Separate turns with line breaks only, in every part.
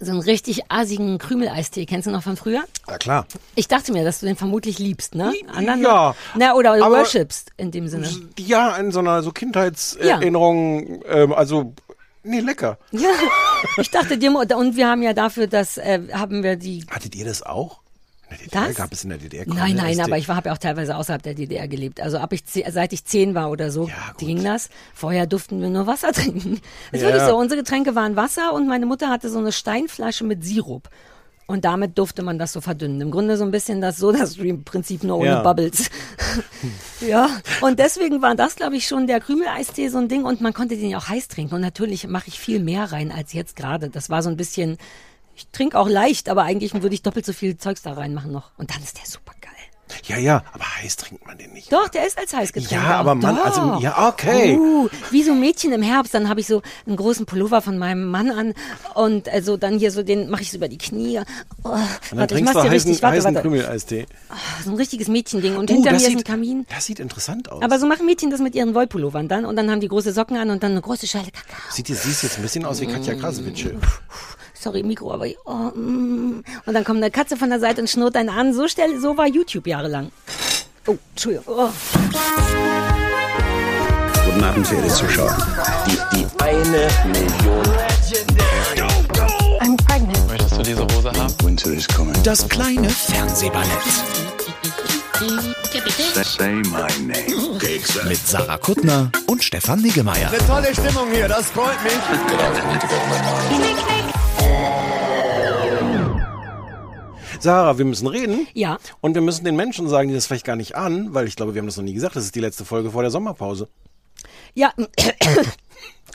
So einen richtig asigen Krümeleistee. Kennst du noch von früher?
Ja klar.
Ich dachte mir, dass du den vermutlich liebst, ne?
ja,
Na, oder
aber-
worshipst in dem Sinne.
Ja, in so einer so Kindheitserinnerung, ähm, also nee, lecker.
Ja, ich dachte dir, und wir haben ja dafür, das äh, haben wir die.
Hattet ihr das auch? In der DDR
Das?
gab es in der DDR
Nein, nein,
Krümel-Eistee?
aber ich habe ja auch teilweise außerhalb der DDR gelebt. Also ab ich seit ich zehn war oder so
Ja,
ging das. Vorher durften wir nur Wasser trinken. Ist
Ja.
wirklich so. Unsere Getränke waren Wasser und meine Mutter hatte so eine Steinflasche mit Sirup. Und damit durfte man das so verdünnen. Im Grunde so ein bisschen das Soda-Stream-Prinzip nur ohne
Ja.
Bubbles. ja, und deswegen war das, glaube ich, schon der Krümeleistee so ein Ding. Und man konnte den ja auch heiß trinken. Und natürlich mache ich viel mehr rein als jetzt gerade. Das war so ein bisschen, ich trinke auch leicht, aber eigentlich würde ich doppelt so viel Zeugs da reinmachen noch. Und dann ist der super geil.
Ja, ja, aber heiß trinkt man den nicht.
Doch, der ist als Heißgetränk.
Ja,
auch.
aber Mann,
Doch.
also, ja, okay.
Uh, wie so Mädchen im Herbst, dann habe ich so einen großen Pullover von meinem Mann an und also dann hier so den mache ich so über die Knie. Oh,
Und dann
warte, ich
trinkst
mach's
du
dir
heißen,
richtig. Warte,
heißen. Krümeleistee.
So ein richtiges Mädchending und
Uh,
hinter mir ist
sieht,
ein Kamin.
Das sieht interessant aus.
Aber so machen Mädchen das mit ihren Wollpullovern dann und dann haben die große Socken an und dann eine große Schale Kakao.
Sieht jetzt, siehst jetzt ein bisschen aus wie Katja Krasowitsche.
Sorry, Mikro, aber oh, mm. und dann kommt eine Katze von der Seite und schnurrt einen an. So stell, so war YouTube jahrelang. Oh, Entschuldigung. Oh.
Guten Abend, verehrte Zuschauer.
Die, die eine Million.
I'm pregnant.
Möchtest du diese Hose haben?
Winter is coming.
Das kleine Fernsehballett
Say my name.
mit Sarah Kuttner und Stefan Niggemeier.
Tolle Stimmung hier, das freut mich.
Sarah, wir müssen reden.
Ja.
Und wir müssen den Menschen sagen, die das vielleicht gar nicht ahnen, weil ich glaube, wir haben das noch nie gesagt, das ist die letzte Folge vor der Sommerpause.
Ja.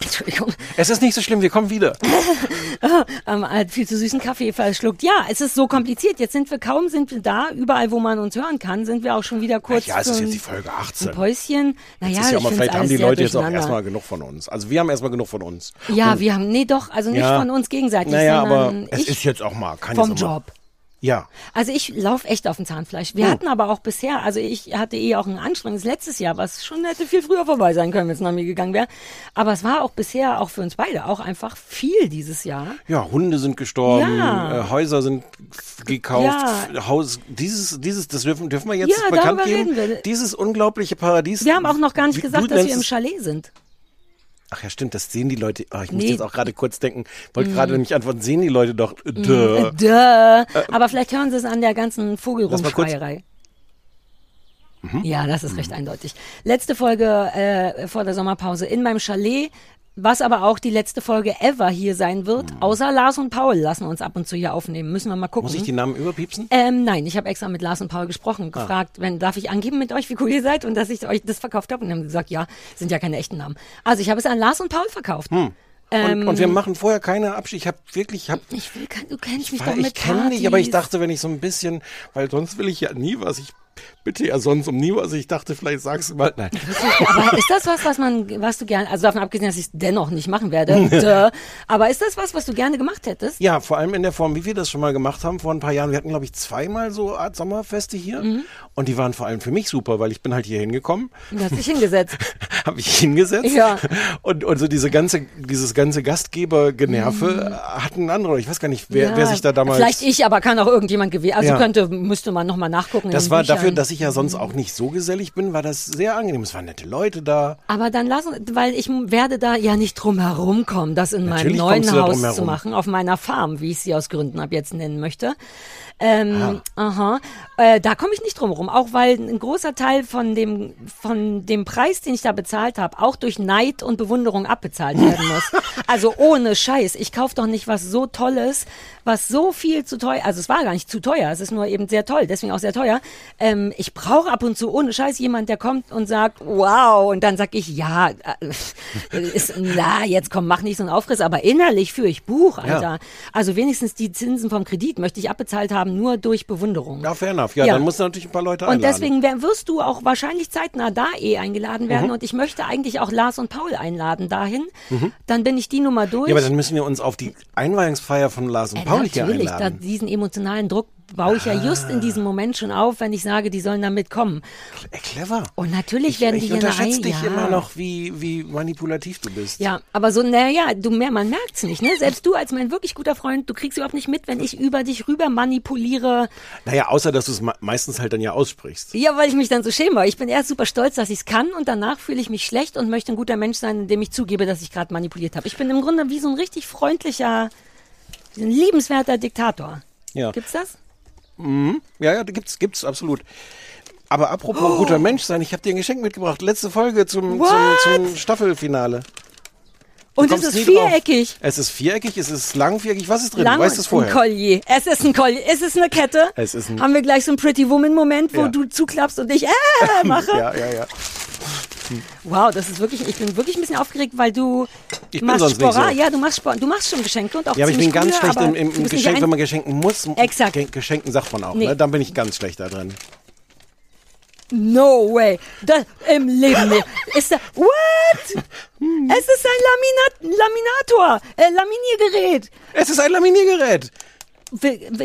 Entschuldigung.
Es ist nicht so schlimm, wir kommen wieder.
ähm, hat viel zu süßen Kaffee verschluckt. Ja, es ist so kompliziert. Jetzt sind wir kaum sind wir da. Überall, wo man uns hören kann, sind wir auch schon wieder kurz
ja, es ist jetzt
ein-
die Folge
ein
18.
Päuschen. Naja,
Das ist ja mal, vielleicht haben die Leute jetzt auch erstmal genug von uns. Also wir haben erstmal genug von uns.
Ja, wir haben, nee doch, also nicht
Ja.
von uns gegenseitig,
Naja, aber
sondern
es ist jetzt auch mal, kann
vom
jetzt auch mal. Ja.
Also ich laufe echt auf dem Zahnfleisch. Wir
Hm.
hatten aber auch bisher, also ich hatte eh auch ein anstrengendes letztes Jahr, was schon hätte viel früher vorbei sein können, wenn es nach mir gegangen wäre. Aber es war auch bisher, auch für uns beide, auch einfach viel dieses Jahr.
Ja, Hunde sind gestorben,
Ja.
äh, Häuser sind gekauft,
Ja.
Haus, dieses, dieses, das dürfen, dürfen wir jetzt
Ja,
bekannt geben.
reden wir.
Dieses unglaubliche Paradies.
Wir haben auch noch gar nicht gesagt, dass wir im Chalet sind.
Ach ja, stimmt, das sehen die Leute. Oh, ich muss
Nee.
jetzt auch gerade kurz denken. Wollte gerade nämlich antworten, sehen die Leute doch. Äh, duh.
Duh. Aber vielleicht hören sie es an der ganzen Vogelrumschreierei. Ja, das ist recht eindeutig. Letzte Folge äh, vor der Sommerpause in meinem Chalet, was aber auch die letzte Folge ever hier sein wird. Außer Lars und Paul lassen uns ab und zu hier aufnehmen. Müssen wir mal gucken.
Muss ich die Namen überpiepsen?
ähm, nein, ich habe extra mit Lars und Paul gesprochen, gefragt, wenn darf ich angeben mit euch, wie cool ihr seid und dass ich euch das verkauft habe. Und haben gesagt, ja, sind ja keine echten Namen. Also ich habe es an Lars und Paul verkauft.
und, und wir machen vorher keine Abschied. Ich habe wirklich, ich habe
Ich will, du kennst mich
Weil
doch mit
ich kenne dich, aber ich dachte, wenn ich so ein bisschen, weil sonst will ich ja nie was. Ich bitte ja sonst um nie was. Ich dachte, vielleicht sagst du mal, nein.
Aber ist das was, was man, was du gerne, also davon abgesehen, dass ich es dennoch nicht machen werde, aber ist das was, was du gerne gemacht hättest?
Ja, vor allem in der Form, wie wir das schon mal gemacht haben vor ein paar Jahren. Wir hatten, glaube ich, zweimal so Art Sommerfeste hier.
Mhm.
Und die waren vor allem für mich super, weil ich bin halt hier hingekommen,
Du hast dich hingesetzt.
habe ich hingesetzt.
Ja.
Und, und so diese ganze, dieses ganze Gastgebergenerve hatten andere. Ich weiß gar nicht, wer,
Mhm. Ja,
wer sich da damals.
Vielleicht ich, aber kann auch irgendjemand gewesen. Also
Ja.
könnte, müsste man nochmal nachgucken.
Das war
Büchern.
dafür, dass ich ja sonst auch nicht so gesellig bin, war das sehr angenehm. Es waren nette Leute da.
Aber dann lassen, weil ich werde da ja nicht drum herum kommen, das in
Natürlich
meinem neuen Haus zu machen, auf meiner Farm, wie ich sie aus Gründen ab jetzt nennen möchte. Ähm,
Ah.
aha. Äh, da komme ich nicht drum herum, auch weil ein großer Teil von dem von dem Preis, den ich da bezahlt habe, auch durch Neid und Bewunderung abbezahlt werden muss. also ohne Scheiß. Ich kaufe doch nicht was so Tolles, was so viel zu teuer. Also es war gar nicht zu teuer. Es ist nur eben sehr toll, deswegen auch sehr teuer. Ähm, ich brauche ab und zu ohne Scheiß jemand, der kommt und sagt, wow, und dann sag ich, ja, äh, ist, na, jetzt komm, mach nicht so einen Aufriss, aber innerlich führe ich Buch, Alter.
Ja.
Also wenigstens die Zinsen vom Kredit möchte ich abbezahlt haben, nur durch Bewunderung.
Ja, fair enough. Ja,
Ja.
dann musst du natürlich ein paar Leute
Und
einladen.
deswegen wär, wirst du auch wahrscheinlich zeitnah da eh eingeladen werden. Und ich möchte eigentlich auch Lars und Paul einladen dahin. Dann bin ich die Nummer durch.
ja, aber dann müssen wir uns auf die Einweihungsfeier von Lars und
Äh,
Paul hier
natürlich,
einladen.
diesen emotionalen Druck baue ich ja just in diesem Moment schon auf, wenn ich sage, die sollen da mitkommen.
Ey, clever.
Und natürlich
ich,
werden
ich
die hier
unterschätze dich
ja.
immer noch, wie, wie manipulativ du bist.
Ja, aber so, naja, du mehr, man merkt's nicht, ne? Selbst du als mein wirklich guter Freund, du kriegst überhaupt nicht mit, wenn ich über dich rüber manipuliere.
Naja, außer dass du es me meistens halt dann ja aussprichst.
Ja, weil ich mich dann so schäme. Ich bin erst super stolz, dass ich's kann und danach fühle ich mich schlecht und möchte ein guter Mensch sein, indem ich zugebe, dass ich gerade manipuliert habe. Ich bin im Grunde wie so ein richtig freundlicher, ein liebenswerter Diktator.
Ja.
Gibt's das?
Ja, ja, da gibt's, gibt's absolut. Aber apropos
Oh.
guter Mensch sein, ich habe dir ein Geschenk mitgebracht. Letzte Folge zum, zum,
What?
zum Staffelfinale. Du
Und es ist
nie drauf.
viereckig.
Es ist viereckig, es ist langviereckig. Was ist drin?
Lang
du weißt es
ein
vorher.
Collier. Es ist ein Collier. Es ist eine Kette.
Es ist ein-
Haben wir gleich so einen Pretty Woman Moment, wo
Ja.
du zuklappst und ich äh mache.
Ja, ja, ja.
Wow, das ist wirklich, ich bin wirklich ein bisschen aufgeregt, weil du
Ich
machst Sport.
so.
Ja, du machst Sport. Du machst schon Geschenke und auch
Ja, aber ich bin ganz
coole,
schlecht im, im, Geschenk, wenn man geschenken muss.
Exakt.
Geschenken sagt man auch,
Nee.
ne? Dann bin ich ganz schlecht da drin.
No way. Das, Im Leben nicht. Ist da, what? Es ist ein Laminat, Laminator, äh, Laminiergerät.
Es ist ein Laminiergerät.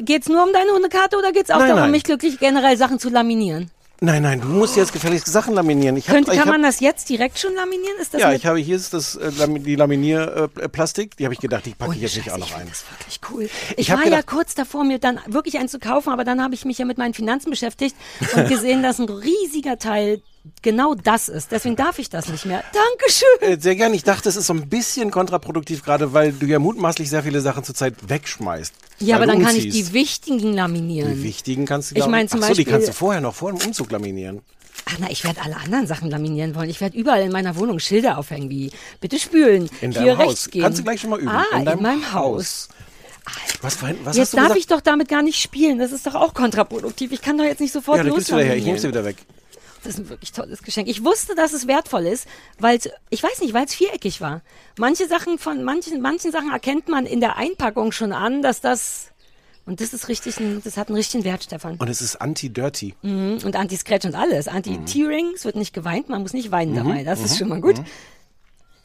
Geht's nur um deine Hundekarte oder geht's auch
Nein,
darum,
nein.
mich glücklich generell Sachen zu laminieren?
Nein, nein, du musst jetzt gefälligst Sachen laminieren. Ich hab,
Könnte,
ich
kann
hab,
man das jetzt direkt schon laminieren? Ist das
ja, ich habe hier ist das äh, die Laminierplastik. Äh, Plastik. die habe ich gedacht, die packe ich jetzt nicht auch
ich
noch
find
ein.
Das wirklich cool. Ich,
Ich
war ja
gedacht-
kurz davor, mir dann wirklich einen zu kaufen, aber dann habe ich mich ja mit meinen Finanzen beschäftigt und gesehen, dass ein riesiger Teil genau das ist. Deswegen darf ich das nicht mehr. Dankeschön.
Äh, sehr gerne. Ich dachte, es ist so ein bisschen kontraproduktiv, gerade weil du ja mutmaßlich sehr viele Sachen zurzeit wegschmeißt.
Ja, aber dann kann ich die wichtigen laminieren.
Die wichtigen kannst du
Ich
glaub-
mein zum
Ach so, die
Beispiel-
kannst du vorher noch vor dem Umzug laminieren.
Ach na, ich werde alle anderen Sachen laminieren wollen. Ich werde überall in meiner Wohnung Schilder aufhängen wie bitte spülen,
In
hier
deinem
rechts
Haus.
gehen.
Kannst du gleich schon mal üben.
Ah,
in,
in,
deinem
meinem Haus.
Was, vorhin- was hast
Jetzt darf
gesagt?
ich doch damit gar nicht spielen. Das ist doch auch kontraproduktiv. Ich kann doch jetzt nicht sofort
ja, her. Ich nehme sie wieder weg.
Das ist ein wirklich tolles Geschenk. Ich wusste, dass es wertvoll ist, weil ich weiß nicht, weil es viereckig war. Manche Sachen von manchen manchen Sachen erkennt man in der Einpackung schon an, dass das und das ist richtig, ein, das hat einen richtigen Wert, Stefan.
Und es ist anti-dirty.
Mhm. Und Anti-Scratch und alles.
Mhm.
Anti-Tearing, es wird nicht geweint, man muss nicht weinen dabei. Das ist schon mal gut.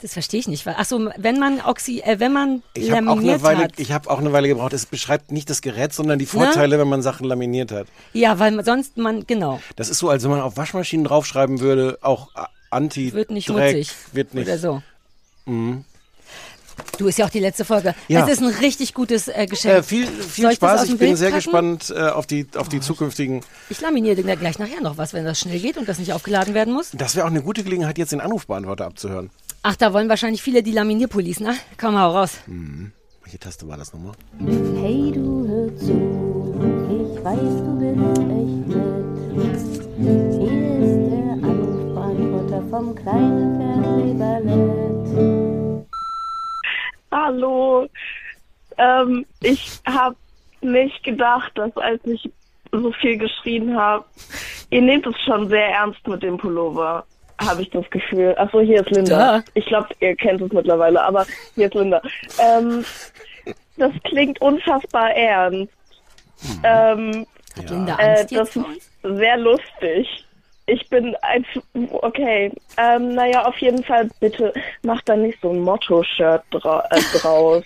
Das verstehe ich nicht. weil- Ach so, wenn man Oxy, äh, wenn man
Ich habe auch,
laminiert
eine Weile-
hat.
ich hab auch eine Weile gebraucht. Es beschreibt nicht das Gerät, sondern die Vorteile, wenn man Sachen laminiert hat.
ja, weil sonst man, genau,
Das ist so, als wenn man auf Waschmaschinen draufschreiben würde, auch anti
wird nicht
Dreck. Wird nicht. Mhm.
Oder so. Du ist ja auch die letzte Folge.
Ja.
Es ist ein richtig gutes äh, Geschenk.
Äh, viel viel
Soll ich das
Spaß.
dem
Ich bin
Bild
sehr
packen?
gespannt äh, auf die, auf die zukünftigen.
Ich laminiere dir gleich nachher noch was, wenn das schnell geht und das nicht aufgeladen werden muss.
Das wäre auch eine gute Gelegenheit, jetzt den Anrufbeantworter abzuhören.
Ach, da wollen wahrscheinlich viele die Laminierpullis, ne? Komm, hau raus.
Welche Taste war das nochmal?
Hey, du hör zu, ich weiß, du bist echt nett. Hier ist der Anrufbeantworter vom kleinen Fernsehballett.
Hallo. Ähm, ich habe nicht gedacht, dass als ich so viel geschrien habe, ihr nehmt es schon sehr ernst mit dem Pullover, habe ich das Gefühl. Achso, hier ist Linda.
Da.
Ich glaube, ihr kennt es mittlerweile, aber hier ist Linda. Ähm, das klingt unfassbar ernst. Ähm,
Hat Linda
äh,
Angst
das
jetzt
ist sehr lustig. Ich bin ein, okay, ähm, naja, auf jeden Fall bitte macht da nicht so ein Motto-Shirt dra äh, draus.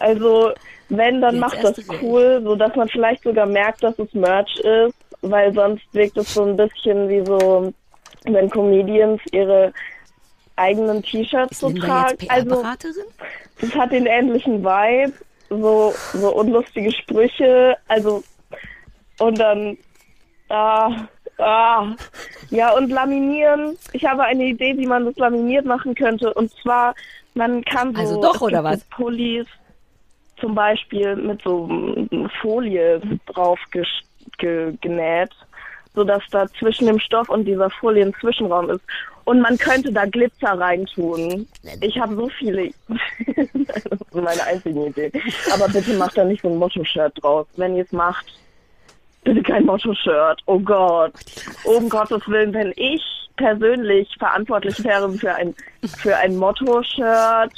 Also, wenn, dann
Jetzt
macht das cool, so dass man vielleicht sogar merkt, dass es Merch ist, weil sonst wirkt es so ein bisschen wie so, wenn Comedians ihre eigenen T-Shirts so tragen. Also, es hat den ähnlichen Vibe, so, so unlustige Sprüche, also, und dann, ah, ah, ja, und laminieren. Ich habe eine Idee, wie man das laminiert machen könnte, und zwar, man kann so,
Also doch, oder was?
Pullis zum Beispiel mit so mm, Folie drauf ge genäht, sodass da zwischen dem Stoff und dieser Folie ein Zwischenraum ist. Und man könnte da Glitzer reintun. Ich habe so viele. das ist meine einzige Idee. Aber bitte macht da nicht so ein Motto-Shirt draus. Wenn ihr es macht, bitte kein Motto-Shirt. Oh Gott. Um Gottes Willen, wenn ich persönlich verantwortlich wäre für ein, für ein Motto-Shirt,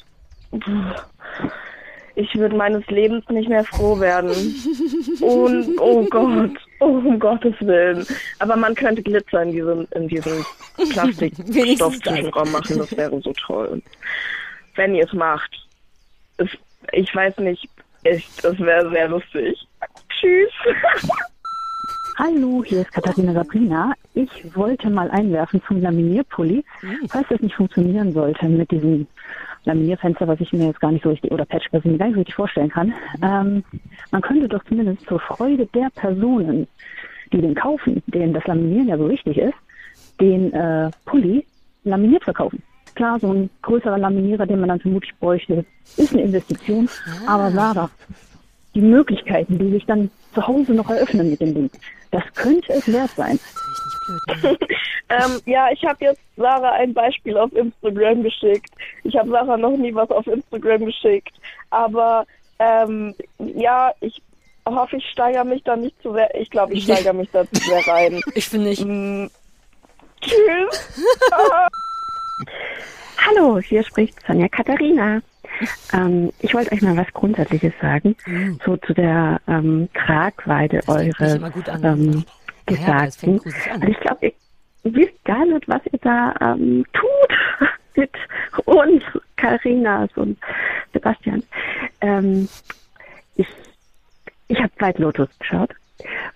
ich würde meines Lebens nicht mehr froh werden. Und, oh Gott, oh, um Gottes Willen. Aber man könnte Glitzer in diesem, in diesem Plastikstoffzwischenraum machen, das wäre so toll. Wenn ihr es macht. Es, ich weiß nicht, ich, das wäre sehr lustig. Tschüss.
Hallo, hier ist Katharina Sabrina. Ich wollte mal einwerfen zum Laminierpulli, falls das nicht funktionieren sollte mit diesem Laminierfenster, was ich mir jetzt gar nicht so richtig, oder Patch, was ich mir gar nicht so richtig vorstellen kann. Ähm, man könnte doch zumindest zur Freude der Personen, die den kaufen, denen das Laminieren ja so wichtig ist, den äh, Pulli laminiert verkaufen. Klar, so ein größerer Laminierer, den man dann vermutlich bräuchte, ist eine Investition. Aber Sarah, die Möglichkeiten, die sich dann zu Hause noch eröffnen mit dem Ding, das könnte es wert sein.
ähm, ja, ich habe jetzt Sarah ein Beispiel auf Instagram geschickt. Ich habe Sarah noch nie was auf Instagram geschickt. Aber ähm, ja, ich hoffe, ich steigere mich da nicht zu sehr. Ich glaube, ich steigere mich da zu sehr rein.
Ich finde nicht.
Mm, tschüss.
Hallo, hier spricht Sonja Katharina. Ähm, ich wollte euch mal was Grundsätzliches sagen, so zu der ähm, Tragweite eures
an.
ähm,
Ja, ja,
Gesagten.
an.
Also ich glaube, ihr wisst gar nicht, was ihr da ähm, tut mit uns, Carinas und Sebastian. Ähm, ich ich habe White Lotus geschaut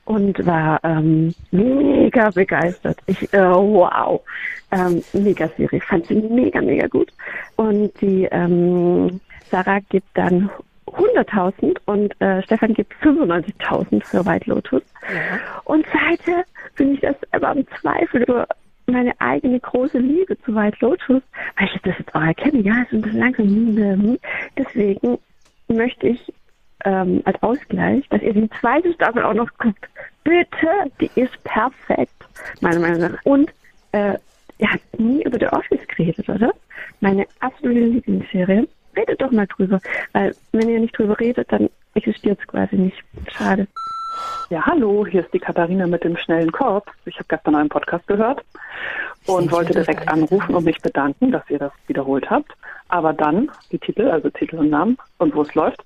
und war ähm, mega begeistert. Ich, äh, wow, ähm, mega Serie, fand sie mega, mega gut. Und die ähm, Sarah gibt dann 100.000 und äh, Stefan gibt 95.000 für White Lotus. Und seither bin ich das aber im Zweifel über meine eigene große Liebe zu White Lotus, weil ich das jetzt auch erkenne, ja, es ist ein bisschen langsam. hm, hm. Deswegen möchte ich ähm, als Ausgleich, dass ihr die zweite Staffel auch noch guckt. Bitte, die ist perfekt, meiner Meinung nach. Und äh, ihr habt nie über The Office geredet, oder? Meine absolute Lieblingsserie. Redet doch mal drüber, weil wenn ihr nicht drüber redet, dann existiert es quasi nicht. Schade.
Ja, hallo, hier ist die Katharina mit dem schnellen Korb. Ich habe gestern einen Podcast gehört und wollte direkt anrufen und mich bedanken, dass ihr das wiederholt habt. Aber dann die Titel, also Titel und Namen und wo es läuft.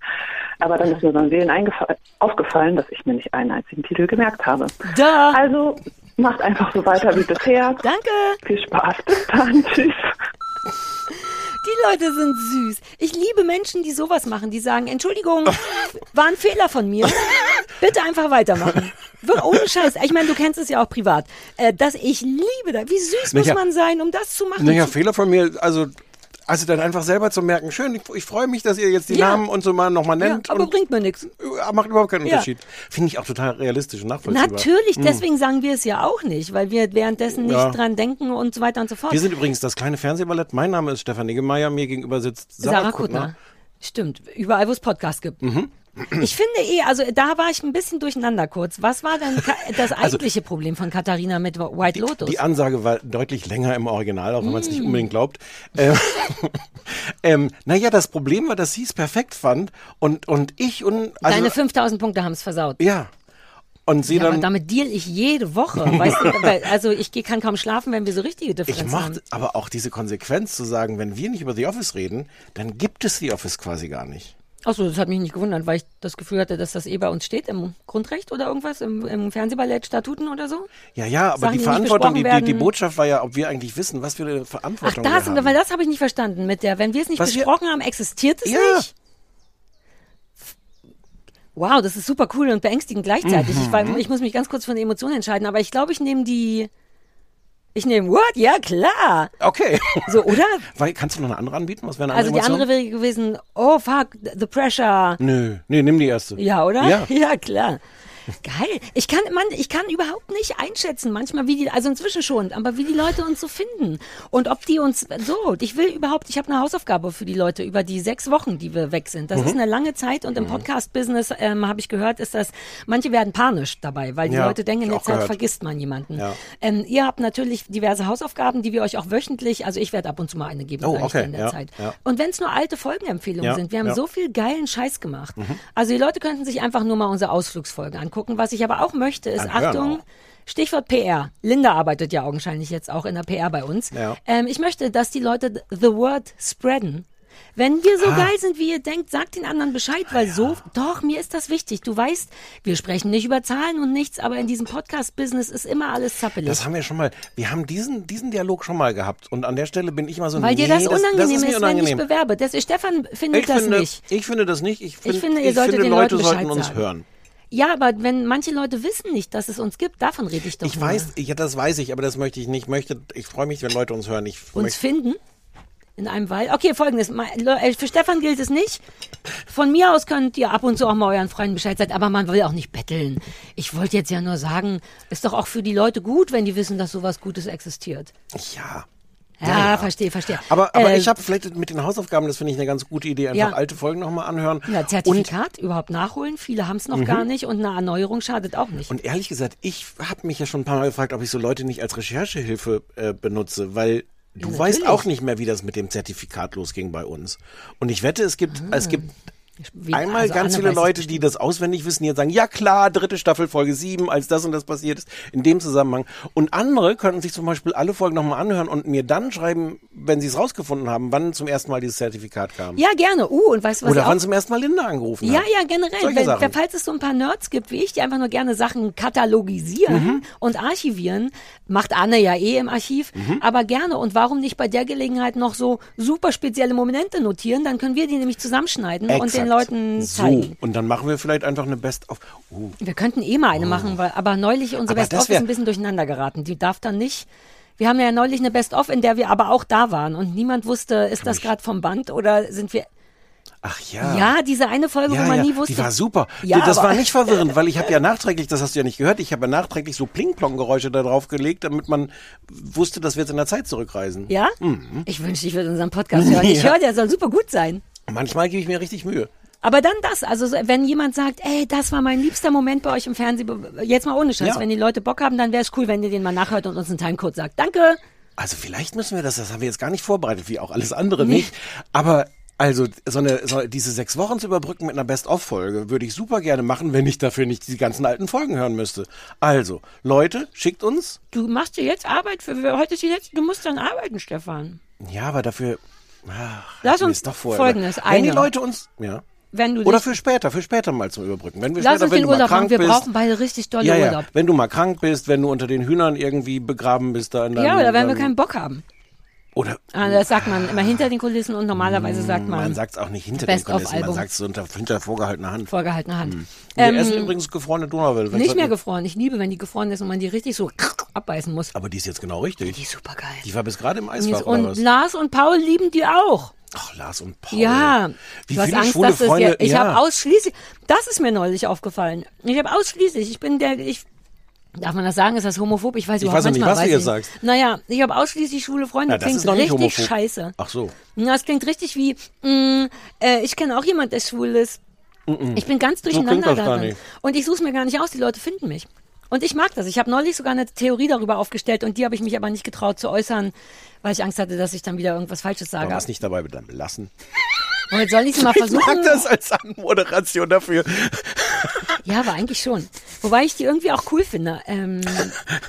Aber dann ist mir beim Wählen aufgefallen, dass ich mir nicht einen einzigen Titel gemerkt habe.
Da.
Also macht einfach so weiter wie bisher.
Danke.
Viel Spaß. Bis dann. Tschüss.
Die Leute sind süß. Ich liebe Menschen, die sowas machen, die sagen, Entschuldigung, war ein Fehler von mir. Bitte einfach weitermachen. Wir- Ohne Scheiß. Ich meine, du kennst es ja auch privat. Äh, dass ich liebe das. Wie süß muss
Naja.
man sein, um das zu machen?
Naja, Fehler von mir, also, also dann einfach selber zu merken, schön, ich, ich freue mich, dass ihr jetzt die
Ja.
Namen und so mal nochmal
ja,
nennt.
aber
und
bringt mir nichts.
äh, macht überhaupt keinen
Ja.
Unterschied. Finde ich auch total realistisch und nachvollziehbar.
Natürlich,
Hm.
deswegen sagen wir es ja auch nicht, weil wir währenddessen nicht
Ja.
dran denken und so weiter und so fort.
Wir sind übrigens das kleine Fernsehballett. Mein Name ist Stefan Niggemeier, mir gegenüber sitzt Sarah,
Sarah Kuttner. Stimmt, überall, wo es Podcasts gibt. Ich finde eh, also da war ich ein bisschen durcheinander kurz. Was war denn das eigentliche Problem von Katharina mit White Lotus?
Also Die Ansage war deutlich länger im Original, auch wenn man es
Mm.
nicht unbedingt glaubt. Ähm, ähm, naja, das Problem war, dass sie es perfekt fand und, und ich und... Also,
Deine 5000 Punkte haben es versaut.
Ja. Und sie
Ja, aber
dann...
damit deal ich jede Woche. Weißt du, weil, also ich kann kaum schlafen, wenn wir so richtige
Ich
Differenzen haben.
mochte aber auch diese Konsequenz zu sagen, wenn wir nicht über The Office reden, dann gibt es The Office quasi gar nicht.
Achso, das hat mich nicht gewundert, weil ich das Gefühl hatte, dass das eh bei uns steht im Grundrecht oder irgendwas, im, im Fernsehballett, Statuten oder so.
Ja, ja, aber
Sachen,
die Verantwortung, die, die, die. Botschaft war ja, ob wir eigentlich wissen, was für eine
Ach,
Verantwortung
das,
wir haben.
weil das habe ich nicht verstanden mit der, wenn wir es nicht
Was wir-
besprochen haben, existiert es
Ja.
nicht? Wow, das ist super cool und beängstigend gleichzeitig. Ich,
Mhm.
war, ich muss mich ganz kurz von den Emotionen entscheiden, aber ich glaube, ich nehme die. Ich nehme what? Ja, klar.
Okay.
So, oder?
Weil, kannst du noch eine andere anbieten? Was wäre eine
Also die
Emotion?
andere wäre gewesen, oh fuck, the pressure.
Nö, nee, nimm die erste.
Ja, oder?
Ja.
ja klar. Geil. Ich kann, man, ich kann überhaupt nicht einschätzen, manchmal wie die, also inzwischen schon, aber wie die Leute uns so finden und ob die uns so. Ich will überhaupt, ich habe eine Hausaufgabe für die Leute über die sechs Wochen, die wir weg sind. Das
Mhm.
ist eine lange Zeit und im Podcast-Business ähm, habe ich gehört, ist das, manche werden panisch dabei, weil die
Ja,
Leute denken, in der Zeit
gehört.
vergisst man jemanden.
Ja.
Ähm, ihr habt natürlich diverse Hausaufgaben, die wir euch auch wöchentlich, also ich werde ab und zu mal eine geben,
Oh, okay,
in der
ja,
Zeit. Und wenn es nur alte Folgenempfehlungen sind, wir haben so viel geilen Scheiß gemacht.
Mhm.
Also die Leute könnten sich einfach nur mal unsere Ausflugsfolgen angucken. Angucken. Was ich aber auch möchte, ist,
Anhören
Achtung. Stichwort PR. Linda arbeitet ja augenscheinlich jetzt auch in der PR bei uns.
Ja.
Ähm, ich möchte, dass die Leute the word spreaden. Wenn wir so
Ah.
geil sind, wie ihr denkt, sagt den anderen Bescheid, weil so, doch, mir ist das wichtig. Du weißt, wir sprechen nicht über Zahlen und nichts, aber in diesem Podcast-Business ist immer alles zappelig.
Das haben wir schon mal, wir haben diesen, diesen Dialog schon mal gehabt und an der Stelle bin ich immer so,
weil
nee,
dir das
das,
unangenehm
das ist,
ist,
mir
wenn ich
unangenehm.
bewerbe. Das, Stefan findet
ich
das
finde,
nicht.
Ich finde das nicht. Ich, find,
finde, ihr solltet
finde,
den
Leute
Leuten
sollten uns
sagen.
hören.
Ja, aber wenn manche Leute wissen nicht, dass es uns gibt, davon rede ich doch
Ich
nur.
weiß, ja, das weiß ich, aber das möchte ich nicht. Ich möchte, ich freue mich, wenn Leute uns hören. Ich
uns
möchte,
finden in einem Wald. Okay, folgendes. Äh, Für Stefan gilt es nicht. Von mir aus könnt ihr ab und zu auch mal euren Freunden Bescheid sagen, aber man will auch nicht betteln. Ich wollte jetzt ja nur sagen, ist doch auch für die Leute gut, wenn die wissen, dass sowas Gutes existiert.
ja.
Ja, verstehe, verstehe.
Aber, aber
Äh,
ich habe vielleicht mit den Hausaufgaben, das finde ich eine ganz gute Idee, einfach
Ja.
alte Folgen nochmal anhören.
Ja, Zertifikat überhaupt nachholen. Viele haben es noch
Mhm.
gar nicht und eine Erneuerung schadet auch nicht.
Und ehrlich gesagt, ich habe mich ja schon ein paar Mal gefragt, ob ich so Leute nicht als Recherchehilfe äh, benutze, weil du
Ja,
weißt auch nicht mehr, wie das mit dem Zertifikat losging bei uns. Und ich wette, es gibt, es gibt
Wie-
einmal
also
ganz viele Leute, die das auswendig wissen, die jetzt sagen, ja klar, dritte Staffel, Folge 7, als das und das passiert ist, in dem Zusammenhang. Und andere könnten sich zum Beispiel alle Folgen nochmal anhören und mir dann schreiben, wenn sie es rausgefunden haben, wann zum ersten Mal dieses Zertifikat kam.
Ja, gerne. Uh, und weißt du, was
Oder wann zum ersten Mal Linda angerufen
Ja,
hat.
ja, generell.
Solche
Wenn,
Sachen.
falls es so ein paar Nerds gibt wie ich, die einfach nur gerne Sachen katalogisieren
Mhm.
und archivieren, macht Anne ja eh im Archiv,
Mhm.
aber gerne. Und warum nicht bei der Gelegenheit noch so super spezielle Momente notieren? Dann können wir die nämlich zusammenschneiden und den. Leuten
so,
zeigen.
und dann machen wir vielleicht einfach eine Best-of. Uh,
Wir könnten eh mal eine machen, weil, aber neulich unsere Best-of ist ein bisschen durcheinander geraten. Die darf dann nicht. Wir haben ja neulich eine Best-of, in der wir aber auch da waren und niemand wusste, ist das gerade vom Band oder sind wir.
ach ja.
Ja, diese eine Folge,
Ja,
wo man
ja,
nie wusste.
die war super.
Ja,
das war nicht verwirrend, weil ich habe ja nachträglich, das hast du ja nicht gehört, ich habe ja nachträglich so Pling-Plong-Geräusche da drauf gelegt, damit man wusste, dass wir jetzt in der Zeit zurückreisen.
Ja?
Mhm.
Ich wünschte, ich würde unseren Podcast hören. Ich höre, der soll super gut sein.
Manchmal gebe ich mir richtig Mühe.
Aber dann das, also so, wenn jemand sagt, ey, das war mein liebster Moment bei euch im Fernsehen, jetzt mal ohne Scheiß,
Ja.
wenn die Leute Bock haben, dann wäre es cool, wenn ihr den mal nachhört und uns einen Timecode sagt. Danke!
Also vielleicht müssen wir das, das haben wir jetzt gar nicht vorbereitet, wie auch alles andere
Nee.
nicht. Aber also so eine, so diese sechs Wochen zu überbrücken mit einer Best-of-Folge würde ich super gerne machen, wenn ich dafür nicht die ganzen alten Folgen hören müsste. Also, Leute, schickt uns.
Du machst dir jetzt Arbeit für, für heute ist die letzte, du musst dann arbeiten, Stefan.
Ja, aber dafür. Ach,
Lass uns
doch vorher-
Folgendes,
Wenn die
eine.
Leute uns. Ja.
Wenn du
Oder für später, für später mal zum Überbrücken. Wenn wir
lass
später,
uns
wenn
den Urlaub machen, wir
bist,
brauchen beide richtig dolle
ja, ja.
Urlaub.
Wenn du mal krank bist, wenn du unter den Hühnern irgendwie begraben bist, da in deinem,
Ja, oder wenn wir keinen Bock haben.
Oder
Ah, das sagt man immer hinter den Kulissen und normalerweise sagt man,
man sagt es auch nicht hinter den Kulissen, man sagt es unter, hinter vorgehaltener Hand.
vorgehaltene Hand.
Wir
Ähm,
essen übrigens gefrorene Donauwelle.
nicht mehr gefroren. Ich liebe, wenn die gefroren ist und man die richtig so abbeißen muss.
Aber die ist jetzt genau richtig.
Die ist super geil.
Die war bis gerade im Eisfach
Und
was?
Lars und Paul lieben die auch.
Ach, Lars und Paul.
Ja,
Wie
du
viele
Angst,
schwule Freunde.
ja, ich
ja.
habe ausschließlich, das ist mir neulich aufgefallen. Ich habe ausschließlich, ich bin der, ich, darf man das sagen, ist das homophob? Ich weiß
Ich
überhaupt
weiß nicht, was du
weiß
jetzt
ich
sagst.
Naja, ich habe ausschließlich schwule Freunde.
Ja, das
klingt
ist noch nicht
richtig
homophob.
scheiße.
Ach so.
Na, das klingt richtig wie, mh, äh, ich kenne auch jemand, der schwul ist.
Mm-mm.
Ich bin ganz
So
durcheinander
das
darin.
nicht.
Und ich suche es mir gar nicht aus, die Leute finden mich. Und ich mag das. Ich habe neulich sogar eine Theorie darüber aufgestellt und die habe ich mich aber nicht getraut zu äußern, weil ich Angst hatte, dass ich dann wieder irgendwas Falsches sage.
wir es nicht dabei dann belassen?
Und jetzt soll ich es mal
Ich
versuchen.
mag das als Anmoderation dafür.
Ja, aber eigentlich schon. Wobei ich die irgendwie auch cool finde. Ähm,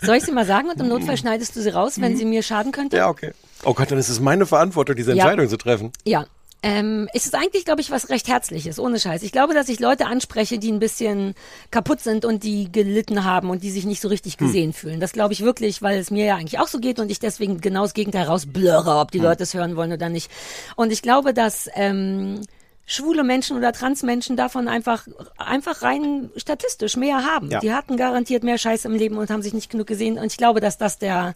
soll ich sie mal sagen und im Notfall schneidest du sie raus, wenn sie mir schaden könnte?
Ja, okay. Oh Gott, dann ist es meine Verantwortung, diese
Ja.
Entscheidung zu treffen.
Ja. Ähm, es ist eigentlich, glaube ich, was recht Herzliches, ohne Scheiß. Ich glaube, dass ich Leute anspreche, die ein bisschen kaputt sind und die gelitten haben und die sich nicht so richtig
Hm.
gesehen fühlen. Das glaube ich wirklich, weil es mir ja eigentlich auch so geht und ich deswegen genau das Gegenteil rausblurre, ob die
Hm.
Leute es hören wollen oder nicht. Und ich glaube, dass ähm, schwule Menschen oder Transmenschen davon einfach, einfach rein statistisch mehr haben.
Ja.
Die hatten garantiert mehr Scheiße im Leben und haben sich nicht genug gesehen. Und ich glaube, dass das der...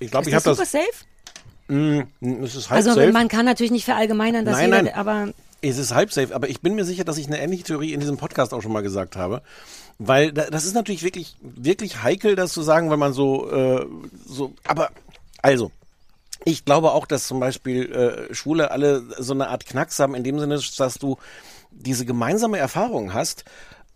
Ich glaube,
ist
ich habe
das super safe?
Mm, es ist halb
Also
safe.
man kann natürlich nicht verallgemeinern, dass
Nein,
jeder,
nein.
aber...
Es ist halb safe, aber ich bin mir sicher, dass ich eine ähnliche Theorie in diesem Podcast auch schon mal gesagt habe. Weil da- das ist natürlich wirklich, wirklich heikel, das zu sagen, wenn man so, äh, so, aber, also, ich glaube auch, dass zum Beispiel äh, Schwule alle so eine Art Knacks haben, in dem Sinne, dass du diese gemeinsame Erfahrung hast,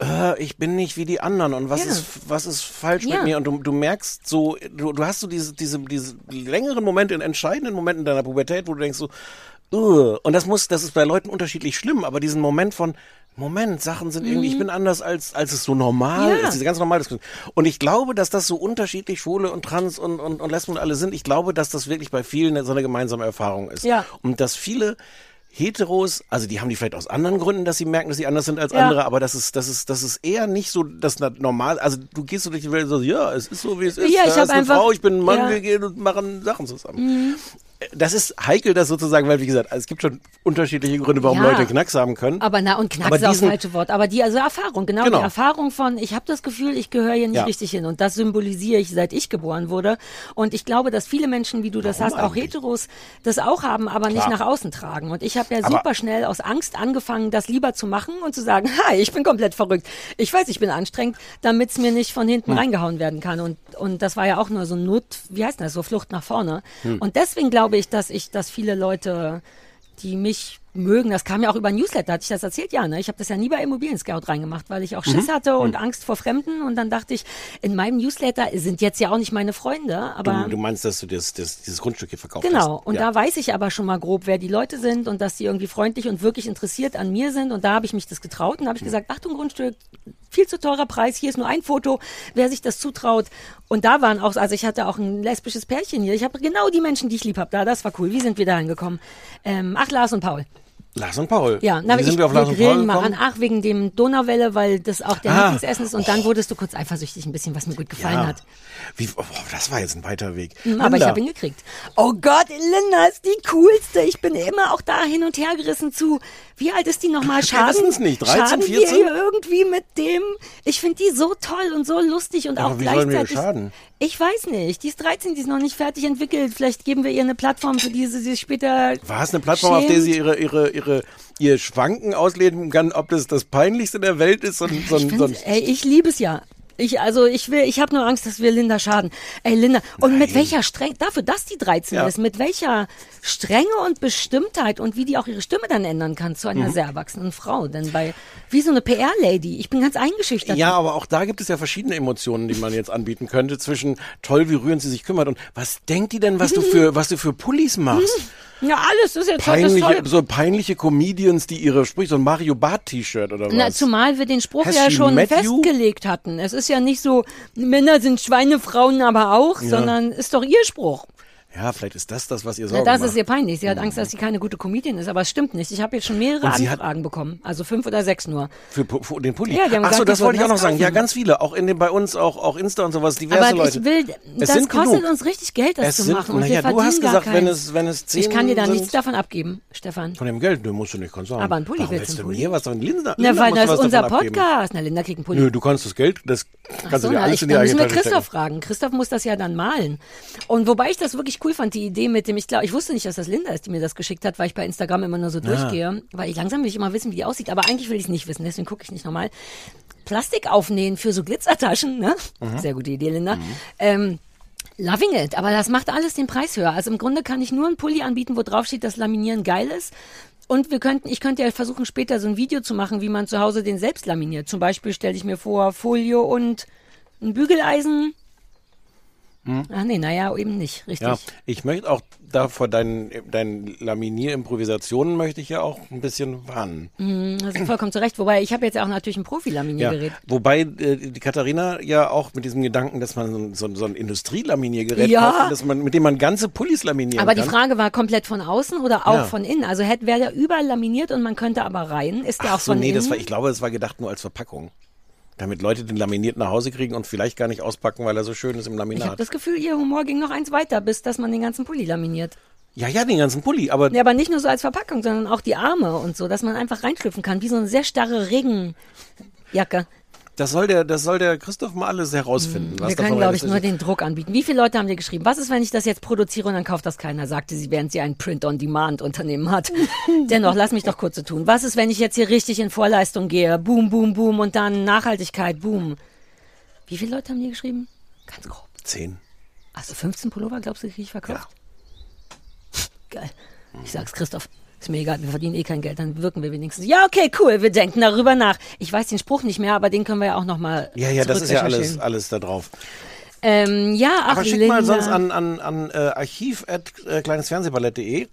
äh, ich bin nicht wie die anderen und was
Ja.
ist was ist falsch
Ja.
mit mir und du, du merkst so du, du hast so diese diese diese längeren Momente in entscheidenden Momenten deiner Pubertät wo du denkst so "Ugh." und das muss das ist bei Leuten unterschiedlich schlimm aber diesen Moment von Moment, Sachen sind irgendwie, ich bin anders als, als es so normal
Mhm. Ja.
ist, diese ganz normale Diskussion. Und ich glaube, dass das so unterschiedlich Schwule und Trans und, und, und Lesben und alle sind. Ich glaube, dass das wirklich bei vielen so eine gemeinsame Erfahrung ist.
Ja.
Und dass viele Heteros, also die haben die vielleicht aus anderen Gründen, dass sie merken, dass sie anders sind als
Ja.
andere, aber das ist, das ist, das ist eher nicht so, das normal, also du gehst so durch die Welt und so, ja, es ist so, wie es ist.
Ja, ich
da ist eine
einfach-
Frau, ich bin ein Mann,
ja.
wir gehen und machen Sachen zusammen.
Mhm.
Das ist heikel, das sozusagen, weil wie gesagt, es gibt schon unterschiedliche Gründe, warum
Ja.
Leute Knacks haben können.
Aber na, und Knacks ist auch das falsche Wort. Aber die, also Erfahrung, genau,
Genau.
die Erfahrung von, ich habe das Gefühl, ich gehöre hier nicht
Ja.
richtig hin. Und das symbolisiere ich, seit ich geboren wurde. Und ich glaube, dass viele Menschen, wie du das
Warum
hast, auch
eigentlich?
Heteros, das auch haben, aber nicht
Klar.
nach außen tragen. Und ich habe ja
Aber-
super schnell aus Angst angefangen, das lieber zu machen und zu sagen, hi, ich bin komplett verrückt. Ich weiß, ich bin anstrengend, damit es mir nicht von hinten
Hm.
reingehauen werden kann. Und, und das war ja auch nur so Not, wie heißt das, so Flucht nach vorne.
Hm.
Und deswegen glaube ich, dass ich, dass viele Leute die mich mögen. Das kam ja auch über Newsletter, hatte ich das erzählt? Ja, ne? Ich habe das ja nie bei Immobilien Scout reingemacht, weil ich auch Schiss
Mhm.
hatte und
Mhm.
Angst vor Fremden. Und dann dachte ich, in meinem Newsletter sind jetzt ja auch nicht meine Freunde, aber
du, du meinst, dass du das, das, dieses Grundstück hier verkauft hast?
Genau, und
ja.
da weiß ich aber schon mal grob, wer die Leute sind und dass die irgendwie freundlich und wirklich interessiert an mir sind. Und da habe ich mich das getraut und habe ich gesagt, Achtung, Grundstück, viel zu teurer Preis, hier ist nur ein Foto, wer sich das zutraut. Und da waren auch, also ich hatte auch ein lesbisches Pärchen hier. Ich habe genau die Menschen, die ich lieb habe. Da, das war cool. Wie sind wir da hingekommen? Ähm, ach, Lars und Paul.
Lars und Paul.
Ja, na,
Wie
ich,
sind wir auf
wir
Lars und Paul
mal an. Ach, wegen dem Donauwelle, weil das auch der
Ah.
Lieblingsessen ist. Und dann wurdest du kurz eifersüchtig, ein bisschen, was mir gut gefallen
ja.
hat.
Wie, oh, das war jetzt ein weiter Weg.
Hm, Aber ich
Linda,
habe ihn gekriegt. Oh Gott, Linda ist die coolste. Ich bin immer auch da hin und her gerissen zu. Wie alt ist die nochmal?
Wir
Schaden,
wissen's nicht. 13,
schaden
14?
wir irgendwie mit dem? Ich finde die so toll und so lustig und
Ja,
auch
aber wie sollen wir
gleichzeitig.
schaden?
Ich weiß nicht. Die ist 13, die ist noch nicht fertig entwickelt. Vielleicht geben wir ihr eine Plattform, für die sie sich später.
War es eine Plattform, auf der
schämt.
sie ihre, ihre, ihre, ihr Schwanken ausleben kann, ob das das Peinlichste der Welt ist? So so
Ich
so
ey, ich liebe es ja. Ich, also ich will, ich habe nur Angst, dass wir Linda schaden. Ey, Linda, und mit welcher Strenge, dafür, dass die 13
Ja.
ist, mit welcher Strenge und Bestimmtheit und wie die auch ihre Stimme dann ändern kann zu einer
Mhm.
sehr erwachsenen Frau. Denn bei, wie so eine PR-Lady, ich bin ganz eingeschüchtert.
ja, aber auch da gibt es ja verschiedene Emotionen, die man jetzt anbieten könnte, zwischen toll, wie rührend sie sich kümmert und was denkt die denn, was du für, was du für Pullis machst?
Ja, alles ist jetzt
Peinliche,
toll.
so peinliche Comedians, die ihre Sprüche, so ein Mario Bart T-Shirt oder was?
Na, zumal wir den Spruch
Has
ja schon
met you?
festgelegt hatten. Es ist ja nicht so, Männer sind Schweine, Frauen aber auch,
Ja.
sondern ist doch ihr Spruch.
Ja, vielleicht ist das das, was ihr
Ja,
Sorgen
das
macht.
ist ihr peinlich. Sie hat Angst, dass sie keine gute Comedian ist, aber es stimmt nicht. Ich habe jetzt schon mehrere Anfragen bekommen, also fünf oder sechs nur.
Für, für den Pulli.
Ja, die haben
Ach so,
gesagt,
das wollte ich auch noch
das
sagen. Ja,
kaufen.
ganz viele, auch in den bei uns auch auch Insta und sowas, diverse
Aber
Leute.
ich will,
Es
das kostet
genug.
uns richtig Geld, das
Es
zu
sind-
machen. Und
na ja, du hast gesagt, wenn es- wenn es
Ich kann dir da
zehn
nichts davon abgeben, Stefan.
Von dem Geld, du musst du nicht, kannst sagen.
Aber ein Pulli
Warum
willst du
hier was? Von Linda,
Na, weil das ist unser. Podcast. Na, Linda kriegt einen Pulli.
Nö, du kannst das Geld, das kannst du dir alles in die eigene
müssen wir Christoph fragen. Christoph muss das ja dann malen. Und wobei ich das wirklich cool fand, die Idee mit dem, ich glaube, ich wusste nicht, dass das Linda ist, die mir das geschickt hat, weil ich bei Instagram immer nur so
Ah.
durchgehe. Weil ich langsam will ich immer wissen, wie die aussieht. Aber eigentlich will ich es nicht wissen, deswegen gucke ich nicht nochmal. Plastik aufnähen für so Glitzertaschen, ne?
Mhm.
Sehr gute Idee, Linda. Ähm, Loving it, aber das macht alles den Preis höher. Also im Grunde kann ich nur einen Pulli anbieten, wo drauf steht, dass Laminieren geil ist. Und wir könnten, ich könnte ja versuchen, später so ein Video zu machen, wie man zu Hause den selbst laminiert. Zum Beispiel stelle ich mir vor, Folie und ein Bügeleisen.
Hm?
Ach nee, naja, eben nicht, richtig.
Ja, ich möchte auch da vor deinen, deinen Laminier-Improvisationen möchte ich ja auch ein bisschen warnen.
Mhm, hast du vollkommen zu Recht. Wobei, ich habe jetzt ja auch natürlich ein Profi-Laminiergerät.
Ja, wobei äh, die Katharina ja auch mit diesem Gedanken, dass man so, so, ein Industrielaminiergerät
Ja.
kauft, dass man, mit dem man ganze Pullis laminieren
Aber
kann.
die Frage war komplett von außen oder auch
Ja.
von innen. Also hätte wäre der überall laminiert und man könnte aber rein. Ist der
Ach
auch
so,
von
nee,
innen?
das war, ich glaube, das war gedacht nur als Verpackung. Damit Leute den laminiert nach Hause kriegen und vielleicht gar nicht auspacken, weil er so schön ist im
ich habe
Laminat.
das Gefühl, ihr Humor ging noch eins weiter, bis dass man den ganzen Pulli laminiert.
Ja, ja, den ganzen Pulli, aber
Ja, aber nicht nur so als Verpackung, sondern auch die Arme und so, dass man einfach reinschlüpfen kann, wie so eine sehr starre Regenjacke.
Das soll der, das soll der Christoph mal alles herausfinden. was
Wir können, glaube ich, nur den Druck anbieten. Wie viele Leute haben dir geschrieben? Was ist, wenn ich das jetzt produziere und dann kauft das keiner? Sagte sie, während sie ein Print-on-Demand-Unternehmen hat. Dennoch, lass mich doch kurz so tun. Was ist, wenn ich jetzt hier richtig in Vorleistung gehe? Boom, boom, boom und dann Nachhaltigkeit, boom. Wie viele Leute haben dir geschrieben? Ganz grob.
Zehn.
Also 15 Pullover, glaubst du, kriege ich verkauft? Geil. Ich sag's Christoph. Ist mir egal, wir verdienen eh kein Geld, dann wirken wir wenigstens. Ja, okay, cool, wir denken darüber nach. Ich weiß den Spruch nicht mehr, aber den können wir ja auch nochmal.
Ja, ja, das ist ja alles, alles da drauf.
Ähm, ja, ach,
Aber schick
Linda.
mal sonst an, an, an äh, archiv at äh, kleinesfernsehballett.de.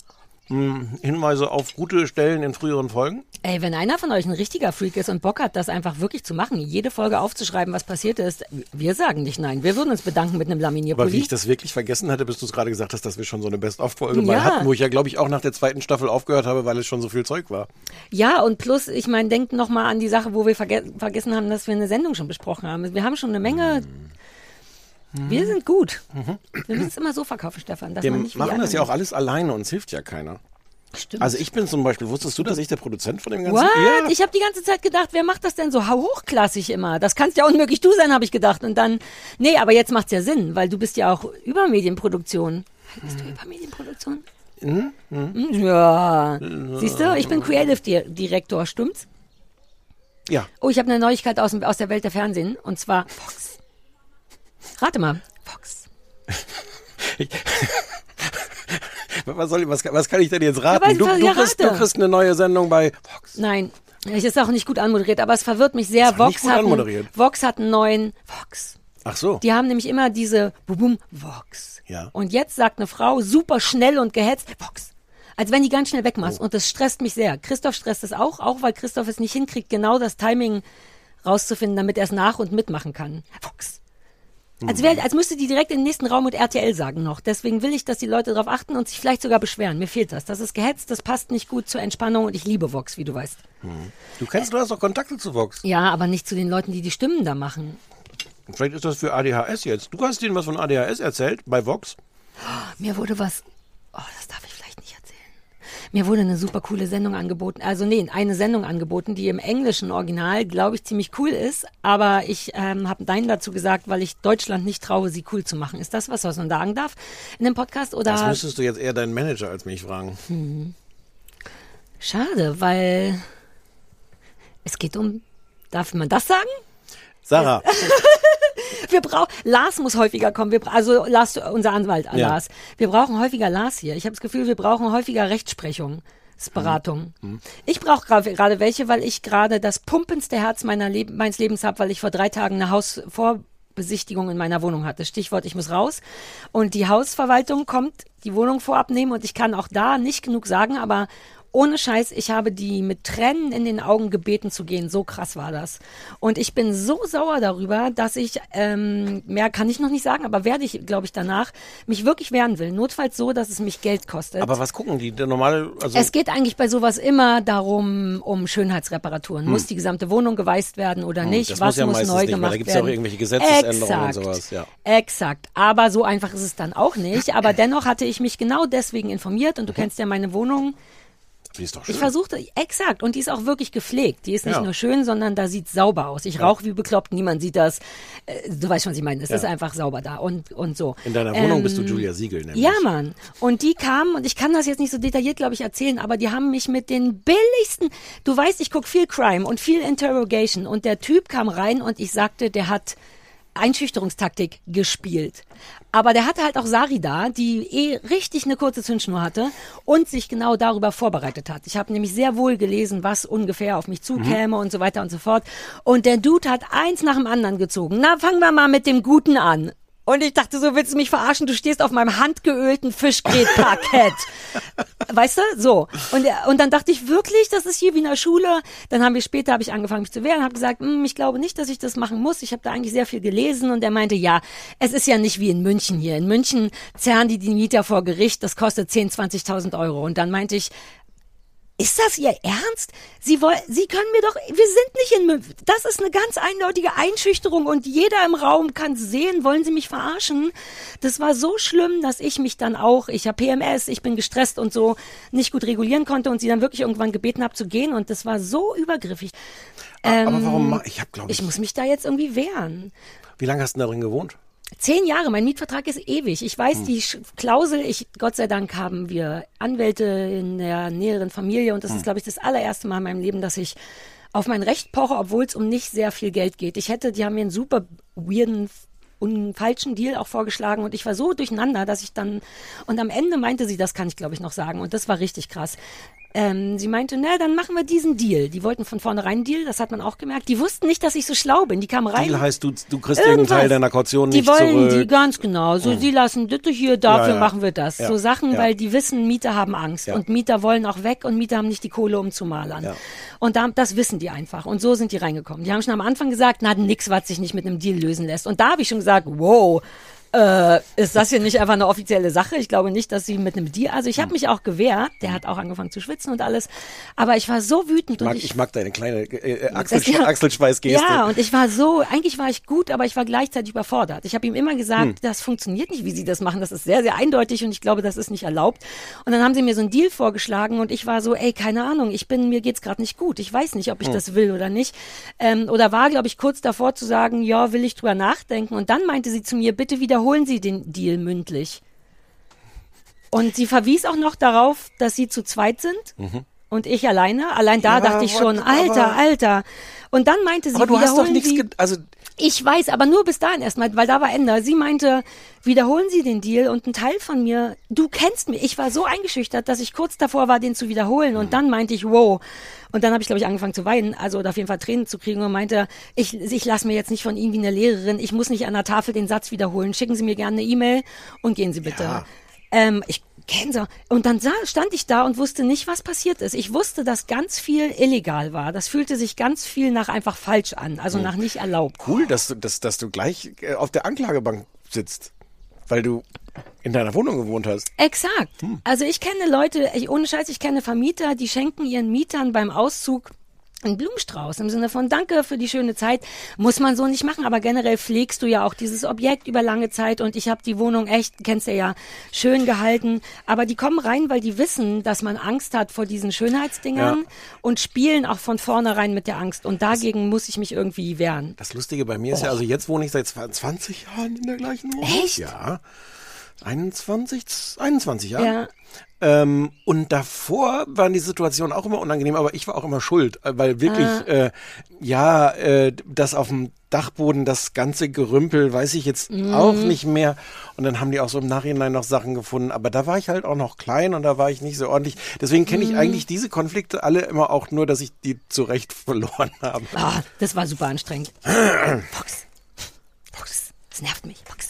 mh, Hinweise auf gute Stellen in früheren Folgen?
Ey, wenn einer von euch ein richtiger Freak ist und Bock hat, das einfach wirklich zu machen, jede Folge aufzuschreiben, was passiert ist, wir sagen nicht nein. Wir würden uns bedanken mit einem
Aber wie
Laminierpulli.
ich das wirklich vergessen hatte, bis du es gerade gesagt hast, dass wir schon so eine Best-of-Folge
Ja.
mal hatten, wo ich ja, glaube ich, auch nach der zweiten Staffel aufgehört habe, weil es schon so viel Zeug war.
Ja, und plus, ich meine, denkt noch mal an die Sache, wo wir verge vergessen haben, dass wir eine Sendung schon besprochen haben. Wir haben schon eine Menge. Wir sind gut. Wir müssen es immer so verkaufen, Stefan. Dass
Wir
man nicht
machen das ja auch alles alleine, uns hilft ja keiner.
Stimmt.
Also ich bin zum Beispiel, wusstest du, dass ich der Produzent von dem ganzen
What?
Ja.
Ich habe die ganze Zeit gedacht, wer macht das denn so hochklassig immer? Das kannst ja unmöglich du sein, habe ich gedacht. Und dann, nee, aber jetzt macht's ja Sinn, weil du bist ja auch über Medienproduktion. Bist du über Medienproduktion?
Hm?
Hm, Ja. Siehst du, ich bin Creative Di- Director, stimmt's?
Ja.
Oh, ich habe eine Neuigkeit aus, aus der Welt der Fernsehen und zwar Fox. Rate mal. Fox.
Was, soll, ich- was, was kann ich denn jetzt raten?
Ja,
du, du, kriegst, du
rate.
kriegst eine neue Sendung bei Fox.
Nein, es ist auch nicht gut anmoderiert, aber es verwirrt mich sehr. Vox
gut
hat,
anmoderiert.
einen, Vox hat einen neuen Vox.
Ach so.
Die haben nämlich immer diese Bubum Vox.
Ja.
Und jetzt sagt eine Frau super schnell und gehetzt Vox. Als wenn die ganz schnell wegmachst.
Oh.
Und das stresst mich sehr. Christoph stresst es auch, auch weil Christoph es nicht hinkriegt, genau das Timing rauszufinden, damit er es nach und mitmachen kann. Vox. Als, wär, als müsste die direkt in den nächsten Raum mit RTL sagen noch. Deswegen will ich, dass die Leute darauf achten und sich vielleicht sogar beschweren. Mir fehlt das. Das ist gehetzt, das passt nicht gut zur Entspannung und ich liebe Vox, wie du weißt.
Du kennst, du hast doch Kontakte zu Vox.
Ja, aber nicht zu den Leuten, die die Stimmen da machen.
Vielleicht ist das für ADHS jetzt. Du hast denen was von ADHS erzählt bei Vox.
Mir wurde was. Oh, das darf ich. Mir wurde eine super coole Sendung angeboten. Also nee, eine Sendung angeboten, die im englischen Original, glaube ich, ziemlich cool ist. Aber ich ähm, habe Nein dazu gesagt, weil ich Deutschland nicht traue, sie cool zu machen. Ist das was, was man sagen darf in dem Podcast? Oder
Das müsstest du jetzt eher deinen Manager als mich fragen.
Hm. Schade, weil es geht um. Darf man das sagen?
Sarah,
Wir brauchen Lars muss häufiger kommen. Wir, also Lars, unser Anwalt
Ja.
Lars. Wir brauchen häufiger Lars hier. Ich habe das Gefühl, wir brauchen häufiger Rechtsprechung. Beratung.
Mhm.
Ich brauche gerade gerade welche, weil ich gerade das pumpendste Herz meiner Leb meines Lebens habe, weil ich vor drei Tagen eine Hausvorbesichtigung in meiner Wohnung hatte. Stichwort, ich muss raus. Und die Hausverwaltung kommt die Wohnung vorab nehmen und ich kann auch da nicht genug sagen, aber ohne Scheiß, ich habe die mit Tränen in den Augen gebeten zu gehen. So krass war das. Und ich bin so sauer darüber, dass ich, ähm, mehr kann ich noch nicht sagen, aber werde ich, glaube ich, danach, mich wirklich wehren will. Notfalls so, dass es mich Geld kostet.
aber was gucken die? Der normale, also
Es geht eigentlich bei sowas immer darum, um Schönheitsreparaturen. Muss die gesamte Wohnung geweißt werden oder
Hm,
nicht?
das
Was
muss ja
muss neu
nicht,
gemacht
da gibt's ja auch
werden?
irgendwelche Gesetzesänderungen und
Exakt.
sowas, ja.
Exakt. Aber so einfach ist es dann auch nicht. Aber dennoch hatte ich mich genau deswegen informiert und du kennst ja meine Wohnung.
Die ist doch schön.
Ich versuchte, exakt, und die ist auch wirklich gepflegt. Die ist nicht
Ja.
nur schön, sondern da sieht sauber aus. Ich rauche wie bekloppt, niemand sieht das. Äh, Du weißt schon, was ich meine. Es
Ja.
ist einfach sauber da und, und so.
In deiner Wohnung
Ähm,
bist du Julia Siegel, nämlich.
Ja, Mann. Und die kamen, und ich kann das jetzt nicht so detailliert, glaube ich, erzählen, aber die haben mich mit den billigsten, du weißt, ich gucke viel Crime und viel Interrogation und der Typ kam rein und ich sagte, der hat Einschüchterungstaktik gespielt. Aber der hatte halt auch Sari da, die eh richtig eine kurze Zündschnur hatte und sich genau darüber vorbereitet hat. Ich habe nämlich sehr wohl gelesen, was ungefähr auf mich zukäme und so weiter und so fort. Und der Dude hat eins nach dem anderen gezogen. Na, fangen wir mal mit dem Guten an. Und ich dachte, so willst du mich verarschen? Du stehst auf meinem handgeölten Fischgrätparkett. weißt du? So. Und, und dann dachte ich wirklich, das ist hier wie in der Schule. Dann haben wir später, habe ich angefangen, mich zu wehren, habe gesagt, "Hm, ich glaube nicht, dass ich das machen muss. Ich habe da eigentlich sehr viel gelesen. Und er meinte, ja, es ist ja nicht wie in München hier. In München zerren die die Mieter vor Gericht. Das kostet 10.000, 20.000 Euro. Und dann meinte ich, ist das Ihr Ernst? Sie wollen, Sie können mir doch, wir sind nicht in München. Das ist eine ganz eindeutige Einschüchterung und jeder im Raum kann sehen, wollen Sie mich verarschen? Das war so schlimm, dass ich mich dann auch, ich habe PMS, ich bin gestresst und so nicht gut regulieren konnte und sie dann wirklich irgendwann gebeten habe zu gehen und das war so übergriffig.
Aber warum? ma- Ich habe, glaube ich,
Ich muss mich da jetzt irgendwie wehren.
Wie lange hast du denn da drin gewohnt?
Zehn Jahre, mein Mietvertrag ist ewig. Ich
Hm.
weiß, die Sch- Klausel, ich, Gott sei Dank haben wir Anwälte in der näheren Familie und das
Hm.
ist, glaube ich, das allererste Mal in meinem Leben, dass ich auf mein Recht poche, obwohl es um nicht sehr viel Geld geht. Ich hätte, die haben mir einen super weirden einen falschen Deal auch vorgeschlagen und ich war so durcheinander, dass ich dann und am Ende meinte sie, das kann ich glaube ich noch sagen und das war richtig krass. Ähm, sie meinte, na, dann machen wir diesen Deal. Die wollten von vornherein einen Deal, das hat man auch gemerkt. Die wussten nicht, dass ich so schlau bin. Die kamen rein.
Deal heißt, du, du kriegst irgendeinen. Teil deiner Kaution
Die
nicht
wollen
zurück.
die ganz genau. So, sie lassen das hier, dafür
Ja, ja.
machen wir das.
Ja,
So Sachen, weil die wissen, Mieter haben Angst. Und Mieter wollen auch weg und Mieter haben nicht die Kohle, um zu malern. Und da, das wissen die einfach. Und so sind die reingekommen. Die haben schon am Anfang gesagt, na, nix, was sich nicht mit einem Deal lösen lässt. Und da habe ich schon gesagt, wow, äh, ist das hier nicht einfach eine offizielle Sache? Ich glaube nicht, dass sie mit einem Deal, also ich habe mich auch gewehrt, der hat auch angefangen zu schwitzen und alles, aber ich war so wütend
Ich mag,
und
ich mag deine kleine äh, äh, Achsel,
Das- ja.
Achselschweißgeste.
Ja, und ich war so, eigentlich war ich gut, aber ich war gleichzeitig überfordert. Ich habe ihm immer gesagt,
Hm.
das funktioniert nicht, wie sie das machen. Das ist sehr, sehr eindeutig und ich glaube, das ist nicht erlaubt. Und dann haben sie mir so einen Deal vorgeschlagen und ich war so, ey, keine Ahnung, ich bin, mir geht's gerade nicht gut. Ich weiß nicht, ob ich
Hm.
das will oder nicht. Ähm, oder war, glaube ich, kurz davor zu sagen, ja, will ich drüber nachdenken. Und dann meinte sie zu mir, bitte wiederholen Sie den Deal mündlich. Und sie verwies auch noch darauf, dass sie zu zweit sind
Mhm.
und ich alleine. Allein da
Ja,
dachte ich schon, Alter, Alter. Und dann meinte sie,
Aber du hast doch nichts, also
ich weiß, aber nur bis dahin erstmal, weil da war Ende. Sie meinte, wiederholen Sie den Deal und ein Teil von mir, du kennst mich. Ich war so eingeschüchtert, dass ich kurz davor war, den zu wiederholen. Und dann meinte ich, wow. Und dann habe ich, glaube ich, angefangen zu weinen, also oder auf jeden Fall Tränen zu kriegen und meinte, ich, ich lasse mir jetzt nicht von Ihnen wie eine Lehrerin, ich muss nicht an der Tafel den Satz wiederholen. Schicken Sie mir gerne eine E-Mail und gehen Sie bitte.
Ja.
Ähm, ich sie. Und dann sah, stand ich da und wusste nicht, was passiert ist. Ich wusste, dass ganz viel illegal war. Das fühlte sich ganz viel nach einfach falsch an, also nach nicht erlaubt.
cool, dass du, dass, dass du gleich äh, auf der Anklagebank sitzt, weil du in deiner Wohnung gewohnt hast.
Exakt. Also ich kenne Leute, ich, ohne Scheiß, ich kenne Vermieter, die schenken ihren Mietern beim Auszug einen Blumenstrauß im Sinne von Danke für die schöne Zeit. Muss man so nicht machen, aber generell pflegst du ja auch dieses Objekt über lange Zeit und ich habe die Wohnung echt, kennst du ja, schön gehalten. Aber die kommen rein, weil die wissen, dass man Angst hat vor diesen Schönheitsdingern
Ja.
und spielen auch von vornherein mit der Angst. Und dagegen muss ich mich irgendwie wehren.
Das Lustige bei mir ist ja, also jetzt wohne ich seit 20 Jahren in der gleichen Wohnung.
Echt?
Ja. 21, 21 Jahre.
Ja.
Ähm, und davor waren die Situationen auch immer unangenehm, aber ich war auch immer schuld, äh, weil wirklich,
Ah.
äh, ja, äh, das auf dem Dachboden, das ganze Gerümpel, weiß ich jetzt
Mhm.
auch nicht mehr. Und dann haben die auch so im Nachhinein noch Sachen gefunden, aber da war ich halt auch noch klein und da war ich nicht so ordentlich. Deswegen kenne ich
Mhm.
eigentlich diese Konflikte alle immer auch nur, dass ich die zu Recht verloren habe.
Ah, das war super anstrengend. Fox. Fox. Das nervt mich. Fox.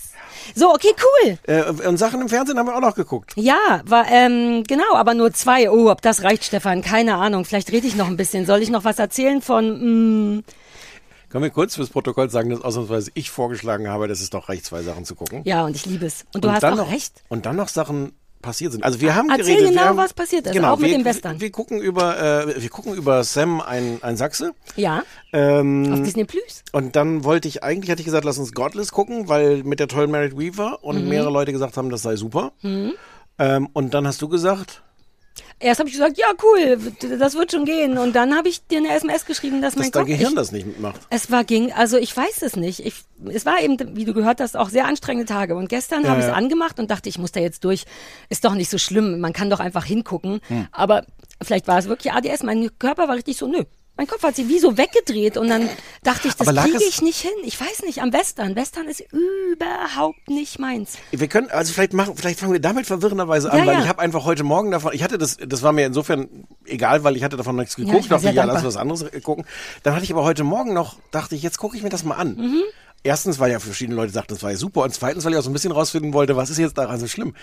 So, okay, cool.
Äh, und Sachen im Fernsehen haben wir auch noch geguckt.
Ja, war, ähm, genau, aber nur zwei. Oh, ob das reicht, Stefan, keine Ahnung. Vielleicht rede ich noch ein bisschen. Soll ich noch was erzählen von, mm,
Können wir kurz fürs Protokoll sagen, dass ausnahmsweise ich vorgeschlagen habe, dass es doch reicht, zwei Sachen zu gucken.
ja, und ich liebe es. Und du
und
hast auch
noch,
recht.
Und dann noch Sachen passiert sind. Also wir haben
Erzähl
geredet.
genau,
wir haben,
was passiert ist,
Genau,
auch mit
wir,
dem Western.
Wir, gucken über, äh, wir gucken über Sam, ein, ein Sachse.
Ja,
Ähm,
auf Disney Plus.
und dann wollte ich, eigentlich hatte ich gesagt, lass uns Godless gucken, weil mit der tollen Merit Weaver und
Mhm.
mehrere Leute gesagt haben, das sei super. Ähm, und dann hast du gesagt,
Erst habe ich gesagt, ja, cool, das wird schon gehen. Und dann habe ich dir eine SMS geschrieben, dass
dass
mein
dein
Kopf...
Gehirn
ich,
das nicht mitmacht.
Es war ging, also ich weiß es nicht. Ich, es war eben, wie du gehört hast, auch sehr anstrengende Tage. Und gestern
Ja,
habe ich es
ja.
angemacht und dachte, ich muss da jetzt durch. Ist doch nicht so schlimm. Man kann doch einfach hingucken.
Hm.
Aber vielleicht war es wirklich ADS. Mein Körper war richtig so, nö. Mein Kopf hat sich wie so weggedreht und dann dachte ich, das kriege ich nicht hin. Ich weiß nicht, am Western. Western ist überhaupt nicht meins.
Wir können, also vielleicht machen, vielleicht fangen wir damit verwirrenderweise an,
Ja,
weil
ja.
ich habe einfach heute Morgen davon, ich hatte das, das war mir insofern egal, weil ich hatte davon nichts
Ja,
geguckt,
ich war
dachte ich, ja, lass was anderes gucken. Dann hatte ich aber heute Morgen noch, dachte ich, jetzt gucke ich mir das mal an.
Mhm.
Erstens, weil ja verschiedene Leute sagten, das war ja super und zweitens, weil ich auch so ein bisschen rausfinden wollte, was ist jetzt daran so schlimm.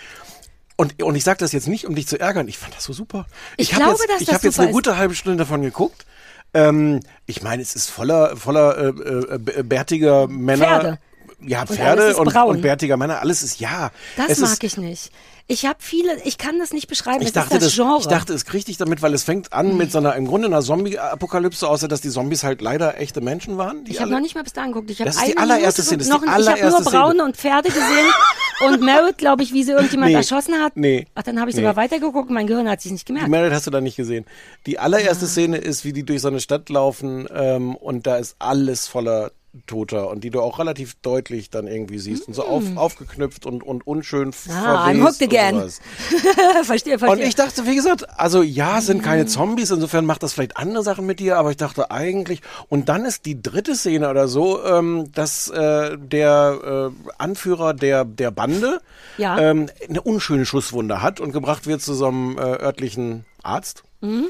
Und, und ich sage das jetzt nicht, um dich zu ärgern. Ich fand das so super.
Ich
hab
glaube,
jetzt, ich habe jetzt eine gute halbe Stunde davon geguckt. Ähm, ich meine, es ist voller, voller äh, äh, bärtiger Männer.
Pferde.
Ja,
Und
Pferde und,
braun.
und bärtiger Männer, alles ist ja.
Das mag
ist,
ich nicht. Ich habe viele, ich kann das nicht beschreiben.
ich
es
dachte,
ist das
das,
Genre.
ich dachte, es kriegt dich damit, weil es fängt an mit so einer, im Grunde einer Zombie-Apokalypse, außer dass die Zombies halt leider echte Menschen waren.
Ich habe noch nicht mal bis dahin geguckt. Ich habe
Das ist die allererste
Minute
Szene,
noch,
die
ich habe nur
allererste Szene.
Braune und Pferde gesehen und Merit, glaube ich, wie sie irgendjemand
Nee.
erschossen hat.
Nee.
Ach, dann habe ich
Nee.
sogar weitergeguckt. Mein Gehirn hat sich nicht
Die
gemerkt.
Merit hast du da nicht gesehen. Die allererste
Ah.
Szene ist, wie die durch so eine Stadt laufen ähm, und da ist alles voller Toter und die du auch relativ deutlich dann irgendwie siehst und so auf, aufgeknüpft und, und unschön
Mm. Ah, I'm hooked again. verstehe, verstehe.
Und ich dachte, wie gesagt, also ja, sind keine
Mm.
Zombies, insofern macht das vielleicht andere Sachen mit dir, aber ich dachte eigentlich, und dann ist die dritte Szene oder so, ähm, dass äh, der äh, Anführer der, der Bande
Ja.
ähm, eine unschöne Schusswunde hat und gebracht wird zu so einem äh, örtlichen Arzt.
Mhm.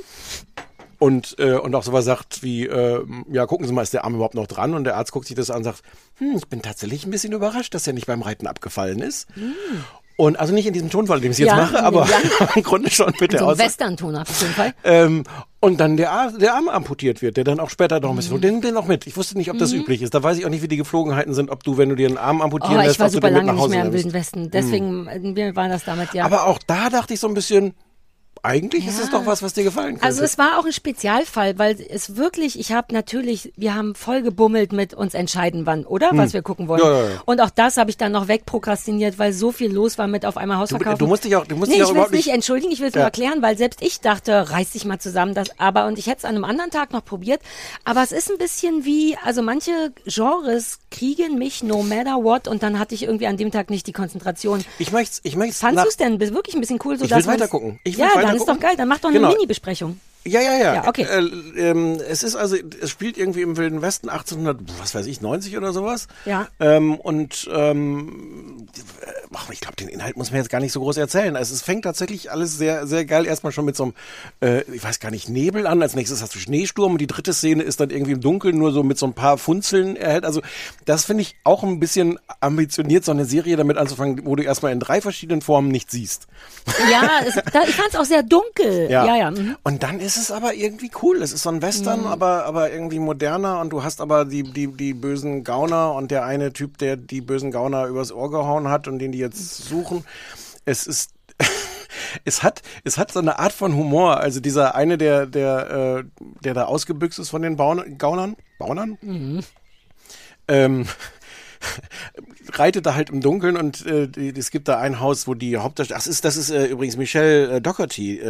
Und, äh, und auch sowas sagt wie, äh, ja, gucken Sie mal, ist der Arm überhaupt noch dran? Und der Arzt guckt sich das an und sagt, hm, ich bin tatsächlich ein bisschen überrascht, dass er nicht beim Reiten abgefallen ist. Und also nicht in diesem Tonfall, dem ich jetzt
Ja,
mache, aber
ja.
im Grunde schon mit der
So
Aussage.
Western-Ton auf jeden Fall.
Ähm, und dann der, Ar der Arm amputiert wird, der dann auch später noch ein
Mhm.
bisschen, und den, den noch mit. Ich wusste nicht, ob das üblich ist. Da weiß ich auch nicht, wie die Geflogenheiten sind, ob du, wenn du dir einen Arm amputieren
Oh,
lässt,
ich war
ob du
super
den mit
lange
nach
nicht
Hause
mehr im. Wilden Westen. Deswegen, äh, mir war das damit ja.
Aber auch da dachte ich so ein bisschen, eigentlich ist es doch was, was dir gefallen könnte.
Also es war auch ein Spezialfall, weil es wirklich, ich habe natürlich, wir haben voll gebummelt mit uns entscheiden wann, oder? Was wir gucken wollen.
Hm. Ja, ja, ja.
Und auch das habe ich dann noch wegprokrastiniert, weil so viel los war mit auf einmal Hausverkauf.
du musst dich auch- du musst
nee,
dich auch
ich will nicht entschuldigen, ich will es
Ja.
nur erklären, weil selbst ich dachte, reiß dich mal zusammen, das, aber und ich hätte es an einem anderen Tag noch probiert. Aber es ist ein bisschen wie, also manche Genres kriegen mich no matter what und dann hatte ich irgendwie an dem Tag nicht die Konzentration.
ich möchte ich möcht's
Fandst du es denn wirklich ein bisschen cool, so
Ich will
dass man's-
weitergucken. Ich will
ja, dann ist doch geil. Dann mach doch eine
Genau.
Mini-Besprechung.
Ja, ja, ja.
Ja, okay.
Äh, ähm, es ist also, es spielt irgendwie im Wilden Westen 1800, was weiß ich, 90 oder sowas.
Ja.
Ähm, und ähm, ich glaube, den Inhalt muss man jetzt gar nicht so groß erzählen. Also es fängt tatsächlich alles sehr, sehr geil. Erstmal schon mit so einem, äh, ich weiß gar nicht, Nebel an. Als nächstes hast du Schneesturm. Und die dritte Szene ist dann irgendwie im Dunkeln, nur so mit so ein paar Funzeln erhält. Also das finde ich auch ein bisschen ambitioniert, so eine Serie damit anzufangen, wo du erstmal in drei verschiedenen Formen nicht siehst.
Ja, es, da, ich fand es auch sehr dunkel. Ja, ja. mhm.
Und dann ist es aber irgendwie cool. Es ist so ein Western, aber, aber irgendwie moderner und du hast aber die, die, die bösen Gauner und der eine Typ, der die bösen Gauner übers Ohr gehauen hat und den die jetzt suchen. Es ist, es hat, es hat so eine Art von Humor. Also dieser eine, der, der, äh, der da ausgebüxt ist von den Baun Gaunern, Baunern, ähm, reitet da halt im Dunkeln und äh, die, es gibt da ein Haus, wo die Hauptdarstellerin, das ist, das ist äh, übrigens Michelle äh, Doherty, äh,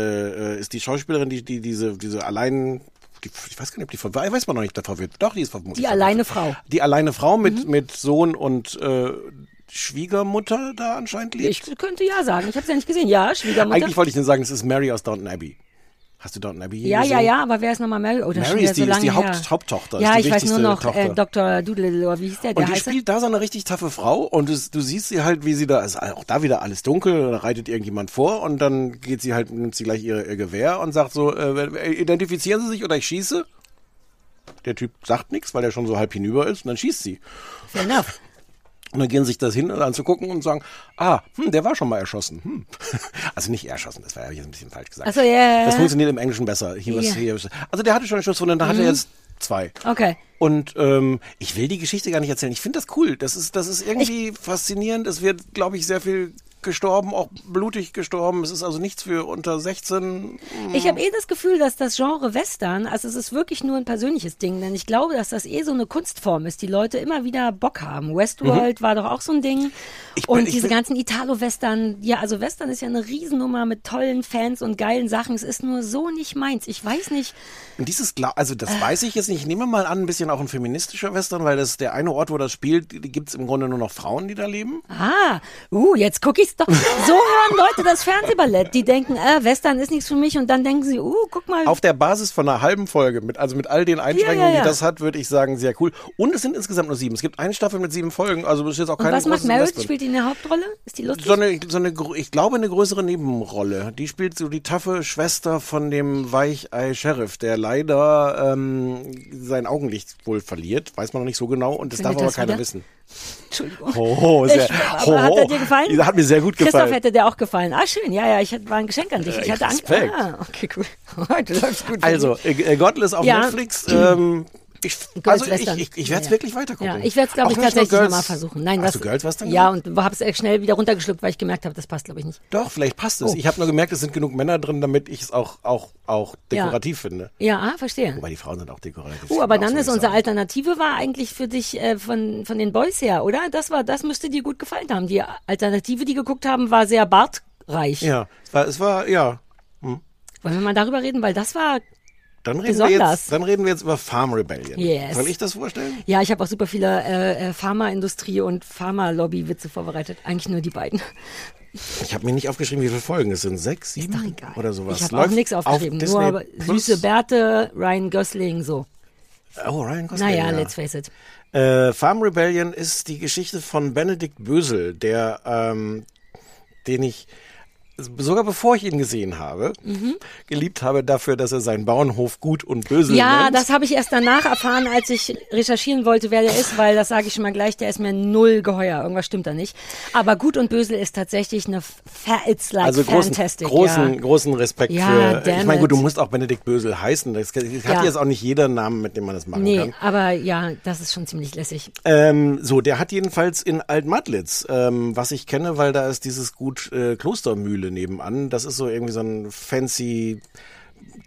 äh, ist die Schauspielerin, die, die diese, diese allein, die, ich weiß gar nicht, ob die ver- weiß man noch nicht, davor wird. Doch, die ist vermutlich.
Die alleine Frau.
Die alleine Frau mit,
Mhm.
mit Sohn und äh, Schwiegermutter da anscheinend lebt.
Ich könnte ja sagen. Ich habe es ja nicht gesehen. Ja, Schwiegermutter.
Eigentlich wollte ich nur sagen, es ist Mary aus Downton Abbey. Hast du Downton Abbey
ja,
gesehen?
ja, ja, aber wer ist nochmal Mary? Oh, das
Mary
ist
die,
wieder
ist
so
die Haupt. Haupttochter.
Ja,
ist die
ich weiß nur noch äh. Dr. Doodle, oder wie hieß der? Der
Und die
heißt
spielt da so eine richtig taffe Frau und du, du siehst sie halt, wie sie da, ist auch da wieder alles dunkel, da reitet irgendjemand vor und dann geht sie halt, nimmt sie gleich ihr, ihr Gewehr und sagt so, äh, identifizieren Sie sich oder ich schieße. Der Typ sagt nichts, weil er schon so halb hinüber ist und dann schießt sie.
Fair enough.
Und dann gehen sich das hin, anzugucken und sagen, ah, hm, der war schon mal erschossen. Hm. Also nicht erschossen, das war ja jetzt ein bisschen falsch gesagt.
Ach so, ja, ja,
Das funktioniert im Englischen besser. He was,
Ja.
he was, also der hatte schon einen Schuss von, dann hat er
Mhm.
jetzt zwei.
Okay.
Und ähm, ich will die Geschichte gar nicht erzählen. Ich finde das cool. Das ist, das ist irgendwie faszinierend. Es wird, glaube ich, sehr viel gestorben, auch blutig gestorben. Es ist also nichts für unter 16.
Ich habe eh das Gefühl, dass das Genre Western, also es ist wirklich nur ein persönliches Ding, denn ich glaube, dass das eh so eine Kunstform ist, die Leute immer wieder Bock haben. Westworld war doch auch so ein Ding. und
ich
diese
bin-
ganzen Italo-Western, ja, also Western ist ja eine Riesennummer mit tollen Fans und geilen Sachen. Es ist nur so nicht meins. Ich weiß nicht.
Und dieses, also das weiß ich jetzt nicht. Ich nehme mal an, ein bisschen auch ein feministischer Western, weil das der eine Ort, wo das spielt, gibt es im Grunde nur noch Frauen, die da leben.
Ah, uh, jetzt gucke ich's doch. So hören Leute das Fernsehballett. Die denken, äh, Western ist nichts für mich und dann denken sie, uh, guck mal.
Auf der Basis von einer halben Folge, mit, also mit all den Einschränkungen,
Ja, ja, ja.
die das hat, würde ich sagen, sehr cool. Und es sind insgesamt nur sieben. Es gibt eine Staffel mit sieben Folgen, also das ist jetzt auch
und
keine
was macht?
Western.
Spielt die eine Hauptrolle? Ist die lustig?
So eine, so eine, ich glaube, eine größere Nebenrolle. Die spielt so die taffe Schwester von dem Weichei-Sheriff, der leider ähm, sein Augenlicht wohl verliert. Weiß man noch nicht so genau und das
Findet
darf aber
das
keiner
wieder?
wissen.
Entschuldigung.
Oh, sehr,
Ich, aber hat er dir gefallen?
Hat mir sehr gut
Christoph
gefallen.
hätte dir auch gefallen. Ah, schön. Ja, ja, ich hatte, war ein Geschenk an dich. Ich hatte Angst. Ah, okay, cool. Heute läuft's gut.
Also, äh, Godless auf
Ja.
Netflix. Ähm, ich, also ich, ich, ich werde es
Ja.
wirklich weiter gucken.
Ja, ich werde es, glaube ich, tatsächlich nochmal versuchen. Nein,
Hast
das,
du Girls Western
Ja,
geguckt?
und habe es schnell wieder runtergeschluckt, weil ich gemerkt habe, das passt, glaube ich, nicht.
Doch, vielleicht passt es.
Oh.
Ich habe nur gemerkt, es sind genug Männer drin, damit ich es auch, auch, auch
Ja.
dekorativ finde.
Ja, ah, verstehe.
Wobei die Frauen sind auch dekorativ.
Uh, aber dann
so
ist unsere. Alternative war eigentlich für dich äh, von, von den Boys her, oder? Das war, das müsste dir gut gefallen haben. Die Alternative, die geguckt haben, war sehr bartreich.
Ja, es war, es war ja.
Wollen wir mal darüber reden, weil das war
Dann reden, wir
Besonders.
jetzt, dann reden wir jetzt über Farm Rebellion.
Yes.
Soll ich das vorstellen?
Ja, ich habe auch super viele äh, äh, Pharmaindustrie und Pharma-Lobby-Witze vorbereitet. Eigentlich nur die beiden.
Ich habe mir nicht aufgeschrieben, wie viele Folgen es sind. Sechs, sieben oder sowas.
Ich habe auch nichts
auf
aufgeschrieben.
Disney
nur
Plus.
süße Bärte, Ryan Gosling, so.
Oh, Ryan Gosling.
Naja,
ja.
let's face it.
Äh, Farm Rebellion ist die Geschichte von Benedikt Bösel, der, ähm, den ich sogar bevor ich ihn gesehen habe, geliebt habe dafür, dass er seinen Bauernhof gut und böse
Ja,
nennt.
das habe ich erst danach erfahren, als ich recherchieren wollte, wer der ist, weil das sage ich schon mal gleich, der ist mir null geheuer. Irgendwas stimmt da nicht. Aber Gut und Bösel ist tatsächlich eine fa- It's like
also großen,
fantastic.
großen,
ja.
großen Respekt
Ja,
für. Ich meine, gut, du musst auch Benedikt Bösel heißen. Das hat
Ja.
jetzt auch nicht jeder Namen, mit dem man das machen
Nee,
kann.
aber ja, das ist schon ziemlich lässig.
Ähm, so, der hat jedenfalls in Altmadlitz, ähm, was ich kenne, weil da ist dieses Gut äh, Klostermühle nebenan. Das ist so irgendwie so ein fancy,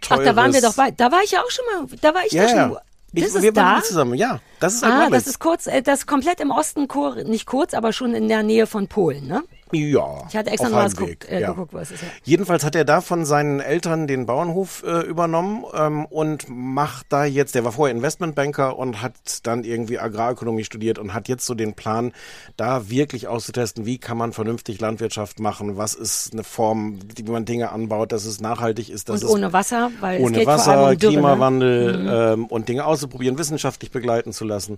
Ach,
teures...
da waren wir doch bei. Da war ich ja auch schon mal. Da war ich
Ja,
da schon.
Ich,
Das ist
wir waren
da.
zusammen, ja. Das ist
Ah, das ist kurz, äh, das ist komplett im Osten, nicht kurz, aber schon in der Nähe von Polen, ne?
Ja.
Ich hatte extra noch was äh,
ja.
geguckt, was es ist. Ja.
Jedenfalls hat er da von seinen Eltern den Bauernhof äh, übernommen ähm, und macht da jetzt, der war vorher Investmentbanker und hat dann irgendwie Agrarökonomie studiert und hat jetzt so den Plan, da wirklich auszutesten, wie kann man vernünftig Landwirtschaft machen, was ist eine Form, wie man Dinge anbaut, dass es nachhaltig ist, dass
Und
es
ohne Wasser, weil es
ohne
geht vor
Wasser,
allem um Dürre,
Klimawandel
Ne?
ähm, und Dinge auszuprobieren, wissenschaftlich begleiten zu lassen.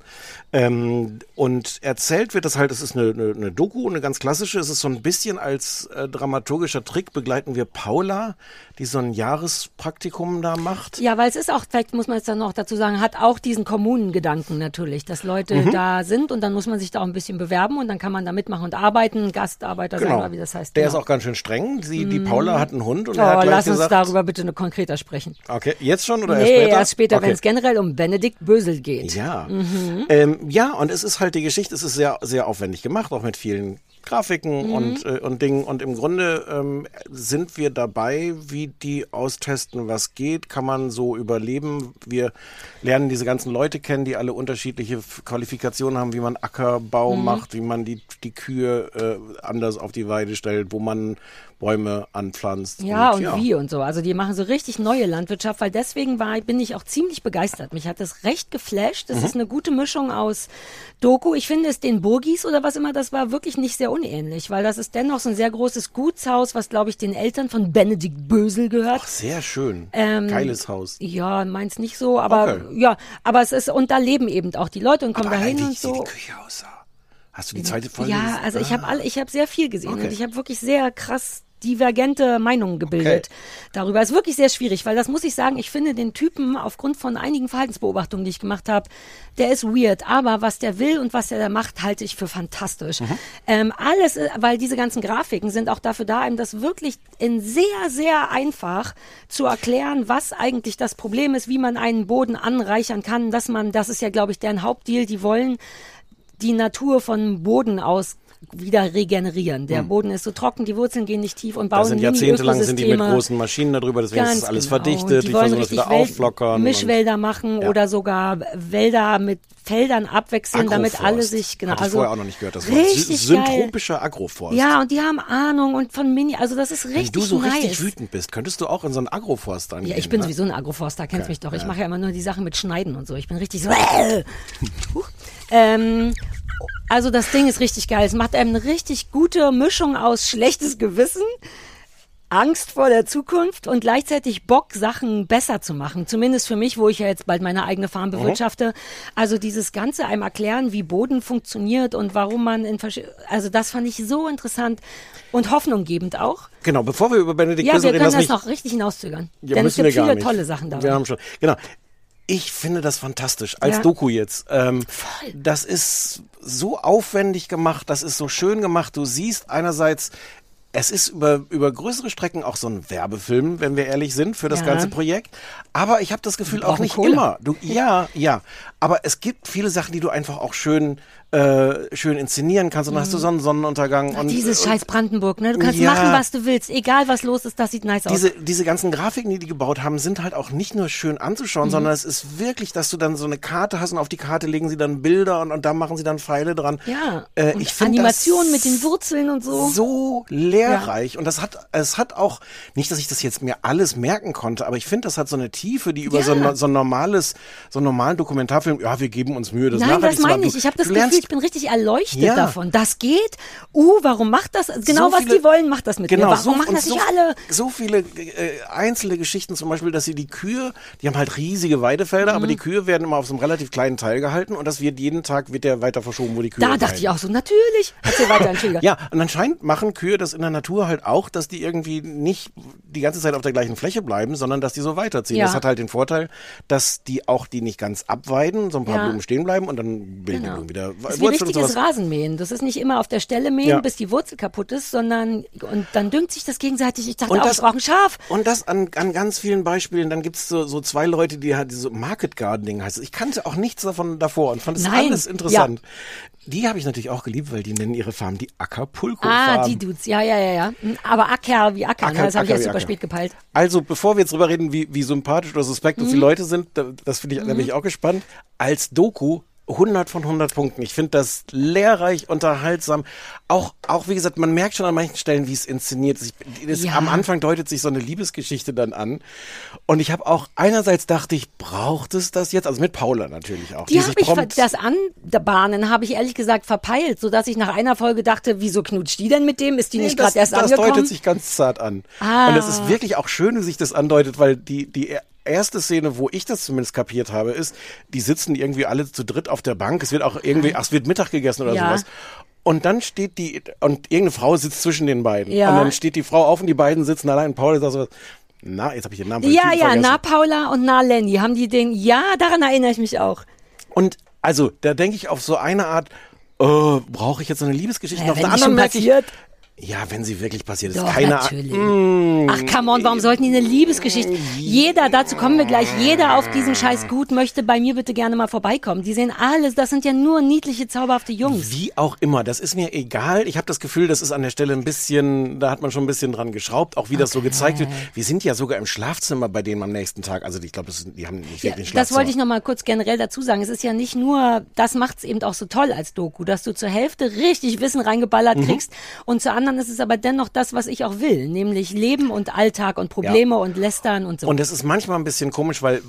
Ähm, und erzählt wird das halt, es ist eine, eine, eine Doku, eine ganz klassische, es ist so ein bisschen als äh, dramaturgischer Trick begleiten wir Paula, die so ein Jahrespraktikum da macht.
Ja, weil es ist auch, vielleicht muss man es dann noch dazu sagen, hat auch diesen Kommunengedanken natürlich, dass Leute
Mhm.
da sind und dann muss man sich da auch ein bisschen bewerben und dann kann man da mitmachen und arbeiten, Gastarbeiter sein oder wie das heißt.
Der
genau.
ist auch ganz schön streng. Sie, Die
Mhm.
Paula hat einen Hund und
oh,
er hat gleich
lass uns
gesagt,
darüber bitte eine konkreter sprechen.
okay, jetzt schon oder
nee,
erst später?
erst später,
okay.
wenn es generell um Benedikt Bösel geht.
Ja.
Mhm.
Ähm, ja, und es ist halt die Geschichte, es ist sehr, sehr aufwendig gemacht, auch mit vielen Grafiken
Mhm.
und, äh, und Dingen. Und im Grunde ähm, sind wir dabei, wie die austesten, was geht, kann man so überleben. Wir lernen diese ganzen Leute kennen, die alle unterschiedliche Qualifikationen haben, wie man Ackerbau
Mhm.
macht, wie man die, die Kühe äh, anders auf die Weide stellt, wo man Bäume anpflanzt.
Ja, und wie und so. Also die machen so richtig neue Landwirtschaft, weil deswegen war, bin ich auch ziemlich begeistert. Mich hat das recht geflasht. Das
Mhm.
ist eine gute Mischung aus Doku. Ich finde es den Burgis oder was immer das war wirklich nicht sehr unähnlich, weil das ist dennoch so ein sehr großes Gutshaus, was glaube ich den Eltern von Benedikt Bösel gehört.
Sehr schön.
Ähm,
Geiles Haus.
Ja, meins nicht so, aber
Okay.
ja, aber es ist und da leben eben auch die Leute und kommen
Aber
dahin
wie-
und so.
wie die Küche aussah. Hast du die zweite Folge
Ja, also ich habe alle, ich habe sehr viel gesehen
Okay.
und ich habe wirklich sehr krass divergente Meinungen gebildet darüber. Es ist wirklich sehr schwierig, weil das muss ich sagen, ich finde den Typen aufgrund von einigen Verhaltensbeobachtungen, die ich gemacht habe, der ist weird, aber was der will und was er da macht, halte ich für fantastisch. Ähm, alles, äh, weil diese ganzen Grafiken sind auch dafür da, einem das wirklich in sehr, sehr einfach zu erklären, was eigentlich das Problem ist, wie man einen Boden anreichern kann, dass man, das ist ja, glaube ich, deren Hauptdeal, die wollen die Natur von Boden aus wieder regenerieren. Der
Hm.
Boden ist so trocken, die Wurzeln gehen nicht tief und bauen
Da sind jahrzehntelang sind die mit großen Maschinen darüber, deswegen ist
Ganz
das alles
genau.
verdichtet, die,
die wollen
versuchen das wieder
Welt-
auflockern.
Mischwälder machen
Ja.
oder sogar Wälder mit Feldern abwechseln, damit alle sich genau.
Hatte ich
also
vorher auch noch nicht gehört, das
richtig.
Syntropischer Agroforst.
Ja, und die haben Ahnung und von Mini, also das ist richtig
Wenn du so
nice.
richtig wütend bist, könntest du auch in so einen Agroforst angehen.
Ja, ich bin
ne?
sowieso ein Agroforster, kennst
Okay,
mich doch. Ich
ja.
mache ja immer nur die Sachen mit Schneiden und so. Ich bin richtig so. Ähm, also das Ding ist richtig geil. Es macht einem eine richtig gute Mischung aus schlechtes Gewissen, Angst vor der Zukunft und gleichzeitig Bock, Sachen besser zu machen. Zumindest für mich, wo ich ja jetzt bald meine eigene Farm
Mhm.
bewirtschafte. Also dieses Ganze einem erklären, wie Boden funktioniert und warum man in verschi- also das fand ich so interessant und hoffnunggebend auch.
Genau, bevor wir über Benedikt
Ja,
Bösel
wir
reden,
können das noch richtig hinauszögern.
Ja,
Denn es gibt
wir
viele tolle Sachen dabei.
Wir haben schon, genau. Ich finde das fantastisch, als
Ja.
Doku jetzt. Ähm, das ist so aufwendig gemacht, das ist so schön gemacht. Du siehst einerseits, es ist über, über größere Strecken auch so ein Werbefilm, wenn wir ehrlich sind, für das
Ja.
ganze Projekt. Aber ich habe das Gefühl auch nicht
Kohle.
immer. Du, ja, ja. Aber es gibt viele Sachen, die du einfach auch schön, äh, schön inszenieren kannst. Und dann hast du so einen Sonnenuntergang. und,
Dieses
und
scheiß Brandenburg, ne? Du kannst
Ja.
machen, was du willst, egal was los ist, das sieht nice
diese,
aus.
diese ganzen Grafiken, die die gebaut haben, sind halt auch nicht nur schön anzuschauen,
Mhm.
sondern es ist wirklich, dass du dann so eine Karte hast und auf die Karte legen sie dann Bilder und, und da machen sie dann Pfeile dran.
Ja.
Äh, ich
Animationen mit den Wurzeln und so.
so lehrreich und das hat es hat auch nicht, dass ich das jetzt mir alles merken konnte, aber ich finde, das hat so eine Tiefe, die über
Ja.
so, ein- so ein normales, so einen normalen Dokumentarfilm. Ja, wir geben uns Mühe, das
Nein, das meine ich. Ich habe das Gefühl, ich bin richtig erleuchtet
Ja.
davon. Das geht. Uh, warum macht das? Genau, was
viele-
die wollen, macht das mit
Genau,
mir. Warum
so,
machen das
so,
nicht alle?
so viele äh, einzelne Geschichten, zum Beispiel, dass sie die Kühe, die haben halt riesige Weidefelder,
Mhm.
aber die Kühe werden immer auf so einem relativ kleinen Teil gehalten und das wird jeden Tag wird der weiter verschoben, wo die Kühe
Da dachte
weiden.
ich auch so, natürlich. Erzähl weiter, Entschuldigung.
Ja, und anscheinend machen Kühe das in der Natur halt auch, dass die irgendwie nicht die ganze Zeit auf der gleichen Fläche bleiben, sondern dass die so weiterziehen.
Ja.
Das hat halt den Vorteil, dass die auch die nicht ganz abweiden, so ein paar
Ja.
Blumen stehen bleiben und dann bilden die
Genau.
Blumen wieder
ist wie
Wurzeln und
richtiges. Rasenmähen. Das ist nicht immer auf der Stelle mähen,
Ja.
bis die Wurzel kaputt ist, sondern und dann düngt sich das gegenseitig. Ich dachte
Und
auch,
das-
es braucht ein Schaf.
Und das an, an ganz vielen Beispielen. Dann gibt's so, so zwei Leute, die halt diese Market Gardening heißt. Ich kannte auch nichts davon davor und fand es alles interessant. Die habe ich natürlich auch geliebt, weil die nennen ihre Farm die Acapulco-Farm.
Ah, die Dudes. Ja, ja, ja, ja. Aber Acker wie Acker.
Acker-
ne? Das habe ich erst
wie
super
Acker.
spät gepeilt.
Also, bevor wir jetzt drüber reden, wie, wie sympathisch oder suspekt uns die
Mhm.
Leute sind, da, das finde ich, da bin ich auch gespannt. Als Doku 100 von 100 Punkten. Ich finde das lehrreich, unterhaltsam. Auch, auch wie gesagt, man merkt schon an manchen Stellen, wie es inszeniert ist. Ich, das,
Ja.
Am Anfang deutet sich so eine Liebesgeschichte dann an. Und ich habe auch einerseits dachte ich, braucht es das jetzt? Also mit Paula natürlich auch.
Die
sich
habe ich,
prompt-
das Anbahnen habe ich ehrlich gesagt verpeilt, sodass ich nach einer Folge dachte, wieso knutscht die denn mit dem? Ist die
Nee,
nicht
das,
gerade erst
das
angekommen?
deutet sich ganz zart an.
Ah.
Und es ist wirklich auch schön, wie sich das andeutet, weil die, die erste Szene, wo ich das zumindest kapiert habe, ist, die sitzen irgendwie alle zu dritt auf der Bank. Es wird auch irgendwie, ach, es wird Mittag gegessen oder
Ja.
sowas. Und dann steht die, und irgendeine Frau sitzt zwischen den beiden.
Ja.
Und dann steht die Frau auf und die beiden sitzen allein. Paul sagt so, na, jetzt habe ich den Namen
ja, ja,
vergessen.
na Paula und na Lenny, haben die den, ja, daran erinnere ich mich auch.
Und also, da denke ich auf so eine Art, äh, brauche ich jetzt so eine Liebesgeschichte?
Ja,
auf der anderen merke ich. Ja, wenn sie wirklich passiert ist,
Doch,
keine
natürlich.
Mm,
Ach, come on, warum sollten die eine Liebesgeschichte? Jeder, dazu kommen wir gleich, jeder auf diesem Scheiß Gut möchte bei mir bitte gerne mal vorbeikommen. Die sehen alles, das sind ja nur niedliche, zauberhafte Jungs.
Wie auch immer, das ist mir egal. Ich habe das Gefühl, das ist an der Stelle ein bisschen, da hat man schon ein bisschen dran geschraubt, auch wie das so gezeigt wird. Wir sind ja sogar im Schlafzimmer bei denen am nächsten Tag. Also ich glaube, die haben nicht
Ja,
wirklich ein
das
Schlafzimmer.
wollte ich noch mal kurz generell dazu sagen. Es ist ja nicht nur, das macht's eben auch so toll als Doku, dass du zur Hälfte richtig Wissen reingeballert
Mhm.
kriegst und zur anderen ist es aber dennoch das, was ich auch will, nämlich Leben und Alltag und Probleme und Lästern und so.
Und es ist manchmal ein bisschen komisch, weil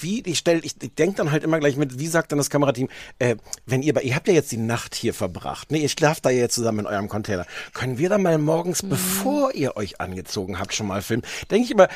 wie ich stell, ich, ich denke dann halt immer gleich mit, wie sagt dann das Kamerateam, äh, wenn ihr, bei- ihr habt ja jetzt die Nacht hier verbracht, ne, ihr schlaft da ja jetzt zusammen in eurem Container, können wir dann mal
Mhm.
morgens, bevor ihr euch angezogen habt, schon mal filmen? Denke ich immer,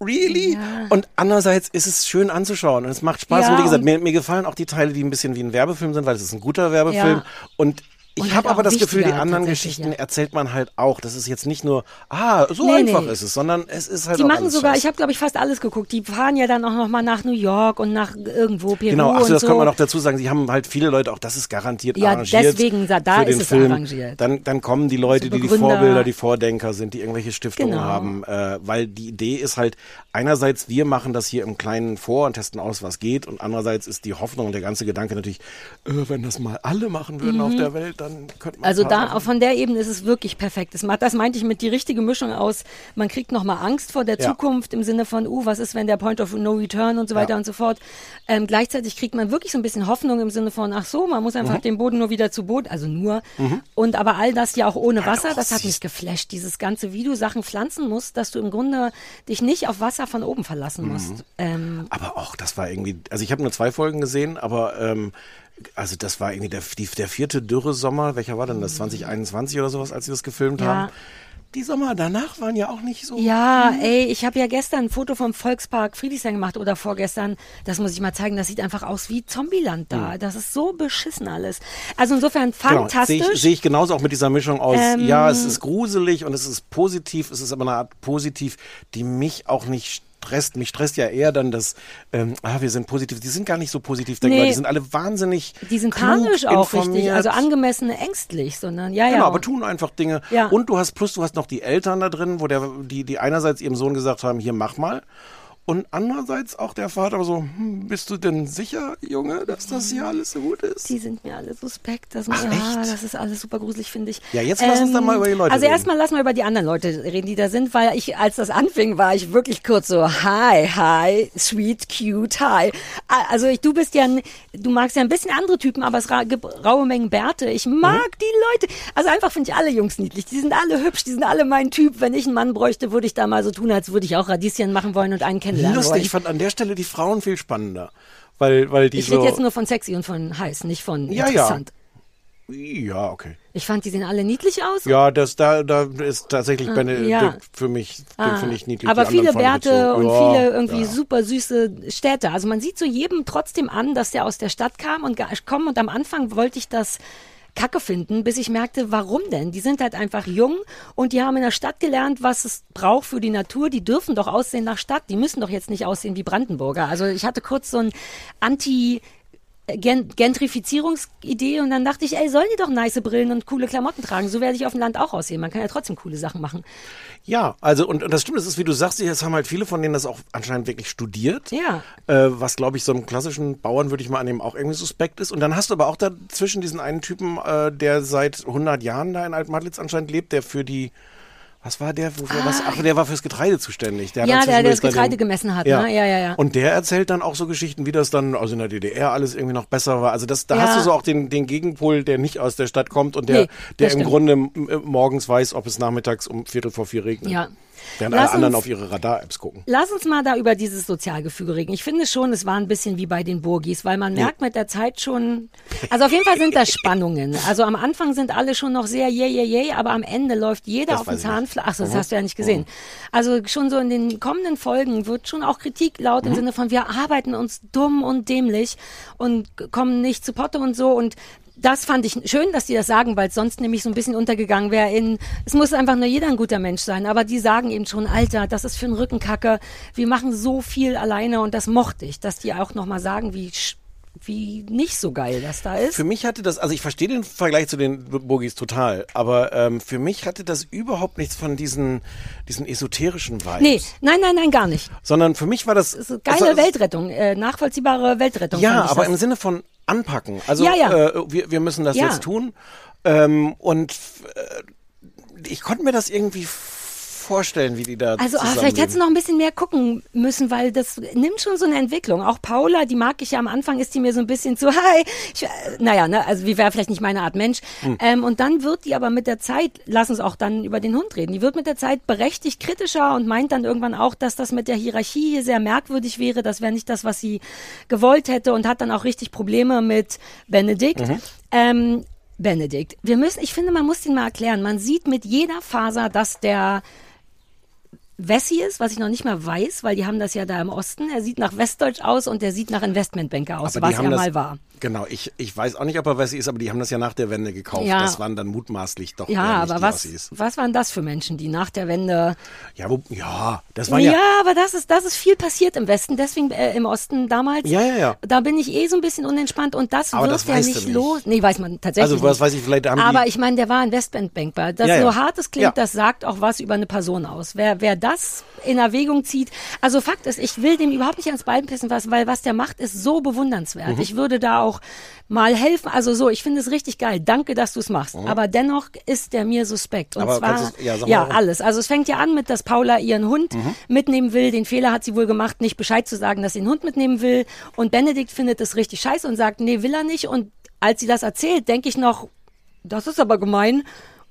Really? Und andererseits ist es schön anzuschauen und es macht Spaß.
Ja,
und wie gesagt, mir, mir gefallen auch die Teile, die ein bisschen wie ein Werbefilm sind, weil es ist ein guter Werbefilm.
Ja.
Und ich habe aber das Gefühl, die anderen Geschichten
ja.
erzählt man halt auch. Das ist jetzt nicht nur, ah, so
Nee,
einfach
nee.
ist es, sondern es ist halt
die machen sogar,
Scheiß.
ich habe glaube ich fast alles geguckt. Die fahren ja dann auch noch mal nach New York und nach irgendwo Peru
Genau, ach so,
und
das
so.
könnte man noch dazu sagen. Sie haben halt viele Leute, auch das ist garantiert
Ja,
arrangiert.
deswegen, da- da ist es
Film.
arrangiert.
Dann, dann kommen die Leute, die die. Vorbilder, die Vordenker sind, die irgendwelche Stiftungen
Genau.
haben. Äh, weil die Idee ist halt, einerseits, wir machen das hier im Kleinen vor und testen aus, was geht. Und andererseits ist die Hoffnung und der ganze Gedanke natürlich, äh, wenn das mal alle machen würden
Mhm.
auf der Welt, dann könnte man
Also da, auch von der Ebene ist es wirklich perfekt. Das, das meinte ich mit die richtige Mischung aus, man kriegt nochmal Angst vor der
Ja.
Zukunft im Sinne von, uh, was ist, wenn der Point of No Return und so weiter
Ja.
und so fort. Ähm, gleichzeitig kriegt man wirklich so ein bisschen Hoffnung im Sinne von, ach so, man muss einfach
Mhm.
den Boden nur wieder zu Boden, also nur.
Mhm.
Und aber all das ja auch ohne Wasser, das hat mich geflasht. Dieses ganze, wie du Sachen pflanzen musst, dass du im Grunde dich nicht auf Wasser von oben verlassen
Mhm.
musst. Ähm,
Aber auch, das war irgendwie, also ich habe nur zwei Folgen gesehen, aber ähm, also das war irgendwie der, die, der vierte Dürresommer, welcher war denn das, 2021 oder sowas, als sie das gefilmt
Ja.
haben. Die Sommer danach waren ja auch nicht so.
Ja, ey, ich habe ja gestern ein Foto vom Volkspark Friedrichshain gemacht oder vorgestern. Das muss ich mal zeigen. Das sieht einfach aus wie Zombieland da. Das ist so beschissen alles. Also insofern
Genau,
fantastisch.
sehe ich, sehe ich genauso auch mit dieser Mischung aus,
Ähm,
ja, es ist gruselig und es ist positiv, es ist aber eine Art positiv, die mich auch nicht stresst. Mich stresst ja eher dann das, ähm, ah, wir sind positiv. Die sind gar nicht so positiv,
Nee.
die sind alle wahnsinnig
die sind panisch auch richtig,
informiert.
also angemessen ängstlich, sondern ja,
Genau,
ja.
aber tun einfach Dinge.
Ja.
Und du hast plus, du hast noch die Eltern da drin, wo der, die, die einerseits ihrem Sohn gesagt haben, hier mach mal. Und andererseits auch der Vater so, hm, bist du denn sicher, Junge, dass das hier alles so gut ist?
Die sind mir alle suspekt. Das,
Ach,
ja,
echt?
das ist alles super gruselig, finde ich.
Ja, jetzt lass uns dann mal über die Leute
Also
reden.
erstmal lass mal über die anderen Leute reden, die da sind, weil ich, als das anfing, war ich wirklich kurz so, hi, hi, sweet, cute, hi. Also ich, du bist ja, du magst ja ein bisschen andere Typen, aber es ra gibt raue Mengen Bärte. Ich mag
Mhm.
die Leute. Also einfach finde ich alle Jungs niedlich. Die sind alle hübsch, die sind alle mein Typ. Wenn ich einen Mann bräuchte, würde ich da mal so tun, als würde ich auch Radieschen machen wollen und einen kennenlernen
Lustig, ich fand an der Stelle die Frauen viel spannender. Weil, weil die
Ich
so.
rede jetzt nur von sexy und von heiß, nicht von
Ja, ja.
interessant.
ja, okay.
Ich fand, die sehen alle niedlich aus.
Ja, das da, da ist tatsächlich
Ah,
Benedikt
ja.
für mich,
Ah,
finde ich niedlich.
Aber viele
so,
und
ja,
viele irgendwie
ja.
super süße Städte. Also man sieht so jedem trotzdem an, dass der aus der Stadt kam und ga- komm und am Anfang wollte ich das Kacke finden, bis ich merkte, warum denn? Die sind halt einfach jung und die haben in der Stadt gelernt, was es braucht für die Natur. Die dürfen doch aussehen nach Stadt. Die müssen doch jetzt nicht aussehen wie Brandenburger. Also ich hatte kurz so ein Anti Gentrifizierungsidee und dann dachte ich, ey, sollen die doch nice Brillen und coole Klamotten tragen? So werde ich auf dem Land auch aussehen. Man kann ja trotzdem coole Sachen machen.
Ja, also und, und das stimmt, das ist wie du sagst, jetzt haben halt viele von denen das auch anscheinend wirklich studiert.
Ja.
Äh, was glaube ich so einem klassischen Bauern würde ich mal annehmen auch irgendwie suspekt ist. Und dann hast du aber auch dazwischen diesen einen Typen, äh, der seit 100 Jahren da in Altmadlitz anscheinend lebt, der für die was war der? Wofür, was? Ach, der war fürs Getreide zuständig. Der
Ja, der, der das Getreide
dann-
gemessen hat. Ne? Ja, ja, ja.
Und der erzählt dann auch so Geschichten, wie das dann, also in der DDR alles irgendwie noch besser war. Also das, da
Ja.
hast du so auch den, den Gegenpol, der nicht aus der Stadt kommt und der,
Nee,
der im
stimmt.
Grunde morgens weiß, ob es nachmittags um Viertel vor vier regnet.
Ja.
Während
Lass
alle anderen
uns-
auf ihre Radar-Apps gucken.
Lass uns mal da über dieses Sozialgefüge reden. Ich finde schon, es war ein bisschen wie bei den Burgis, weil man merkt mit der Zeit schon, also auf jeden Fall sind da Spannungen. Also am Anfang sind alle schon noch sehr yay, yay, yay, aber am Ende läuft jeder
Das
auf den. Zahnfleisch. Ach, so, das
Mhm.
hast du ja nicht gesehen. Also schon so in den kommenden Folgen wird schon auch Kritik laut
Mhm.
im Sinne von, wir arbeiten uns dumm und dämlich und kommen nicht zu Potte und so und das fand ich schön, dass die das sagen, weil es sonst nämlich so ein bisschen untergegangen wäre in, es muss einfach nur jeder ein guter Mensch sein, aber die sagen eben schon, Alter, das ist für einen Rückenkacke, wir machen so viel alleine und das mochte ich, dass die auch nochmal sagen, wie, wie nicht so geil das da ist.
Für mich hatte das, also ich verstehe den Vergleich zu den Burgis total, aber ähm, für mich hatte das überhaupt nichts von diesen, diesen esoterischen Vibes.
Nee, nein, nein, nein, gar nicht.
Sondern für mich war das.
Das ist geile
also,
Weltrettung, äh, nachvollziehbare Weltrettung.
Ja, aber
das.
im Sinne von anpacken. Also
Ja, ja.
Äh, wir, wir müssen das
Ja.
jetzt tun. Ähm, und äh, ich konnte mir das irgendwie vorstellen, wie die da
Also ah, vielleicht hättest du noch ein bisschen mehr gucken müssen, weil das nimmt schon so eine Entwicklung. Auch Paula, die mag ich ja am Anfang, ist die mir so ein bisschen zu, hi, ich, äh, naja, ne, also wie wäre vielleicht nicht meine Art Mensch.
Hm.
Ähm, und dann wird die aber mit der Zeit, lass uns auch dann über den Hund reden, die wird mit der Zeit berechtigt kritischer und meint dann irgendwann auch, dass das mit der Hierarchie hier sehr merkwürdig wäre, das wäre nicht das, was sie gewollt hätte und hat dann auch richtig Probleme mit Benedikt.
Mhm.
Ähm, Benedikt, wir müssen, ich finde, man muss den mal erklären. Man sieht mit jeder Faser, dass der Wessi ist, was ich noch nicht mal weiß, weil die haben das ja da im Osten. Er sieht nach Westdeutsch aus und er sieht nach Investmentbanker aus, was er
das-
mal war.
Genau, ich, ich weiß auch nicht, ob er Wessi ist, aber die haben das ja nach der Wende gekauft.
Ja.
Das waren dann mutmaßlich doch
Ja, aber
die
was,
Ossis.
was waren das für Menschen, die nach der Wende
Ja, wo, ja, das waren
ja,
ja,
aber das ist, das ist viel passiert im Westen, deswegen äh, im Osten damals.
Ja, ja, ja.
Da bin ich eh so ein bisschen unentspannt und das
Aber
wird
das
ja nicht
nicht.
los. Nee, weiß man tatsächlich
Also, was weiß ich, vielleicht haben
Aber ich meine, der war Investmentbanker. Das
Ja, ja.
so hart es klingt,
Ja.
das sagt auch was über eine Person aus. Wer, wer das in Erwägung zieht, also Fakt ist, ich will dem überhaupt nicht ans Bein pissen, was, weil was der macht, ist so bewundernswert.
Mhm.
Ich würde da auch mal helfen. Also so, ich finde es richtig geil. Danke, dass du es machst. Aber dennoch ist der mir suspekt. Und
Mhm. Aber
zwar,
ja,
ja, alles. Also es fängt ja an mit, dass Paula ihren Hund
Mhm.
mitnehmen will. Den Fehler hat sie wohl gemacht, nicht Bescheid zu sagen, dass sie den Hund mitnehmen will. Und Benedikt findet es richtig scheiße und sagt, nee, will er nicht. Und als sie das erzählt, denke ich noch, das ist aber gemein.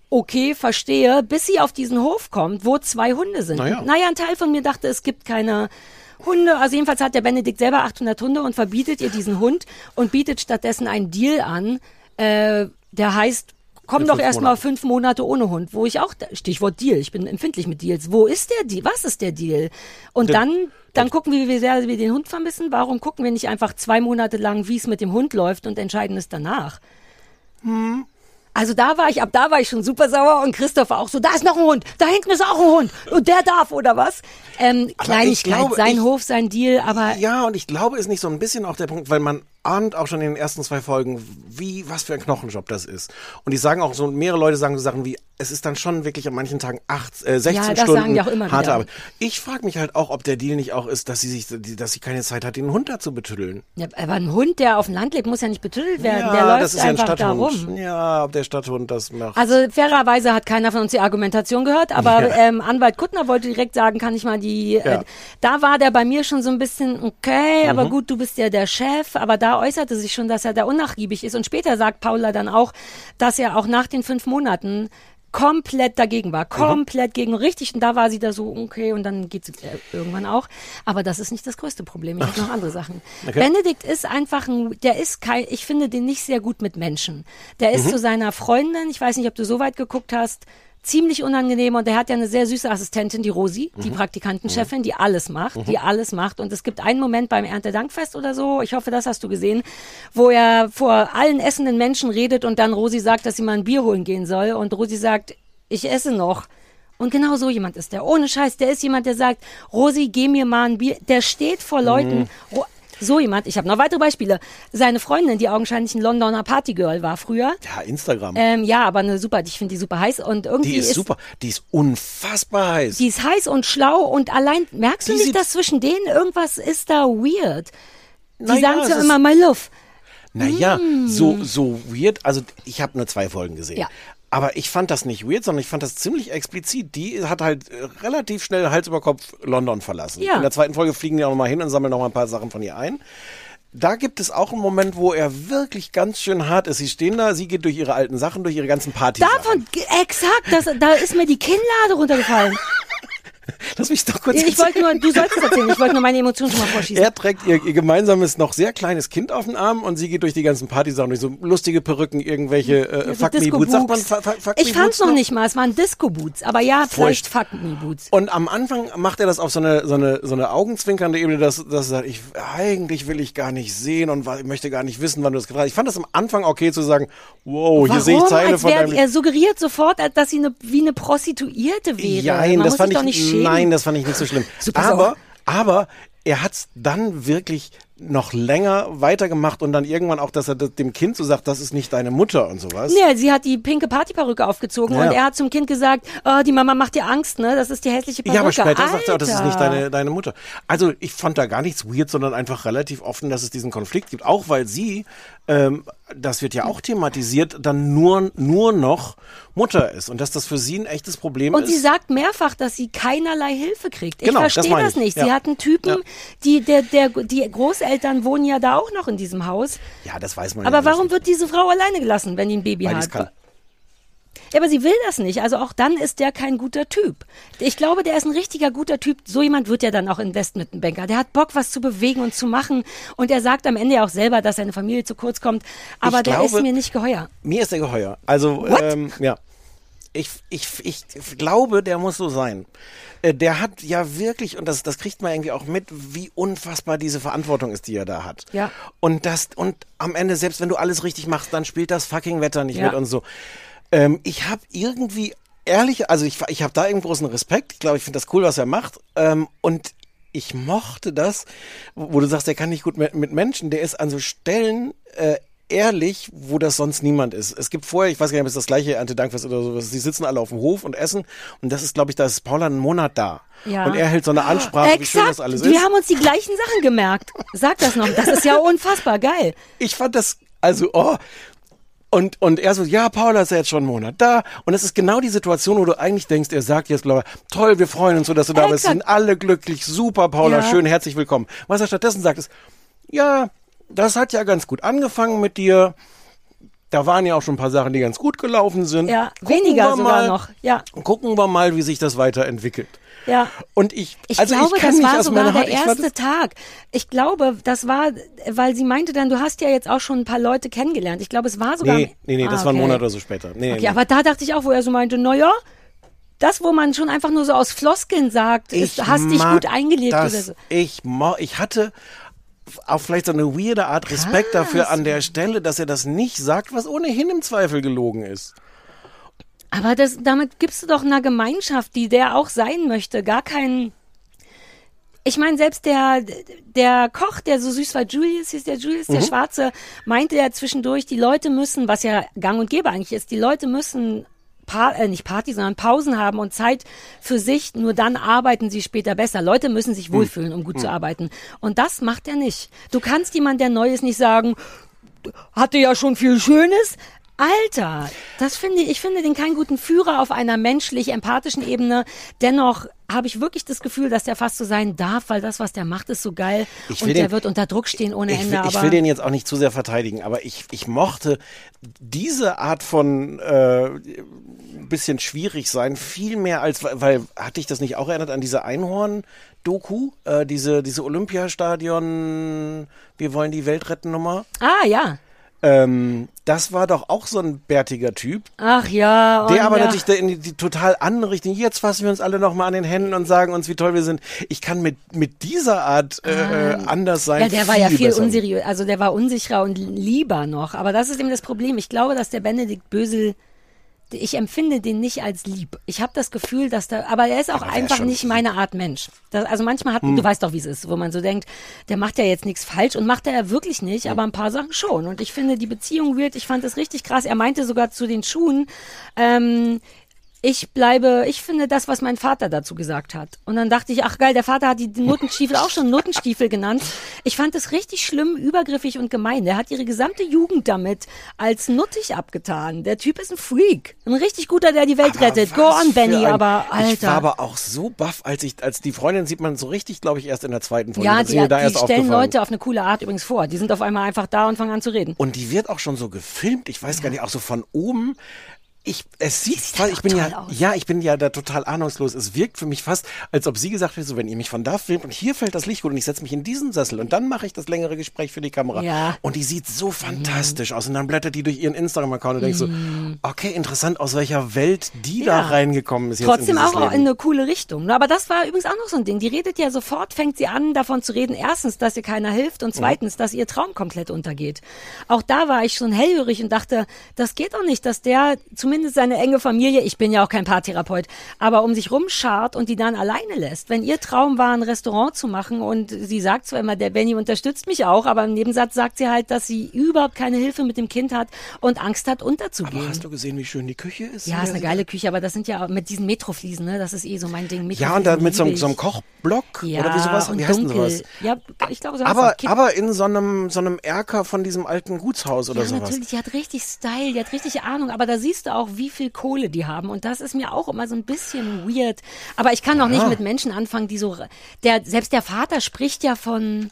Okay, verstehe, bis sie auf diesen Hof kommt, wo zwei Hunde sind.
Naja.
naja, ein Teil von mir dachte, es gibt keine Hunde. Also jedenfalls hat der Benedikt selber 800 Hunde und verbietet ihr diesen Hund und bietet stattdessen einen Deal an, äh, der heißt, komm doch
fünf
erst mal
Monaten.
fünf Monate ohne Hund, wo ich auch, Stichwort Deal, ich bin empfindlich mit Deals. Wo ist der Deal? Was ist der Deal? Und
Der-
dann, dann gucken wir, wie sehr wir den Hund vermissen. Warum gucken wir nicht einfach zwei Monate lang, wie es mit dem Hund läuft und entscheiden es danach? Also da war ich, ab da war ich schon super sauer und Christoph auch so, da ist noch ein Hund, da hinten ist auch ein Hund und der darf oder was? Ähm, Kleinigkeit,
glaube,
sein
ich-
Hof, sein Deal, aber
Ja, und ich glaube, ist nicht so ein bisschen auch der Punkt, weil man ahnt auch schon in den ersten zwei Folgen, wie, was für ein Knochenjob das ist. Und die sagen auch so, mehrere Leute sagen so Sachen wie, es ist dann schon wirklich an manchen Tagen acht, äh, 16
Ja, das
Stunden
sagen die auch immer
harte
wieder.
Arbeit. Ich frage mich halt auch, ob der Deal nicht auch ist, dass sie sich, dass sie keine Zeit hat, den Hund da zu betüddeln.
Ja, aber ein Hund, der auf dem Land lebt, muss ja nicht betüttelt werden.
ja,
der läuft
das ist ja ein Stadthund. Ja, ob der Stadthund das macht.
Also fairerweise hat keiner von uns die Argumentation gehört, aber
Ja.
ähm, Anwalt Kuttner wollte direkt sagen, kann ich mal die.
Ja.
Äh, da war der bei mir schon so ein bisschen okay, aber
Mhm.
gut, du bist ja der Chef. Aber da äußerte sich schon, dass er da unnachgiebig ist. Und später sagt Paula dann auch, dass er auch nach den fünf Monaten komplett dagegen war, komplett gegen richtig und da war sie da so okay und dann geht sie äh, irgendwann auch, aber das ist nicht das größte Problem, ich habe noch andere Sachen.
Okay.
Benedikt ist einfach ein, der ist kein, ich finde den nicht sehr gut mit Menschen. Der ist
Mhm.
zu seiner Freundin, ich weiß nicht, ob du so weit geguckt hast, ziemlich unangenehm und der hat ja eine sehr süße Assistentin, die Rosi, die
Mhm.
Praktikantenchefin, die alles macht,
Mhm.
die alles macht und es gibt einen Moment beim Erntedankfest oder so, ich hoffe, das hast du gesehen, wo er vor allen essenden Menschen redet und dann Rosi sagt, dass sie mal ein Bier holen gehen soll und Rosi sagt, ich esse noch. Und genau so jemand ist der. Ohne Scheiß, der ist jemand, der sagt, Rosi, geh mir mal ein Bier. Der steht vor Leuten.
Mhm.
So jemand, ich habe noch weitere Beispiele. Seine Freundin, die augenscheinlich ein Londoner Partygirl war früher.
Ja, Instagram.
Ähm, ja, aber eine super, ich finde die super heiß und irgendwie
die ist, super. Die ist unfassbar heiß.
Die ist heiß und schlau und allein, merkst du
Die
nicht,
sieht-
dass zwischen denen irgendwas ist da weird? Die
Naja,
sagen
ist-
immer, my love.
Naja,
Mm.
so, so weird. Also ich habe nur zwei Folgen gesehen.
Ja.
Aber ich fand das nicht weird, sondern ich fand das ziemlich explizit. Die hat halt relativ schnell Hals über Kopf London verlassen.
Ja.
In der zweiten Folge fliegen die auch nochmal hin und sammeln nochmal ein paar Sachen von ihr ein. Da gibt es auch einen Moment, wo er wirklich ganz schön hart ist. Sie stehen da, sie geht durch ihre alten Sachen, durch ihre ganzen Partys.
Davon, g- exakt, das, da ist mir die Kinnlade runtergefallen.
Lass mich doch kurz
Ich wollte nur, du sollst es erzählen, ich wollte nur meine Emotionen schon mal vorschießen.
Er trägt ihr, ihr gemeinsames, noch sehr kleines Kind auf den Arm und sie geht durch die ganzen Partysachen, durch so lustige Perücken, irgendwelche äh, Fuck Me Boots. Sagt man Fuck, fuck,
Ich fand's
Boots
noch nicht mal, es waren Disco-Boots, aber ja, vielleicht. Fuck Me Boots.
Und am Anfang macht er das auf so eine, so eine, so eine augenzwinkernde Ebene, dass, dass er sagt, ich, eigentlich will ich gar nicht sehen und ich möchte gar nicht wissen, wann du das getragen hast. Ich fand das am Anfang okay zu sagen, wow, hier sehe ich Teile
Als
von deinem
Er suggeriert sofort, dass sie eine, wie eine Prostituierte wäre.
Nein,
Man
das fand ich,
doch nicht schämen.
Nein, das fand ich nicht so schlimm.
Super
aber,
sauer.
aber er hat's dann wirklich noch länger weitergemacht und dann irgendwann auch, dass er dem Kind so sagt, das ist nicht deine Mutter und sowas.
Nee, sie hat die pinke Partyperücke aufgezogen
Ja.
und er hat zum Kind gesagt, oh, die Mama macht dir Angst, ne? Das ist die hässliche Perücke.
Ja, aber später sagt er auch, das ist
Alter.
nicht deine, deine Mutter. Also ich fand da gar nichts weird, sondern einfach relativ offen, dass es diesen Konflikt gibt. Auch weil sie, ähm, das wird ja auch thematisiert, dann nur, nur noch Mutter ist. Und dass das für sie ein echtes Problem
Und
ist.
sie sagt mehrfach, dass sie keinerlei Hilfe kriegt. Ich
Genau, das
verstehe das,
ich.
nicht.
Ja.
Sie hat einen Typen,
Ja.
die, der, der, die Großeltern wohnen ja da auch noch in diesem Haus.
ja, das weiß man
Aber
ja
warum wird diese Frau alleine gelassen, wenn die ein Baby
Weil
hat? Ja, aber sie will das nicht. Also auch dann ist der kein guter Typ. Ich glaube, der ist ein richtiger guter Typ. So jemand wird ja dann auch Investmentbanker. Der hat Bock, was zu bewegen und zu machen. Und er sagt am Ende ja auch selber, dass seine Familie zu kurz kommt. Aber
Ich
der
glaube-
ist mir nicht geheuer.
Mir ist der geheuer. Also,
What?
ähm, ja. Ich, ich, ich glaube, der muss so sein. Äh, Der hat ja wirklich, und das, das kriegt man irgendwie auch mit, wie unfassbar diese Verantwortung ist, die er da hat.
Ja.
Und das, und am Ende, selbst wenn du alles richtig machst, dann spielt das fucking Wetter nicht
Ja.
mit und so. Ähm, ich habe irgendwie ehrlich, also ich, ich habe da einen großen Respekt. Ich glaube, ich finde das cool, was er macht. Ähm, und ich mochte das, wo du sagst, der kann nicht gut mit, mit Menschen. Der ist an so Stellen äh, ehrlich, wo das sonst niemand ist. Es gibt vorher, ich weiß gar nicht, ob es das gleiche Erntedankfest oder sowas, die sitzen alle auf dem Hof und essen. Und das ist, glaube ich, da ist Paula einen Monat da.
Ja.
Und er hält so eine Ansprache, wie schön das
Exakt.
alles
Wir
ist.
haben uns die gleichen Sachen gemerkt. Sag das noch. Das ist ja unfassbar geil.
ich fand das, also, oh. Und, und er so, ja, Paula ist ja jetzt schon einen Monat da. Und es ist genau die Situation, wo du eigentlich denkst, er sagt jetzt, glaube ich, toll, wir freuen uns so, dass du da bist.
Exakt.
Sind alle glücklich, super, Paula,
Ja.
schön, herzlich willkommen. Was er stattdessen sagt, ist, ja, das hat ja ganz gut angefangen mit dir. Da waren ja auch schon ein paar Sachen, die ganz gut gelaufen sind.
Ja,
Gucken
weniger sogar
mal,
noch. Ja,
Gucken wir mal, wie sich das weiterentwickelt.
Ja.
Und ich,
Ich
also
glaube,
ich kann
das
nicht
war
aus
sogar der
ich
erste
das-
Tag. Ich glaube, das war, weil sie meinte dann, du hast ja jetzt auch schon ein paar Leute kennengelernt. Ich glaube, es war sogar.
Nee, nee, nee, das
Ah,
war ein
okay.
Monat oder so später. Nee,
Okay,
nee.
aber da dachte ich auch, wo er so meinte, na ja, das, wo man schon einfach nur so aus Floskeln sagt, ist, hast dich gut eingelebt
das.
oder so.
Ich, mo- ich hatte auf vielleicht so eine weirde Art Respekt dafür an der Stelle, dass er das nicht sagt, was ohnehin im Zweifel gelogen ist.
Aber das, damit gibst du doch einer Gemeinschaft, die der auch sein möchte, gar keinen. Ich meine, selbst der, der Koch, der so süß war, Julius, hieß der Julius, der
Mhm.
Schwarze, meinte ja zwischendurch, die Leute müssen, was ja gang und gäbe eigentlich ist, die Leute müssen Pa äh, nicht Party, sondern Pausen haben und Zeit für sich. Nur dann arbeiten sie später besser. Leute müssen sich wohlfühlen, um gut
Hm.
zu arbeiten. Und das macht er nicht. Du kannst jemand, der neu ist, nicht sagen, hatte ja schon viel Schönes. Alter, das finde ich, ich finde den keinen guten Führer auf einer menschlich empathischen Ebene. Dennoch habe ich wirklich das Gefühl, dass der fast so sein darf, weil das, was der macht, ist so geil.
Ich
und
will
der
den-
wird unter Druck stehen ohne
Ich
Ende.
will,
aber
ich will den jetzt auch nicht zu sehr verteidigen, aber ich, ich mochte diese Art von äh, ein bisschen schwierig sein. Viel mehr als, weil, hatte ich das nicht auch erinnert an diese Einhorn-Doku? Äh, diese, diese Olympiastadion, wir wollen die Welt retten Nummer?
Ah, ja.
Ähm, das war doch auch so ein bärtiger Typ.
Ach ja.
Der
und
aber
ja.
natürlich in die, die total andere Richtung. Jetzt fassen wir uns alle nochmal an den Händen und sagen uns, wie toll wir sind. Ich kann mit, mit dieser Art äh, äh, anders sein.
Ah. Ja, der war ja viel unseriös, also der war unsicherer und lieber noch. Aber das ist eben das Problem. Ich glaube, dass der Benedikt Bösel, ich empfinde den nicht als lieb. Ich habe das Gefühl, dass da, aber er ist auch einfach nicht meine Art Mensch. Das, also manchmal hat,
Hm.
du weißt doch, wie es ist, wo man so denkt, der macht ja jetzt nichts falsch und macht er ja wirklich nicht, aber ein paar Sachen schon. Und ich finde die Beziehung wird, ich fand es richtig krass. Er meinte sogar zu den Schuhen, ähm, ich bleibe, ich finde das, was mein Vater dazu gesagt hat. Und dann dachte ich, ach geil, der Vater hat die Nuttenstiefel auch schon Nuttenstiefel genannt. Ich fand es richtig schlimm, übergriffig und gemein. Der hat ihre gesamte Jugend damit als nuttig abgetan. Der Typ ist ein Freak. Ein richtig guter, der die Welt
Aber
rettet. Go on, Benny,
ein-
aber
Ich war
Alter.
aber auch so baff, als ich, als die Freundin sieht man so richtig, glaube ich, erst in der zweiten Folge.
ja, die, die
erst
stellen. Leute auf eine coole Art übrigens vor. Die sind auf einmal einfach da und fangen an zu reden.
Und die wird auch schon so gefilmt, ich weiß gar nicht, auch so von oben. Ich, es sieht, fast, ich bin ja, ja, ich bin ja da total ahnungslos. Es wirkt für mich fast, als ob sie gesagt hätte, so, wenn ihr mich von da filmt und hier fällt das Licht gut und ich setze mich in diesen Sessel und dann mache ich das längere Gespräch für die Kamera.
Ja.
Und die sieht so fantastisch aus und dann blättert die durch ihren Instagram-Account und denkst so, okay, interessant, aus welcher Welt die da
Mhm. Ja.
reingekommen ist jetzt
Trotzdem auch
Leben.
in eine coole Richtung. ne? Aber das war übrigens auch noch so ein Ding. Die redet ja sofort, fängt sie an, davon zu reden. Erstens, dass ihr keiner hilft und zweitens, dass ihr Traum komplett untergeht. Auch da war ich schon hellhörig und dachte, das geht doch nicht, dass der zumindest seine enge Familie, ich bin ja auch kein Paartherapeut, aber um sich rumschart und die dann alleine lässt. Wenn ihr Traum war, ein Restaurant zu machen und sie sagt zwar immer, der Benny unterstützt mich auch, aber im Nebensatz sagt sie halt, dass sie überhaupt keine Hilfe mit dem Kind hat und Angst hat, unterzugehen.
Aber hast du gesehen, wie schön die Küche ist?
Ja, ist eine geile Küche, aber das sind ja mit diesen Metrofliesen, ne? Das ist eh so mein Ding.
Ja, und dann mit so, so einem. Kochblock
ja,
oder wie sowas. Wie heißt denn sowas?
Ja, ich glaube, so
Aber, aber in so einem, so einem Erker von diesem alten Gutshaus oder
ja,
sowas.
natürlich, die hat richtig Style, die hat richtig Ahnung, aber da siehst du auch, wie viel Kohle die haben und das ist mir auch immer so ein bisschen weird. Aber ich kann auch nicht mit Menschen anfangen, die so, der, selbst der Vater spricht ja von,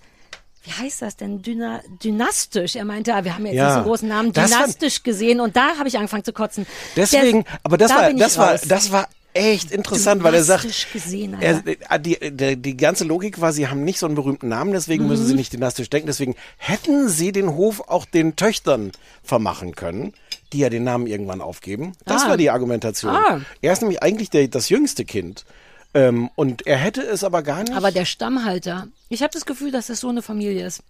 wie heißt das denn, Dyna, dynastisch. Er meinte, ah, wir haben jetzt
Ja.
einen großen Namen, dynastisch gesehen und da habe ich angefangen zu kotzen.
Deswegen,
Der-
aber das
da
war, das war,
raus.
das war echt interessant, weil er sagt,
Dynastisch gesehen,
er, äh, die, die, die ganze Logik war, sie haben nicht so einen berühmten Namen, deswegen müssen
Mhm.
sie nicht dynastisch denken, deswegen hätten sie den Hof auch den Töchtern vermachen können, die ja den Namen irgendwann aufgeben. Das
Ah.
war die Argumentation.
Ah.
Er ist nämlich eigentlich der, das jüngste Kind. Ähm, und er hätte es aber gar nicht.
Aber der Stammhalter, ich habe das Gefühl, dass das so eine Familie ist.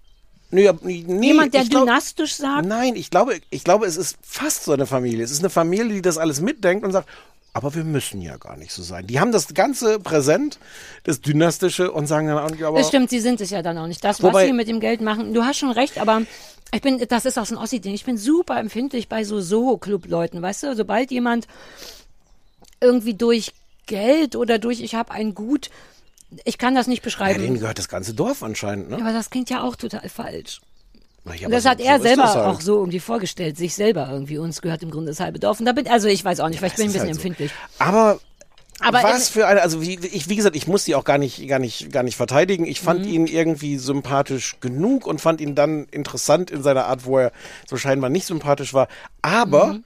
Nee, nee,
Jemand, der
ich glaub-
dynastisch sagt.
Nein, ich glaube, ich glaube, es ist fast so eine Familie. Es ist eine Familie, die das alles mitdenkt und sagt, aber wir müssen ja gar nicht so sein. Die haben das ganze Präsent, das Dynastische und sagen dann auch nicht, aber.
Das stimmt, sie sind es ja dann auch nicht. Das, was
Wobei-
sie mit dem Geld machen, du hast schon recht, aber ich bin, das ist auch so ein Ossi-Ding. Ich bin super empfindlich bei so Soho-Club-Leuten, weißt du? Sobald jemand irgendwie durch Geld oder durch ich habe ein Gut, ich kann das nicht
Ja,
beschreiben.
denen gehört das ganze Dorf anscheinend, ne?
aber das klingt ja auch total falsch.
Ja,
das
so-
hat er
so
selber
das halt.
auch so irgendwie vorgestellt, sich selber irgendwie. Uns gehört im Grunde das halbe Dorf. Und da bin, also ich weiß auch nicht, vielleicht bin ich ein bisschen
halt so.
empfindlich.
Aber
Aber
was für eine, also wie, ich, wie gesagt, ich muss die auch gar nicht, gar nicht, gar nicht verteidigen. Ich
Mhm.
fand ihn irgendwie sympathisch genug und fand ihn dann interessant in seiner Art, wo er so scheinbar nicht sympathisch war. Aber
Mhm.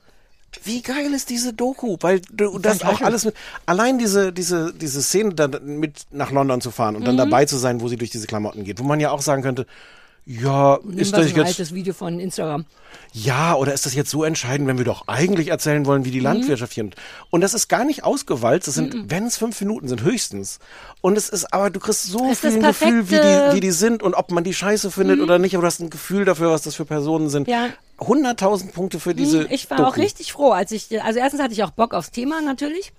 wie geil ist diese Doku? Weil du das auch
Fantastisch.
alles mit, allein diese, diese, diese Szene dann mit nach London zu fahren und dann
Mhm.
dabei zu sein, wo sie durch diese Klamotten geht, wo man ja auch sagen könnte, ja,
Nimm
ist das
ein
jetzt,
altes Video von Instagram.
ja, oder ist das jetzt so entscheidend, wenn wir doch eigentlich erzählen wollen,
Mhm.
wie die Landwirtschaft hier. Und das ist gar nicht ausgewalzt. Das sind, wenn es fünf Minuten sind, höchstens. Und es ist, aber du kriegst so
Es
viel ein Gefühl, wie
Mhm.
die, wie die sind und ob man die scheiße findet oder nicht. Aber du hast ein Gefühl dafür, was das für Personen sind.
Ja.
100.000 Punkte für diese.
Hm, Ich war
Doku.
auch richtig froh, als ich, also erstens hatte ich auch Bock aufs Thema natürlich.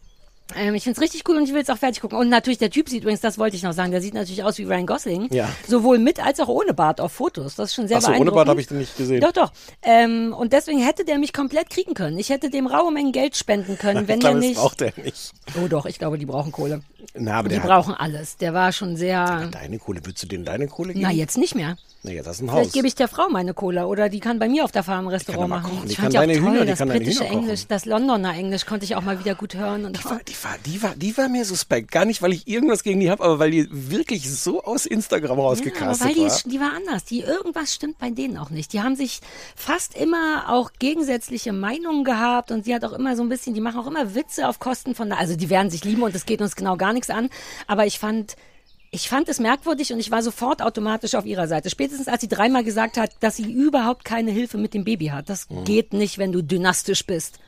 Ähm, ich find's richtig cool und ich will es auch fertig gucken. Und natürlich, der Typ sieht übrigens, das wollte ich noch sagen, der sieht natürlich aus wie Ryan Gosling.
Ja.
Sowohl mit als auch ohne Bart auf Fotos. Das ist schon sehr
Ach so, ohne
beeindruckend.
Bart habe ich den nicht gesehen.
Doch, doch. Ähm, und deswegen hätte der mich komplett kriegen können. Ich hätte dem raue Mengen Geld spenden können, wenn
ich glaube,
der
das
nicht.
braucht er nicht.
Oh doch, ich glaube, die brauchen Kohle.
Na, aber
Die
der hat
brauchen alles. Der war schon sehr.
deine Kohle. Würdest du denen deine Kohle geben?
Na, jetzt nicht mehr.
Jetzt hast du ein
Vielleicht
Haus.
gebe ich der Frau meine Cola oder die kann bei mir auf der Farm ein Restaurant machen.
kochen, die
Ich
kann
fand ja auch toll,
Hühner- die
das britische. Englisch, das Londoner Englisch konnte ich auch mal wieder gut hören. Und
Die war, die, war, die, war, die war mir suspekt. Gar nicht, weil ich irgendwas gegen die habe, aber weil die wirklich so aus Instagram
Ja, aber weil die,
war.
die war anders. Die irgendwas stimmt bei denen auch nicht. Die haben sich fast immer auch gegensätzliche Meinungen gehabt und sie hat auch immer so ein bisschen, die machen auch immer Witze auf Kosten von, also die werden sich lieben und es geht uns genau gar nichts an. Aber ich fand, ich fand es merkwürdig und ich war sofort automatisch auf ihrer Seite. Spätestens als sie dreimal gesagt hat, dass sie überhaupt keine Hilfe mit dem Baby hat. Das
Mhm.
geht nicht, wenn du dynastisch bist.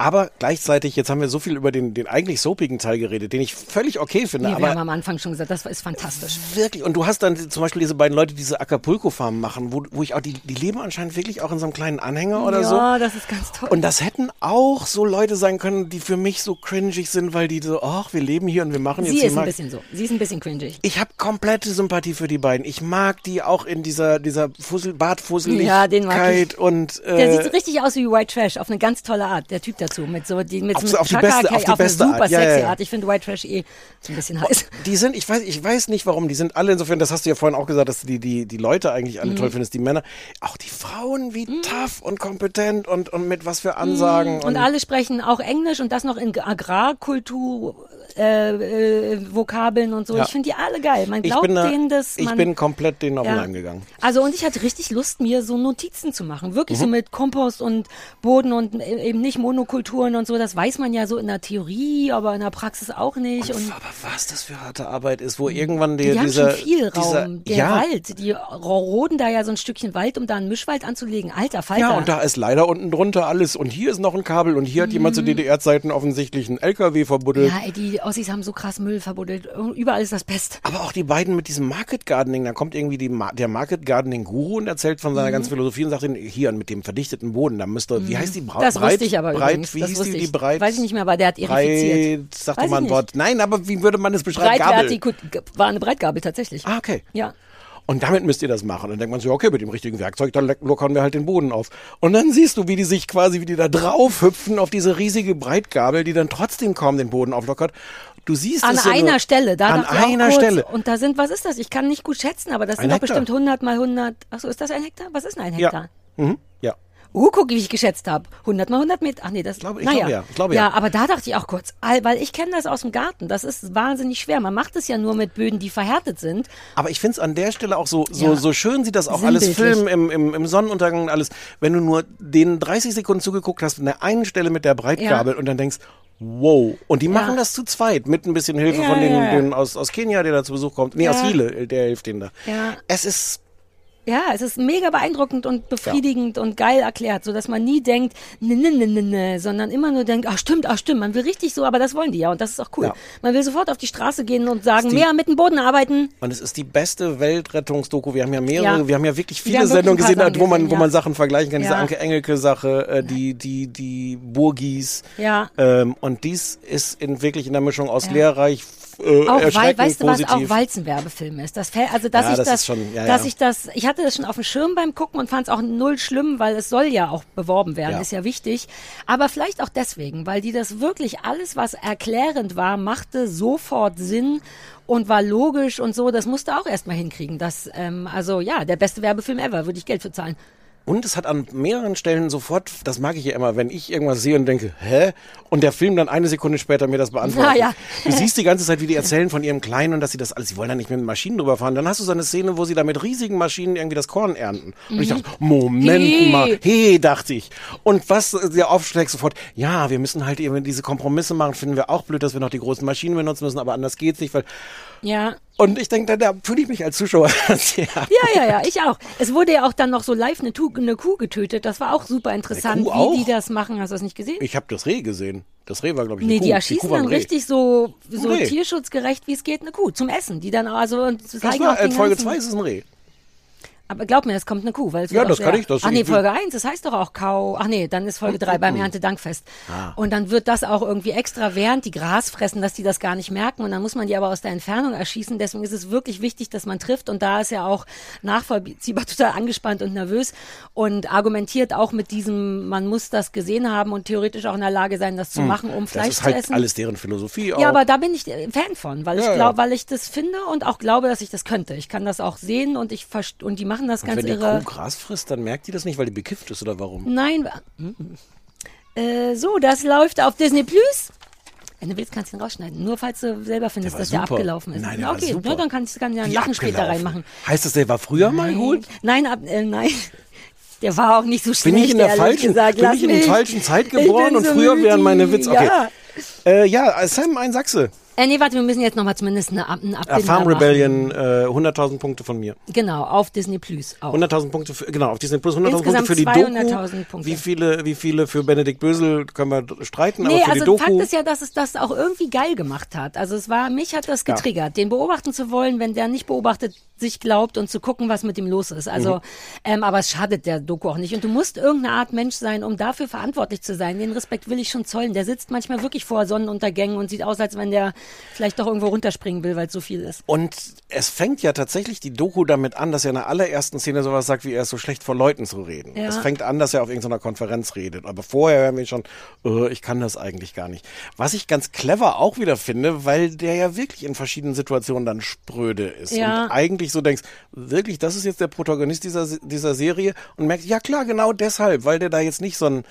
Aber gleichzeitig, jetzt haben wir so viel über den, den eigentlich soapigen Teil geredet, den ich völlig okay finde.
Nee, wir haben
aber
am Anfang schon gesagt, das ist fantastisch.
wirklich, und du hast dann zum Beispiel diese beiden Leute, die diese Acapulco-Farm machen, wo, wo ich auch, die, die leben anscheinend wirklich auch in so einem kleinen Anhänger oder so.
ja, das ist ganz toll.
Und das hätten auch so Leute sein können, die für mich so cringig sind, weil die so, ach, wir leben hier und wir machen jetzt
sie ist ein bisschen so. Sie ist ein bisschen cringig.
Ich habe komplette Sympathie für die beiden. Ich mag die auch in dieser dieser Fussel, Bartfusseligkeit
Ja, den mag ich.
und äh,
Der sieht richtig aus wie White Trash, auf eine ganz tolle Art, der Typ dazu, mit so, die, mit
Auf
einem
auf die beste- auf die beste
eine super
Art. Ja,
sexy
ja, ja.
Art. Ich finde White Trash eh so ein bisschen heiß.
Die sind, ich weiß, ich weiß nicht warum, die sind alle insofern, das hast du ja vorhin auch gesagt, dass du die, die, die Leute eigentlich
Mhm.
alle toll findest, die Männer. Auch die Frauen, wie tough und kompetent und, und mit was für Ansagen.
Mhm. Und alle sprechen auch Englisch und das noch in Agrarkultur, äh, äh, Vokabeln und so. Ich finde die alle geil. Man
ich
glaubt
bin, da,
denen das.
ich
man,
bin komplett denen auf den. Leim gegangen.
Also und ich hatte richtig Lust, mir so Notizen zu machen. Wirklich
Mhm.
so mit Kompost und Boden und e- eben nicht Monokulturen und so. Das weiß man ja so in der Theorie, aber in der Praxis auch nicht. Und,
Aber was das für harte Arbeit ist, wo irgendwann die,
die haben
dieser,
schon viel
dieser,
Raum. Der
ja,
Wald, die roden da ja so ein Stückchen Wald, um da einen Mischwald anzulegen. Alter Falter.
Ja, und da ist leider unten drunter alles. Und hier ist noch ein Kabel und hier hat jemand zu DDR-Zeiten offensichtlich einen LKW verbuddelt.
Mhm. ja, ey, die Ossis haben so krass Müll verbuddelt. Überall ist das Pest.
Aber auch die beiden mit diesem Market Gardening, da kommt irgendwie Ma- der Market Gardening Guru und erzählt von seiner
Mhm.
ganzen Philosophie und sagt, ihnen, hier mit dem verdichteten Boden, da müsste, wie heißt die Bra
Das
breit,
ich aber
breit, wie
das
hieß die, die breit?
Weiß ich nicht mehr, aber der hat irrifiziert.
Breit, doch mal ein. Wort. Nein, aber wie würde man das beschreiben? Gabel.
Breitwertig, war eine Breitgabel tatsächlich.
Ah, okay.
Ja.
Und damit müsst ihr das machen. Dann denkt man so, okay, mit dem richtigen Werkzeug, dann lockern wir halt den Boden auf. Und dann siehst du, wie die sich quasi, wie die da drauf hüpfen auf diese riesige Breitgabel, die dann trotzdem kaum den Boden auflockert. Du siehst
An
es
einer
nur,
Stelle, da
an einer
kurz,
Stelle.
Und da sind, was ist das? Ich kann nicht gut schätzen, aber das
Ein
sind doch bestimmt 100 mal 100. Achso, ist das ein Hektar? Was ist denn ein Hektar?
Ja. Mhm. Ja.
Uh, guck, wie ich geschätzt habe. 100 mal 100 Meter. Ach nee, das
glaube- ich
naja.
glaube ja, ich glaube
ja.
ja.
aber da dachte ich auch kurz, weil ich kenne das aus dem Garten. Das ist wahnsinnig schwer. Man macht es ja nur mit Böden, die verhärtet sind.
Aber ich finde es an der Stelle auch so, so,
Ja.
so schön sieht das auch alles filmen im, im, im Sonnenuntergang und alles. Wenn du nur den 30 Sekunden zugeguckt hast an der einen Stelle mit der Breitgabel und dann denkst, wow. Und die machen das zu zweit mit ein bisschen Hilfe
Ja,
von den,
ja, ja.
den aus, aus Kenia, der da zu Besuch kommt. Nee, aus
Ja.
Chile, der hilft denen da.
Ja.
Es ist
Ja, es ist mega beeindruckend und befriedigend und geil erklärt, so dass man nie denkt, ne, ne, ne, ne, ne, sondern immer nur denkt, ach stimmt, ach stimmt, man will richtig so, aber das wollen die ja und das ist auch cool.
Ja.
Man will sofort auf die Straße gehen und sagen,
die-
mehr mit dem Boden arbeiten.
Und es ist die beste Weltrettungsdoku. Wir haben ja mehrere,
Ja.
wir haben ja wirklich
Wir
viele
wirklich
Sendungen gesehen,
Sachen
wo man,
gesehen,
wo
ja.
man Sachen vergleichen kann. Diese
Ja.
Anke Engelke-Sache, äh, die, die, die Burgis.
Ja.
Ähm, und dies ist in, wirklich in der Mischung aus
Ja.
lehrreich, äh,
Auch weil, weißt du, was auch Walzenwerbefilm ist. Das fällt, also dass
Ja,
ich
das
das,
schon- ja,
dass
ja.
ich das, ich hatte das schon auf dem Schirm beim Gucken und fand es auch null schlimm, weil es soll ja auch beworben werden, ist ja wichtig. Aber vielleicht auch deswegen, weil die das wirklich alles, was erklärend war, machte sofort Sinn und war logisch und so. Das musste auch erstmal hinkriegen. Das, ähm, also ja, der beste Werbefilm ever, würde ich Geld für zahlen.
Und es hat an mehreren Stellen sofort, das mag ich ja immer, wenn ich irgendwas sehe und denke, hä? Und der Film dann eine Sekunde später mir das beantwortet.
Ja.
Du siehst die ganze Zeit, wie die erzählen von ihrem Kleinen und dass sie das alles, sie wollen da nicht mit Maschinen drüber fahren. Dann hast du so eine Szene, wo sie da mit riesigen Maschinen irgendwie das Korn ernten. Und ich dachte, Moment
Hey.
mal, hey, dachte ich. Und was sehr aufschlägt sofort, ja, wir müssen halt eben diese Kompromisse machen, finden wir auch blöd, dass wir noch die großen Maschinen benutzen müssen, aber anders geht's nicht, weil,
Ja.
Und ich denke, da, da fühle ich mich als Zuschauer sehr
Ja, ja, ja, ich auch. Es wurde ja auch dann noch so live eine, Tu- eine Kuh getötet. Das war auch super interessant, wie
auch?
die das machen. Hast du das nicht gesehen?
Ich habe das Reh gesehen. Das Reh war, glaube ich, eine
Nee,
Kuh.
die erschießen
ein
dann richtig so, so tierschutzgerecht, wie es geht, eine Kuh zum Essen. Die dann also und
Das
zeigen
war,
auch
in
den
Folge
ganzen-
2 ist es ein Reh.
Aber glaub mir, es kommt eine Kuh, weil es
Ja, das
sehr-
kann ich, das-
Ach nee,
ich-
Folge 1, das heißt doch auch Kau. Ach nee, dann ist Folge 3 beim Erntedankfest.
Ah.
Und dann wird das auch irgendwie extra, während die Gras fressen, dass die das gar nicht merken. Und dann muss man die aber aus der Entfernung erschießen. Deswegen ist es wirklich wichtig, dass man trifft. Und da ist er auch nachvollziehbar total angespannt und nervös und argumentiert auch mit diesem, man muss das gesehen haben und theoretisch auch in der Lage sein, das zu machen, um
Hm. Das
Fleisch
ist halt
zu essen.
alles deren Philosophie auch.
Ja, aber da bin ich äh, Fan von, weil ich
Ja,
glaube,
ja.
weil ich das finde und auch glaube, dass ich das könnte. Ich kann das auch sehen und ich und die machen das
Und
ganz
wenn die
irre.
Kuh Gras frisst, dann merkt die das nicht, weil die bekifft ist oder warum?
Nein. Äh, so, das läuft auf Disney Plus. Wenn du willst, kannst du ihn rausschneiden. Nur falls du selber findest,
war
dass der
super.
abgelaufen ist.
Nein, der war
okay,
super.
na, dann kannst du kann ja ein Lachen später reinmachen.
Heißt das, der war früher mal
Nein,
gut?
nein, ab, äh, nein. Der war auch nicht so schlecht,
Bin ich in der falschen,
gesagt.
bin ich in der falschen Zeit geboren und
so
früher wären meine
müde.
Witze. Okay.
Ja.
Äh, ja, Sam, ein Sachse.
Äh, nee, warte, wir müssen jetzt nochmal zumindest eine, Ab- einen
Äh,
Abbinder
Farm. Rebellion, äh, 100.000 Punkte von mir.
Genau, auf Disney Plus auch.
100.000 Punkte, für, genau, auf Disney Plus 100.000 Punkte für die
200.000
Doku.
Punkte.
Wie viele, wie viele für Benedikt Bösel können wir streiten,
Nee,
aber für
also
die Doku.
Fakt ist ja, dass es das auch irgendwie geil gemacht hat. Also es war, mich hat das
Ja.
getriggert, den beobachten zu wollen, wenn der nicht beobachtet sich glaubt und zu gucken, was mit ihm los ist. Also,
Mhm.
ähm, aber es schadet der Doku auch nicht. Und du musst irgendeine Art Mensch sein, um dafür verantwortlich zu sein. Den Respekt will ich schon zollen. Der sitzt manchmal wirklich vor Sonnenuntergängen und sieht aus, als wenn der vielleicht doch irgendwo runterspringen will, weil es so viel ist.
Und es fängt ja tatsächlich die Doku damit an, dass er in der allerersten Szene sowas sagt, wie er ist so schlecht vor Leuten zu reden.
Ja.
Es fängt an, dass er auf irgendeiner Konferenz redet. Aber vorher hören wir schon, äh, ich kann das eigentlich gar nicht. Was ich ganz clever auch wieder finde, weil der ja wirklich in verschiedenen Situationen dann spröde ist.
Ja.
Und eigentlich so denkst, wirklich, das ist jetzt der Protagonist dieser, dieser Serie und merkst, ja klar, genau deshalb, weil der da jetzt nicht so ein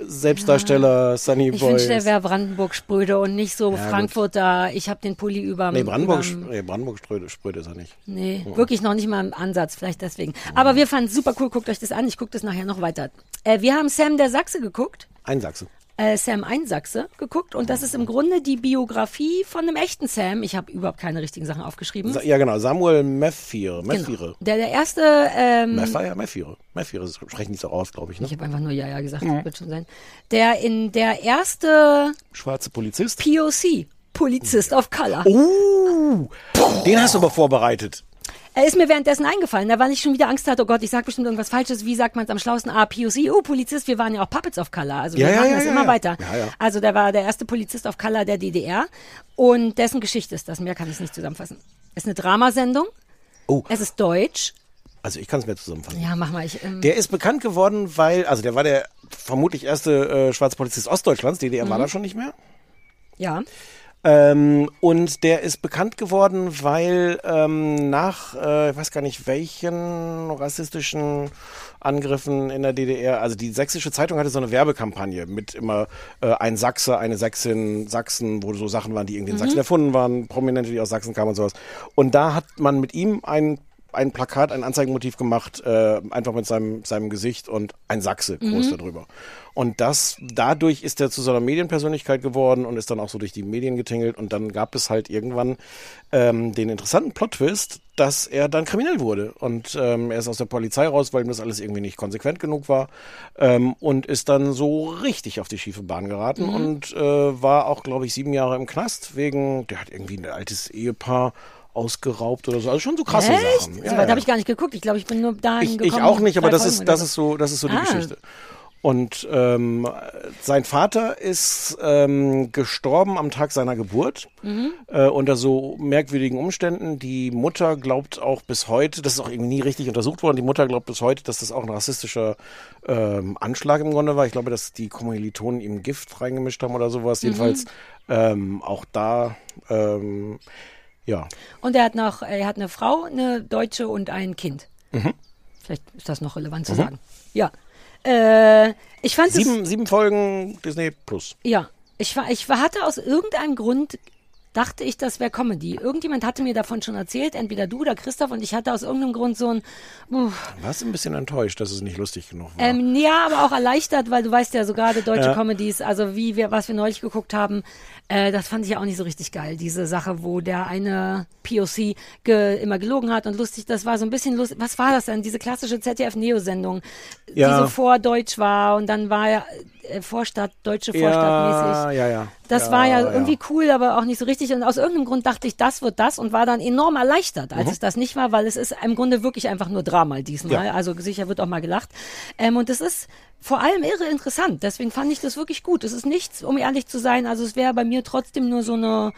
Selbstdarsteller, Sunny
Ich
Boy
wünschte, der wäre Brandenburg spröde und nicht so
gut.
Frankfurter, ich habe den Pulli über
Nee, Brandenburg, nee, Brandenburg spröde, spröde ist er nicht.
Nee,
Mhm.
wirklich noch nicht mal im Ansatz, vielleicht deswegen. Aber wir fanden es super cool, guckt euch das an, ich gucke das nachher noch weiter. Äh, wir haben Sam der Sachse geguckt,
Ein Sachse.
Äh, Sam Einsachse geguckt und das ist im Grunde die Biografie von einem echten Sam. Ich habe überhaupt keine richtigen Sachen aufgeschrieben.
Sa- Ja, genau. Samuel Meffire.
Genau.
Meffire.
Der, der erste, ähm,
Meffire, Meffire. Meffire, das sprechen die so aus, glaube ich, ne?
ich habe einfach nur Ja, ja gesagt,
Mhm.
wird schon sein. Der in der erste
Schwarze Polizist.
POC, Polizist of Color.
Oh, den hast du aber vorbereitet.
Er ist mir währenddessen eingefallen, da weil ich schon wieder Angst hatte, oh Gott, ich sag bestimmt irgendwas Falsches. Wie sagt man es am schlausten? Ah, POC, oh, Polizist, wir waren ja auch Puppets of Color. Also wir
ja,
machen
ja,
das
ja,
immer weiter. Also der war der erste Polizist of Color der DDR und dessen Geschichte ist das. Mehr kann ich nicht zusammenfassen. Es ist eine Dramasendung.
Oh.
Es ist deutsch.
Also ich kann es mir zusammenfassen.
Ja, mach mal. Ich, ähm,
Der ist bekannt geworden, weil, also der war der vermutlich erste äh, schwarze Polizist Ostdeutschlands. DDR war
Mhm.
da schon nicht mehr.
ja.
Ähm, und der ist bekannt geworden, weil ähm, nach, äh, ich weiß gar nicht welchen rassistischen Angriffen in der DDR, also die sächsische Zeitung hatte so eine Werbekampagne mit immer äh, ein Sachse, eine Sächsin, Sachsen, wo so Sachen waren, die irgendwie in
Mhm.
Sachsen erfunden waren, Prominente, die aus Sachsen kamen und sowas. Und da hat man mit ihm ein ein Plakat, ein Anzeigenmotiv gemacht, äh, einfach mit seinem, seinem Gesicht und ein Sachse groß
Mhm.
darüber. Und das, dadurch ist er zu so einer Medienpersönlichkeit geworden und ist dann auch so durch die Medien getingelt. Und dann gab es halt irgendwann ähm, den interessanten Plot-Twist, dass er dann kriminell wurde. Und ähm, er ist aus der Polizei raus, weil ihm das alles irgendwie nicht konsequent genug war. Ähm, und ist dann so richtig auf die schiefe Bahn geraten
Mhm.
und äh, war auch, glaube ich, sieben Jahre im Knast wegen, der hat irgendwie ein altes Ehepaar ausgeraubt oder so. Also schon so krasse
Echt?
Sachen.
so weit habe ich gar nicht geguckt. Ich glaube, ich bin nur dahin
Ich,
gekommen.
ich auch nicht, aber das
Folgen
ist, das ist so, das ist so die
Ah.
Geschichte. Und ähm, sein Vater ist ähm, gestorben am Tag seiner Geburt
Mhm.
äh, unter so merkwürdigen Umständen. Die Mutter glaubt auch bis heute, das ist auch irgendwie nie richtig untersucht worden, die Mutter glaubt bis heute, dass das auch ein rassistischer ähm, Anschlag im Grunde war. Ich glaube, dass die Kommilitonen ihm Gift reingemischt haben oder sowas.
Mhm.
Jedenfalls ähm, auch da, ähm, ja.
Und er hat noch, er hat eine Frau, eine Deutsche und ein Kind.
Mhm.
Vielleicht ist das noch relevant zu
Mhm.
sagen. Ja. Äh, ich fand es.
Sieben, sieben Folgen Disney Plus.
Ja, ich war, ich hatte aus irgendeinem Grund dachte ich, das wäre Comedy. Irgendjemand hatte mir davon schon erzählt, entweder du oder Christoph, und ich hatte aus irgendeinem Grund so ein, uh,
Warst ein bisschen enttäuscht, dass es nicht lustig genug war?
ähm, ja, aber auch erleichtert, weil du weißt ja, so gerade deutsche
Ja.
Comedies, also wie wir, was wir neulich geguckt haben, äh, das fand ich ja auch nicht so richtig geil. Diese Sache, wo der eine POC ge, immer gelogen hat und lustig, das war so ein bisschen lustig. Was war das denn? Diese klassische ZDF-Neo-Sendung,
Ja.
die so vordeutsch war und dann war er, äh, Vorstadt, deutsche
Ja,
Vorstadtmäßig.
ja, ja.
Das
Ja,
war ja,
ja.
irgendwie cool, aber auch nicht so richtig. Und aus irgendeinem Grund dachte ich, das wird das und war dann enorm erleichtert, als
Mhm.
es das nicht war, weil es ist im Grunde wirklich einfach nur Drama diesmal.
Ja.
Also sicher wird auch mal gelacht. Ähm, und es ist vor allem irre interessant. Deswegen fand ich das wirklich gut. Es ist nichts, um ehrlich zu sein. Also es wäre bei mir trotzdem nur so eine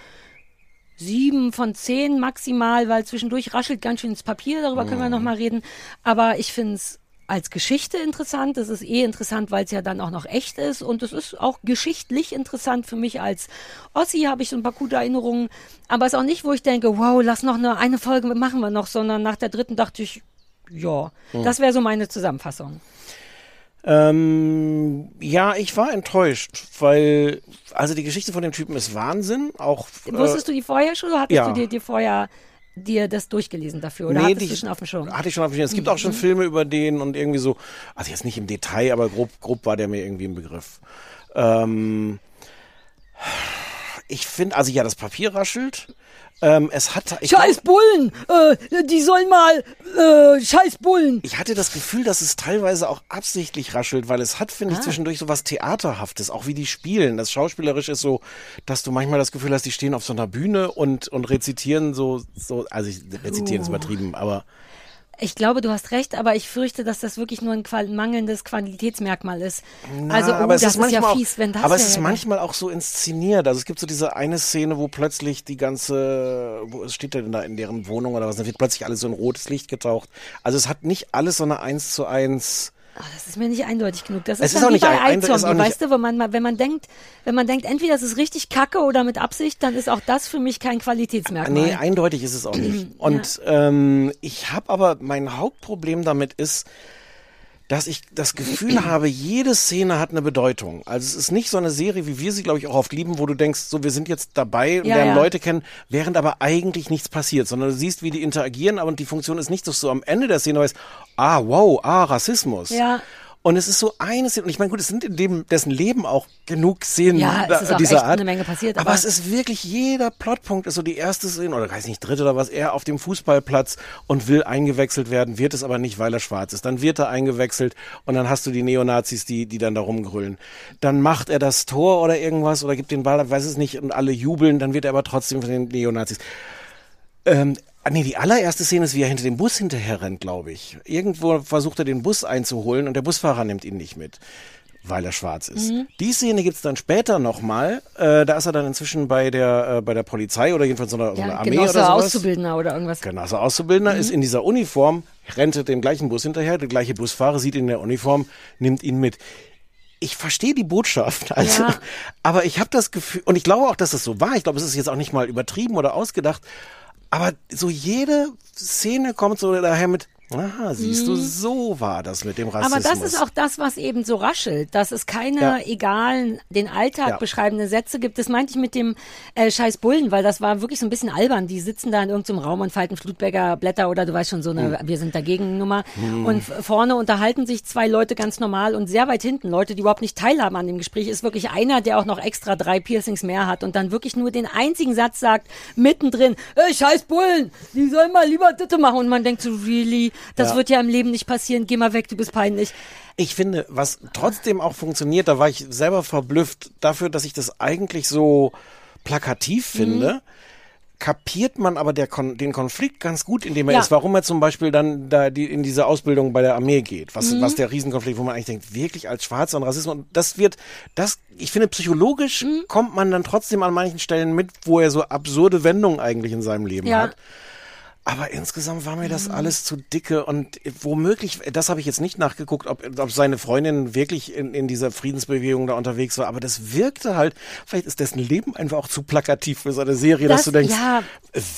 sieben von zehn maximal, weil zwischendurch raschelt ganz schön ins Papier, darüber können
Mhm.
wir nochmal reden. Aber ich finde es als Geschichte interessant. Es ist eh interessant, weil es ja dann auch noch echt ist. Und es ist auch geschichtlich interessant für mich als Ossi, habe ich so ein paar gute Erinnerungen. Aber es ist auch nicht, wo ich denke, wow, lass noch eine, eine Folge machen wir noch, sondern nach der dritten dachte ich, ja,
Mhm.
das wäre so meine Zusammenfassung.
Ähm, ja, ich war enttäuscht, weil, also die Geschichte von dem Typen ist Wahnsinn. Auch,
Wusstest du die vorher schon oder hattest
ja.
du dir, dir vorher dir das durchgelesen dafür? Oder
Nee,
hattest
die-
du schon auf dem Schirm?
Hatte ich schon auf dem Schirm. Es gibt auch schon Filme über den und irgendwie so, also jetzt nicht im Detail, aber grob, grob war der mir irgendwie im Begriff. Ähm, ich finde, also ja, das Papier raschelt. Ähm, es hat. Ich
Scheiß Bullen! Äh, die sollen mal. Äh, scheiß Bullen!
Ich hatte das Gefühl, dass es teilweise auch absichtlich raschelt, weil es hat, finde ich,
Ah.
zwischendurch so was Theaterhaftes, auch wie die spielen. Das schauspielerisch ist so, dass du manchmal das Gefühl hast, die stehen auf so einer Bühne und, und rezitieren so, so, also ich, rezitieren ist
Uh.
übertrieben, aber
Ich glaube, du hast recht, aber ich fürchte, dass das wirklich nur ein qual mangelndes Qualitätsmerkmal ist.
Na,
also, oh,
aber es
das
ist
ist, ja fies,
auch,
wenn das
Aber es ist
ja
manchmal auch so inszeniert. Also es gibt so diese eine Szene, wo plötzlich die ganze, wo es steht denn da in deren Wohnung oder was, da wird plötzlich alles so in rotes Licht getaucht. Also es hat nicht alles so eine eins zu eins.
Ah, Das ist mir nicht eindeutig genug. Das
Es
ist,
ist
dann
auch
wie
nicht
bei
ist nicht-
weißt du, wenn man, mal- wenn man denkt, wenn man denkt, entweder es ist richtig kacke oder mit Absicht, dann ist auch das für mich kein Qualitätsmerkmal.
Nee, eindeutig ist es auch nicht. Und ähm, ich habe aber mein Hauptproblem damit ist, dass ich das Gefühl habe, jede Szene hat eine Bedeutung. Also es ist nicht so eine Serie, wie wir sie, glaube ich, auch oft lieben, wo du denkst, so wir sind jetzt dabei und
Ja,
lernen
ja.
Leute kennen, während aber eigentlich nichts passiert, sondern du siehst, wie die interagieren, aber die Funktion ist nicht, dass du am Ende der Szene weißt, ah, wow, ah, Rassismus.
Ja.
Und es ist so eine Szene, und ich meine, gut, es sind in dem, dessen Leben auch genug Szenen
Ja, es ist auch
dieser
echt
Art.
eine Menge passiert,
aber,
aber-
es ist wirklich jeder Plotpunkt ist so die erste Szene, oder weiß nicht, dritte oder was, er auf dem Fußballplatz und will eingewechselt werden, wird es aber nicht, weil er schwarz ist. Dann wird er eingewechselt und dann hast du die Neonazis, die, die dann da rumgrüllen. Dann macht er das Tor oder irgendwas oder gibt den Ball, weiß es nicht, und alle jubeln, dann wird er aber trotzdem von den Neonazis. Ähm, ah, nee, die allererste Szene ist, wie er hinter dem Bus hinterher rennt, glaube ich. Irgendwo versucht er den Bus einzuholen und der Busfahrer nimmt ihn nicht mit, weil er schwarz ist.
Mhm.
Die Szene gibt's dann später nochmal. Äh, da ist er dann inzwischen bei der, äh, bei der Polizei oder jedenfalls so einer, so einer
Ja,
Armee
Genosse
oder sowas.
Auszubildender oder irgendwas.
Genosse Auszubildender
Mhm.
ist in dieser Uniform, rennt dem gleichen Bus hinterher, der gleiche Busfahrer sieht ihn in der Uniform, nimmt ihn mit. Ich verstehe die Botschaft, also,
Ja.
aber ich habe das Gefühl, und ich glaube auch, dass es so war, ich glaube, es ist jetzt auch nicht mal übertrieben oder ausgedacht, aber so jede Szene kommt so daher mit, aha, siehst du,
Mhm.
so war das mit dem Rassismus.
Aber das ist auch das, was eben so raschelt, dass es keine
Ja.
egalen, den Alltag
Ja.
beschreibenden Sätze gibt. Das meinte ich mit dem äh, scheiß Bullen, weil das war wirklich so ein bisschen albern. Die sitzen da in irgendeinem Raum und falten Flutberger Blätter oder du weißt schon, so eine
Hm.
Wir sind dagegen Nummer.
Hm.
Und vorne unterhalten sich zwei Leute ganz normal und sehr weit hinten, Leute, die überhaupt nicht teilhaben an dem Gespräch, ist wirklich einer, der auch noch extra drei Piercings mehr hat und dann wirklich nur den einzigen Satz sagt, mittendrin, ey, scheiß Bullen, die sollen mal lieber Ditte machen. Und man denkt so, really, das
Ja.
wird ja im Leben nicht passieren, geh mal weg, du bist peinlich.
Ich finde, was trotzdem auch funktioniert, da war ich selber verblüfft dafür, dass ich das eigentlich so plakativ
Mhm.
finde. Kapiert man aber Kon den Konflikt ganz gut, in dem er
Ja.
ist, warum er zum Beispiel dann da die, in diese Ausbildung bei der Armee geht, was,
Mhm.
was der Riesenkonflikt, wo man eigentlich denkt, wirklich als Schwarzer und Rassismus, und das wird, das, ich finde, psychologisch
Mhm.
kommt man dann trotzdem an manchen Stellen mit, wo er so absurde Wendungen eigentlich in seinem Leben
Ja.
hat. Aber insgesamt war mir das alles zu dicke und womöglich, das habe ich jetzt nicht nachgeguckt, ob, ob seine Freundin wirklich in, in dieser Friedensbewegung da unterwegs war, aber das wirkte halt, vielleicht ist dessen Leben einfach auch zu plakativ für so eine Serie, dass
Das-
du denkst,
ja.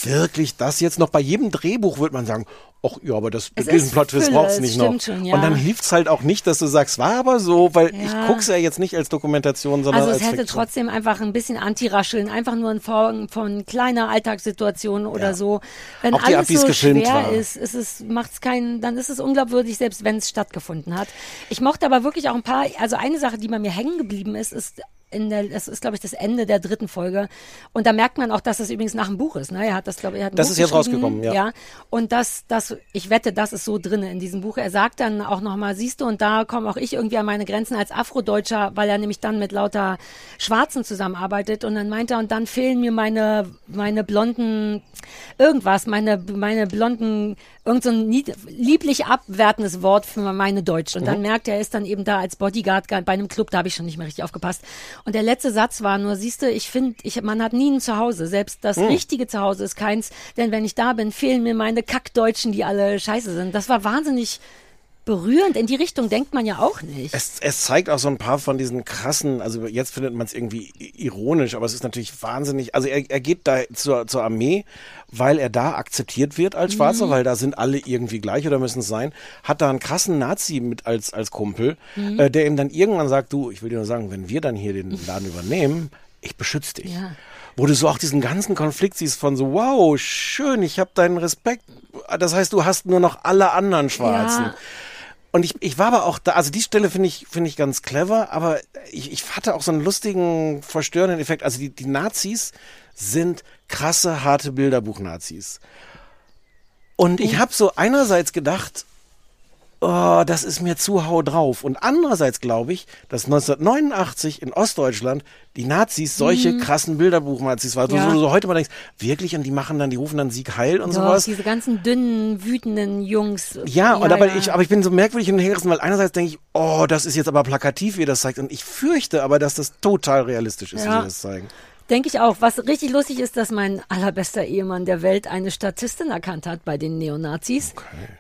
wirklich das jetzt noch bei jedem Drehbuch würde man sagen, ach ja, aber das,
Es
diesen Plot-Twist
Fülle,
braucht's
es
nicht noch.
schon, ja.
Und dann hilft's halt auch nicht, dass du sagst, war aber so, weil ich
Ja.
guck's ja jetzt nicht als Dokumentation, sondern
Also es
als
hätte
Fiktion.
trotzdem einfach ein bisschen Anti-Rascheln, einfach nur in Form von kleiner Alltagssituation oder
Ja.
so. Wenn
Auch
alles
es
so schwer
war.
ist, ist es, macht's keinen, dann ist es unglaubwürdig, selbst wenn es stattgefunden hat. Ich mochte aber wirklich auch ein paar, also eine Sache, die bei mir hängen geblieben ist, ist in der, das ist glaube ich das Ende der dritten Folge. Und da merkt man auch, dass es übrigens nach dem Buch ist. Ne? Er hat das glaube ich, er hat ein
Das
Buch
ist jetzt rausgekommen, ja.
ja. Und das, das, ich wette, das ist so drin in diesem Buch. Er sagt dann auch nochmal, siehst du, und da komme auch ich irgendwie an meine Grenzen als Afrodeutscher, weil er nämlich dann mit lauter Schwarzen zusammenarbeitet. Und dann meint er, und dann fehlen mir meine, meine blonden, irgendwas, meine, meine blonden, irgend so ein nied- lieblich abwertendes Wort für meine Deutsch. Und dann
Mhm.
merkt er, er ist dann eben da als Bodyguard bei einem Club, da habe ich schon nicht mehr richtig aufgepasst. Und der letzte Satz war nur, siehst du, ich finde, ich, man hat nie ein Zuhause. Selbst das
Mhm.
richtige Zuhause ist keins, denn wenn ich da bin, fehlen mir meine Kackdeutschen, die alle scheiße sind. Das war wahnsinnig berührend. In die Richtung denkt man ja auch nicht.
Es, es zeigt auch so ein paar von diesen krassen, also jetzt findet man es irgendwie ironisch, aber es ist natürlich wahnsinnig. Also er, er geht da zur, zur Armee, weil er da akzeptiert wird als Schwarzer,
Mhm.
weil da sind alle irgendwie gleich oder müssen es sein. Hat da einen krassen Nazi mit als, als Kumpel,
Mhm.
äh, der ihm dann irgendwann sagt, du, ich will dir nur sagen, wenn wir dann hier den Laden übernehmen, ich beschütze dich.
Ja.
Wo du so auch diesen ganzen Konflikt siehst von so, wow, schön, ich habe deinen Respekt. Das heißt, du hast nur noch alle anderen Schwarzen.
Ja.
Und ich, ich war aber auch da, also die Stelle finde ich, finde ich ganz clever, aber ich, ich hatte auch so einen lustigen, verstörenden Effekt. Also die, die Nazis sind krasse, harte Bilderbuch-Nazis. Und ich habe so einerseits gedacht, oh, das ist mir zu hau drauf. Und andererseits glaube ich, dass 1989 in Ostdeutschland die Nazis solche
Mhm.
krassen Bilderbuch-Nazis waren.
Ja.
Wo du so heute mal denkst, wirklich? Und die machen dann, die rufen dann Sieg Heil und
Doch,
sowas.
diese ganzen dünnen, wütenden Jungs.
Ja, und aber
ja.
ich, aber ich bin so merkwürdig hin und her gerissen, weil einerseits denke ich, oh, das ist jetzt aber plakativ, wie ihr das zeigt. Und ich fürchte aber, dass das total realistisch ist, wie
Ja.
sie das zeigen.
Denke ich auch. Was richtig lustig ist, dass mein allerbester Ehemann der Welt eine Statistin erkannt hat bei den Neonazis,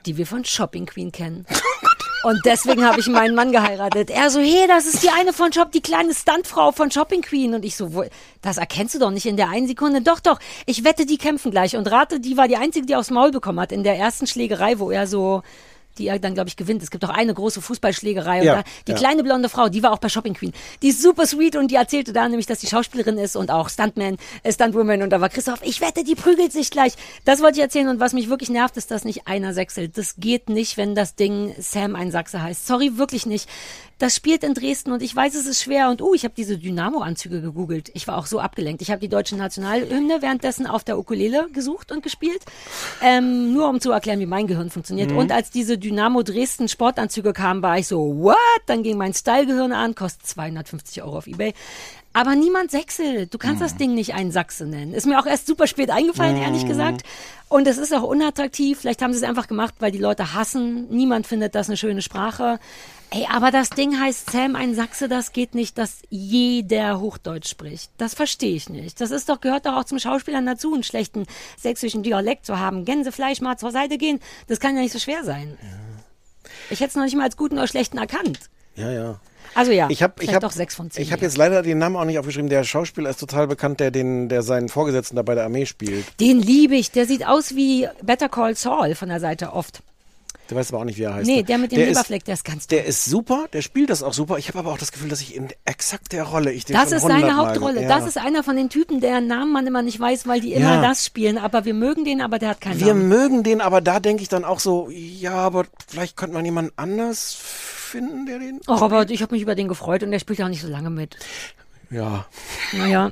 die wir von Shopping Queen kennen. Und deswegen habe ich meinen Mann geheiratet. Er so, hey, das ist die eine von Shop, die kleine Stuntfrau von Shopping Queen. Und ich so, wo, das erkennst du doch nicht in der einen Sekunde. Doch, doch, ich wette, die kämpfen gleich. Und rate, die war die einzige, die aufs Maul bekommen hat in der ersten Schlägerei, wo er so, die er dann, glaube ich, gewinnt. Es gibt auch eine große Fußballschlägerei.
Ja,
da, die
ja.
kleine blonde Frau, die war auch bei Shopping Queen. Die ist super sweet und die erzählte da nämlich, dass die Schauspielerin ist und auch Stuntman, äh, Stuntwoman. Und da war Christoph, ich wette, die prügelt sich gleich. Das wollte ich erzählen. Und was mich wirklich nervt, ist, dass nicht einer sechselt. Das geht nicht, wenn das Ding Sam ein Sachse heißt. Sorry, wirklich nicht. Das spielt in Dresden und ich weiß, es ist schwer. Und uh, ich habe diese Dynamo-Anzüge gegoogelt. Ich war auch so abgelenkt. Ich habe die deutsche Nationalhymne währenddessen auf der Ukulele gesucht und gespielt. Ähm, nur um zu erklären, wie mein Gehirn funktioniert.
Mhm.
Und als diese Dynamo Dresden Sportanzüge kamen, war ich so, what? Dann ging mein Style-Gehirn an, kostet 250 Euro auf Ebay. Aber niemand sechselt. Du kannst das Ding nicht ein Sachse nennen. Ist mir auch erst super spät eingefallen, ehrlich
Mhm.
gesagt. Und es ist auch unattraktiv. Vielleicht haben sie es einfach gemacht, weil die Leute hassen. Niemand findet das eine schöne Sprache. Ey, aber das Ding heißt Sam ein Sachse, das geht nicht, dass jeder Hochdeutsch spricht. Das verstehe ich nicht. Das ist doch, gehört doch auch zum Schauspielern dazu, einen schlechten sächsischen Dialekt zu haben. Gänsefleisch mal zur Seite gehen, das kann ja nicht so schwer sein. Ich hätte es noch nicht mal als guten oder schlechten erkannt.
Ja, ja.
Also ja,
Ich habe ich hab,
doch sechs von zehn.
ich hab jetzt leider den Namen auch nicht aufgeschrieben. Der Schauspieler ist total bekannt, der den, der seinen Vorgesetzten da bei der Armee spielt.
Den liebe ich. Der sieht aus wie Better Call Saul von der Seite oft.
Der weiß aber auch nicht, wie er heißt.
Nee, der mit dem
Der
Leberfleck, der ist ganz
Der ist super, der spielt das auch super. Ich habe aber auch das Gefühl, dass ich in exakt der Rolle, ich den
Das ist seine Hauptrolle.
Ja.
Das ist einer von den Typen, deren Namen man immer nicht weiß, weil die immer
Ja.
das spielen. Aber wir mögen den, aber der hat keinen
Wir
Namen.
mögen den, aber da denke ich dann auch so, ja, aber vielleicht könnte man jemanden anders finden, der den.
Oh, Robert, ich habe mich über den gefreut und der spielt ja auch nicht so lange mit.
Ja.
Naja.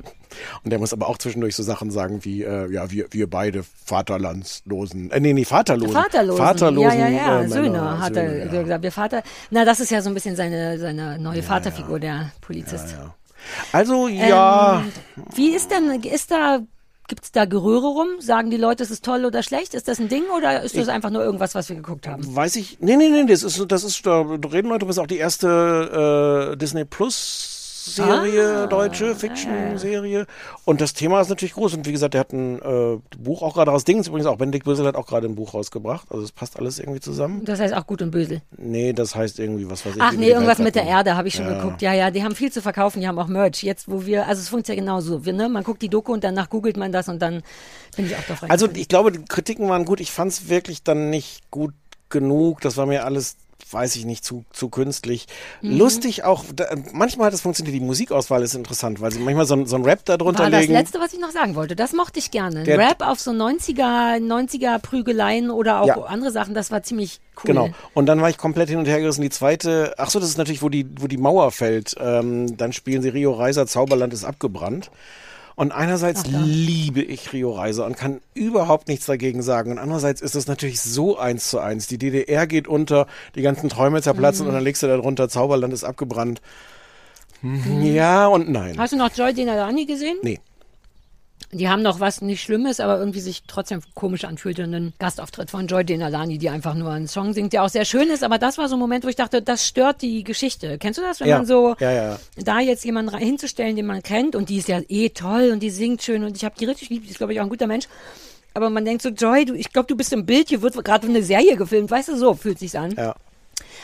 Und der muss aber auch zwischendurch so Sachen sagen wie, äh, ja, wir, wir beide Vaterlandslosen, äh, nee, nee, Vaterlosen.
Vaterlosen.
Vaterlosen.
ja, ja, ja.
äh, Männer,
Söhne hat er
Söhne, ja.
gesagt. Wir Vater. Na, das ist ja so ein bisschen seine, seine neue Vaterfigur, der Polizist.
Also, ja.
Ähm, wie ist denn, ist da, gibt's da Gerühre rum? Sagen die Leute, es ist toll oder schlecht? Ist das ein Ding oder ist das
Ich-
einfach nur irgendwas, was wir geguckt haben?
Weiß ich, nee, nee, nee, das ist, das ist, da reden Leute, das ist auch die erste äh, Disney Plus Serie,
Ah,
deutsche Fiction-Serie. Und das Thema ist natürlich groß. Und wie gesagt, der hat ein äh, Buch auch gerade raus. Dings übrigens auch, Benedikt Bösel hat auch gerade ein Buch rausgebracht. Also es passt alles irgendwie zusammen.
Das heißt auch gut und böse.
Nee, das heißt irgendwie, was weiß ich.
Ach nee, irgendwas mit der. Erde habe ich schon
Ja.
geguckt. Ja, ja, die haben viel zu verkaufen, die haben auch Merch. Jetzt, wo wir, also es funktioniert ja genauso. Wir, ne? Man guckt die Doku und danach googelt man das und dann bin ich auch drauf
Also
reingefallen.
ich glaube, die Kritiken waren gut. Ich fand es wirklich dann nicht gut genug. Das war mir alles weiß ich nicht, zu, zu künstlich.
Mhm.
Lustig auch, da, manchmal hat es funktioniert, die Musikauswahl ist interessant, weil sie manchmal so, ein- so ein Rap da drunter
War das
legen.
letzte, was ich noch sagen wollte. Das mochte ich gerne.
Der-
Rap auf so 90er, 90er Prügeleien oder auch
Ja.
andere Sachen, das war ziemlich cool.
Genau. Und dann war ich komplett hin und her gerissen. Die zweite, ach so, das ist natürlich, wo die, wo die Mauer fällt. Ähm, dann spielen sie Rio Reiser, Zauberland ist abgebrannt. Und einerseits liebe ich Rio Reiser und kann überhaupt nichts dagegen sagen. Und andererseits ist es natürlich so eins zu eins. Die DDR geht unter, die ganzen Träume zerplatzen
Mhm.
und dann legst du da drunter, Zauberland ist abgebrannt. Hm, Ja und nein.
Hast du noch Joy Denalani gesehen?
Nee.
Die haben noch was nicht Schlimmes, aber irgendwie sich trotzdem komisch anfühlte. Einen Gastauftritt von Joy Denalani, die einfach nur einen Song singt, der auch sehr schön ist. Aber das war so ein Moment, wo ich dachte, das stört die Geschichte. Kennst du das, wenn
Ja.
man so
Ja, ja,
da jetzt jemanden hinzustellen, den man kennt und die ist ja eh toll und die singt schön und ich habe die richtig lieb, die ist glaube ich auch ein guter Mensch. Aber man denkt so, Joy, du, ich glaube, du bist im Bild, hier wird gerade eine Serie gefilmt, weißt du, so fühlt sich's an.
Ja.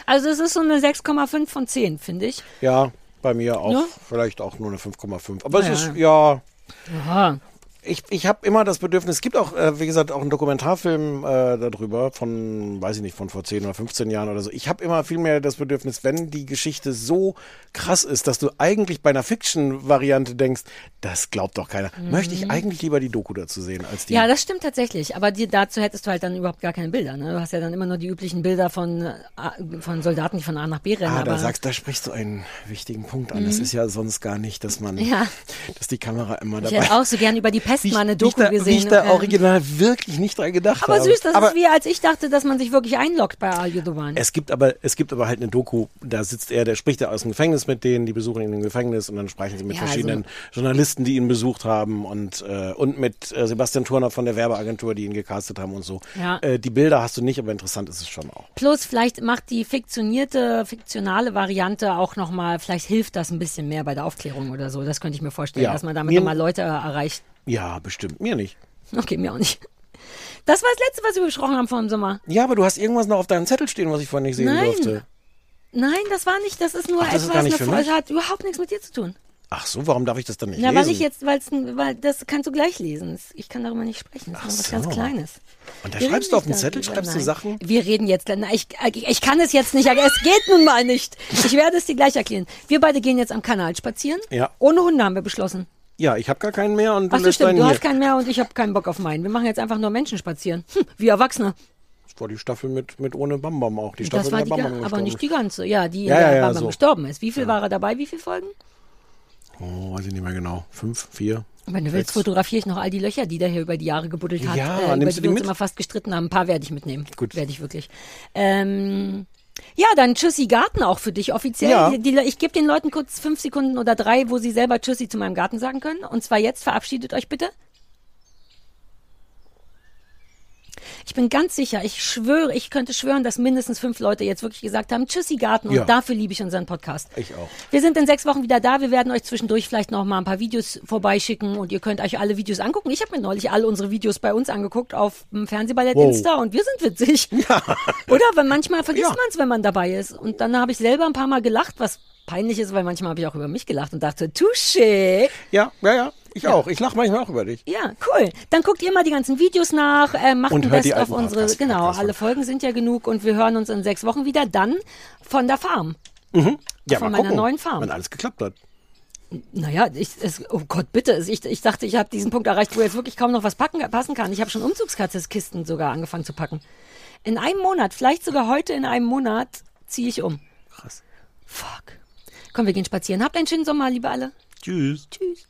Also es ist so eine 6,5 von 10, finde ich.
Ja, bei mir auch.
Ne?
Vielleicht auch nur eine 5,5. Aber
Ja.
es ist, ja,
Aha.
Ich, ich habe immer das Bedürfnis, es gibt auch, äh, wie gesagt, auch einen Dokumentarfilm äh, darüber von, weiß ich nicht, von vor 10 oder 15 Jahren oder so. Ich habe immer viel mehr das Bedürfnis, wenn die Geschichte so krass ist, dass du eigentlich bei einer Fiction-Variante denkst, das glaubt doch keiner. Möchte ich eigentlich lieber die Doku dazu sehen, als die.
Mhm. Ja, das stimmt tatsächlich. Aber die, dazu hättest du halt dann überhaupt gar keine Bilder. Ne? Du hast ja dann immer nur die üblichen Bilder von, äh, von Soldaten, die von A nach B rennen.
Ah, da sagst, da sprichst du einen wichtigen Punkt an. Das
Mhm.
ist ja sonst gar nicht, dass man,
Ja.
dass die Kamera immer
ich
dabei
hätte auch so gern über die Pest mal eine Doku
da,
gesehen.
Wie ich da
ähm,
original wirklich nicht dran gedacht
aber
habe.
süß, das
aber
ist wie als ich dachte, dass man sich wirklich einloggt bei Al Yudovan.
Es gibt aber, es gibt aber halt eine Doku, da sitzt er, der spricht ja aus dem Gefängnis mit denen, die besuchen ihn im Gefängnis und dann sprechen sie mit
Ja, also-
verschiedenen Journalisten, die ihn besucht haben und, äh, und mit äh, Sebastian Turner von der Werbeagentur, die ihn gecastet haben und so.
Ja.
Äh, die Bilder hast du nicht, aber interessant ist es schon auch.
Plus, vielleicht macht die fiktionierte, fiktionale Variante auch nochmal, vielleicht hilft das ein bisschen mehr bei der Aufklärung oder so. Das könnte ich mir vorstellen,
Ja.
dass man damit nochmal Leute erreicht.
Ja, bestimmt. Mir nicht.
Okay, mir auch nicht. Das war das Letzte, was wir besprochen haben vor dem Sommer.
Ja, aber du hast irgendwas noch auf deinem Zettel stehen, was ich vorhin nicht sehen
Nein.
durfte.
Nein, das war nicht, das ist nur
Ach, das ist
etwas, Folge
mich?
hat überhaupt nichts mit dir zu tun.
Ach so, warum darf ich das dann nicht
Ja,
lesen?
weil ich jetzt, weil's, weil das kannst du gleich lesen. Ich kann darüber nicht sprechen. Das ist nur was ganz
so.
Kleines.
Und da
Wir
schreibst du auf den Zettel, schreibst du. Sachen?
Wir reden jetzt, na, ich, ich, ich kann es jetzt nicht, es geht nun mal nicht. Ich werde es dir gleich erklären. Wir beide gehen jetzt am Kanal spazieren.
Ja.
Ohne Hunde haben wir beschlossen.
Ja, ich habe gar keinen mehr und du
Ach so,
lässt
stimmt.
deinen
Du
hier.
hast keinen mehr und ich habe keinen Bock auf meinen. Wir machen jetzt einfach nur Menschen spazieren. Hm, wie Erwachsene.
Das war die Staffel mit, mit ohne Bambam auch. Die Staffel,
Das war die,
Bambam
aber nicht die ganze. Ja, die,
Ja,
in der
ja, ja,
Bambam
so.
gestorben ist. Wie viel war er dabei? Wie viele Folgen?
Oh, weiß ich nicht mehr genau. Fünf, vier.
Wenn du willst, fotografiere ich noch all die Löcher, die der hier über die Jahre gebuddelt hat,
Ja,
äh, über die wir uns
mit?
immer fast gestritten haben. Ein paar werde ich mitnehmen.
Gut.
Werde ich wirklich. Ähm, ja, dann Tschüssi Garten auch für dich offiziell.
Ja.
Die, die, ich gebe den Leuten kurz fünf Sekunden oder drei, wo sie selber Tschüssi zu meinem Garten sagen können. Und zwar jetzt, verabschiedet euch bitte. Ich bin ganz sicher, ich schwöre, ich könnte schwören, dass mindestens fünf Leute jetzt wirklich gesagt haben, Tschüssi Garten und
Ja.
dafür liebe ich unseren Podcast.
Ich auch.
Wir sind in sechs Wochen wieder da. Wir werden euch zwischendurch vielleicht noch mal ein paar Videos vorbeischicken und ihr könnt euch alle Videos angucken. Ich habe mir neulich alle unsere Videos bei uns angeguckt auf dem Fernsehballett
Wow.
Insta und wir sind witzig. Oder? Weil manchmal vergisst
Ja.
man es, wenn man dabei ist. Und dann habe ich selber ein paar Mal gelacht, was peinlich ist, weil manchmal habe ich auch über mich gelacht und dachte, touché.
Ja, ja, ja. Ich auch. Ich lache manchmal auch über dich.
Ja, cool. Dann guckt ihr mal die ganzen Videos nach, äh, macht
Und
ein Best auf unsere,
Podcasts-
genau,
Podcasts
alle. Folgen sind ja genug und wir hören uns in sechs Wochen wieder. Dann von der Farm.
Mhm. Ja,
Von meiner
gucken,
neuen Farm.
Wenn alles geklappt hat.
Naja, ich, es, oh Gott, bitte. Ich, ich dachte, ich habe diesen Punkt erreicht, wo jetzt wirklich kaum noch was packen, passen kann. Ich habe schon Umzugskisten sogar angefangen zu packen. In einem Monat, vielleicht sogar heute in einem Monat, ziehe ich um.
Krass.
Fuck. Komm, wir gehen spazieren. Habt einen schönen Sommer, liebe alle.
Tschüss.
Tschüss.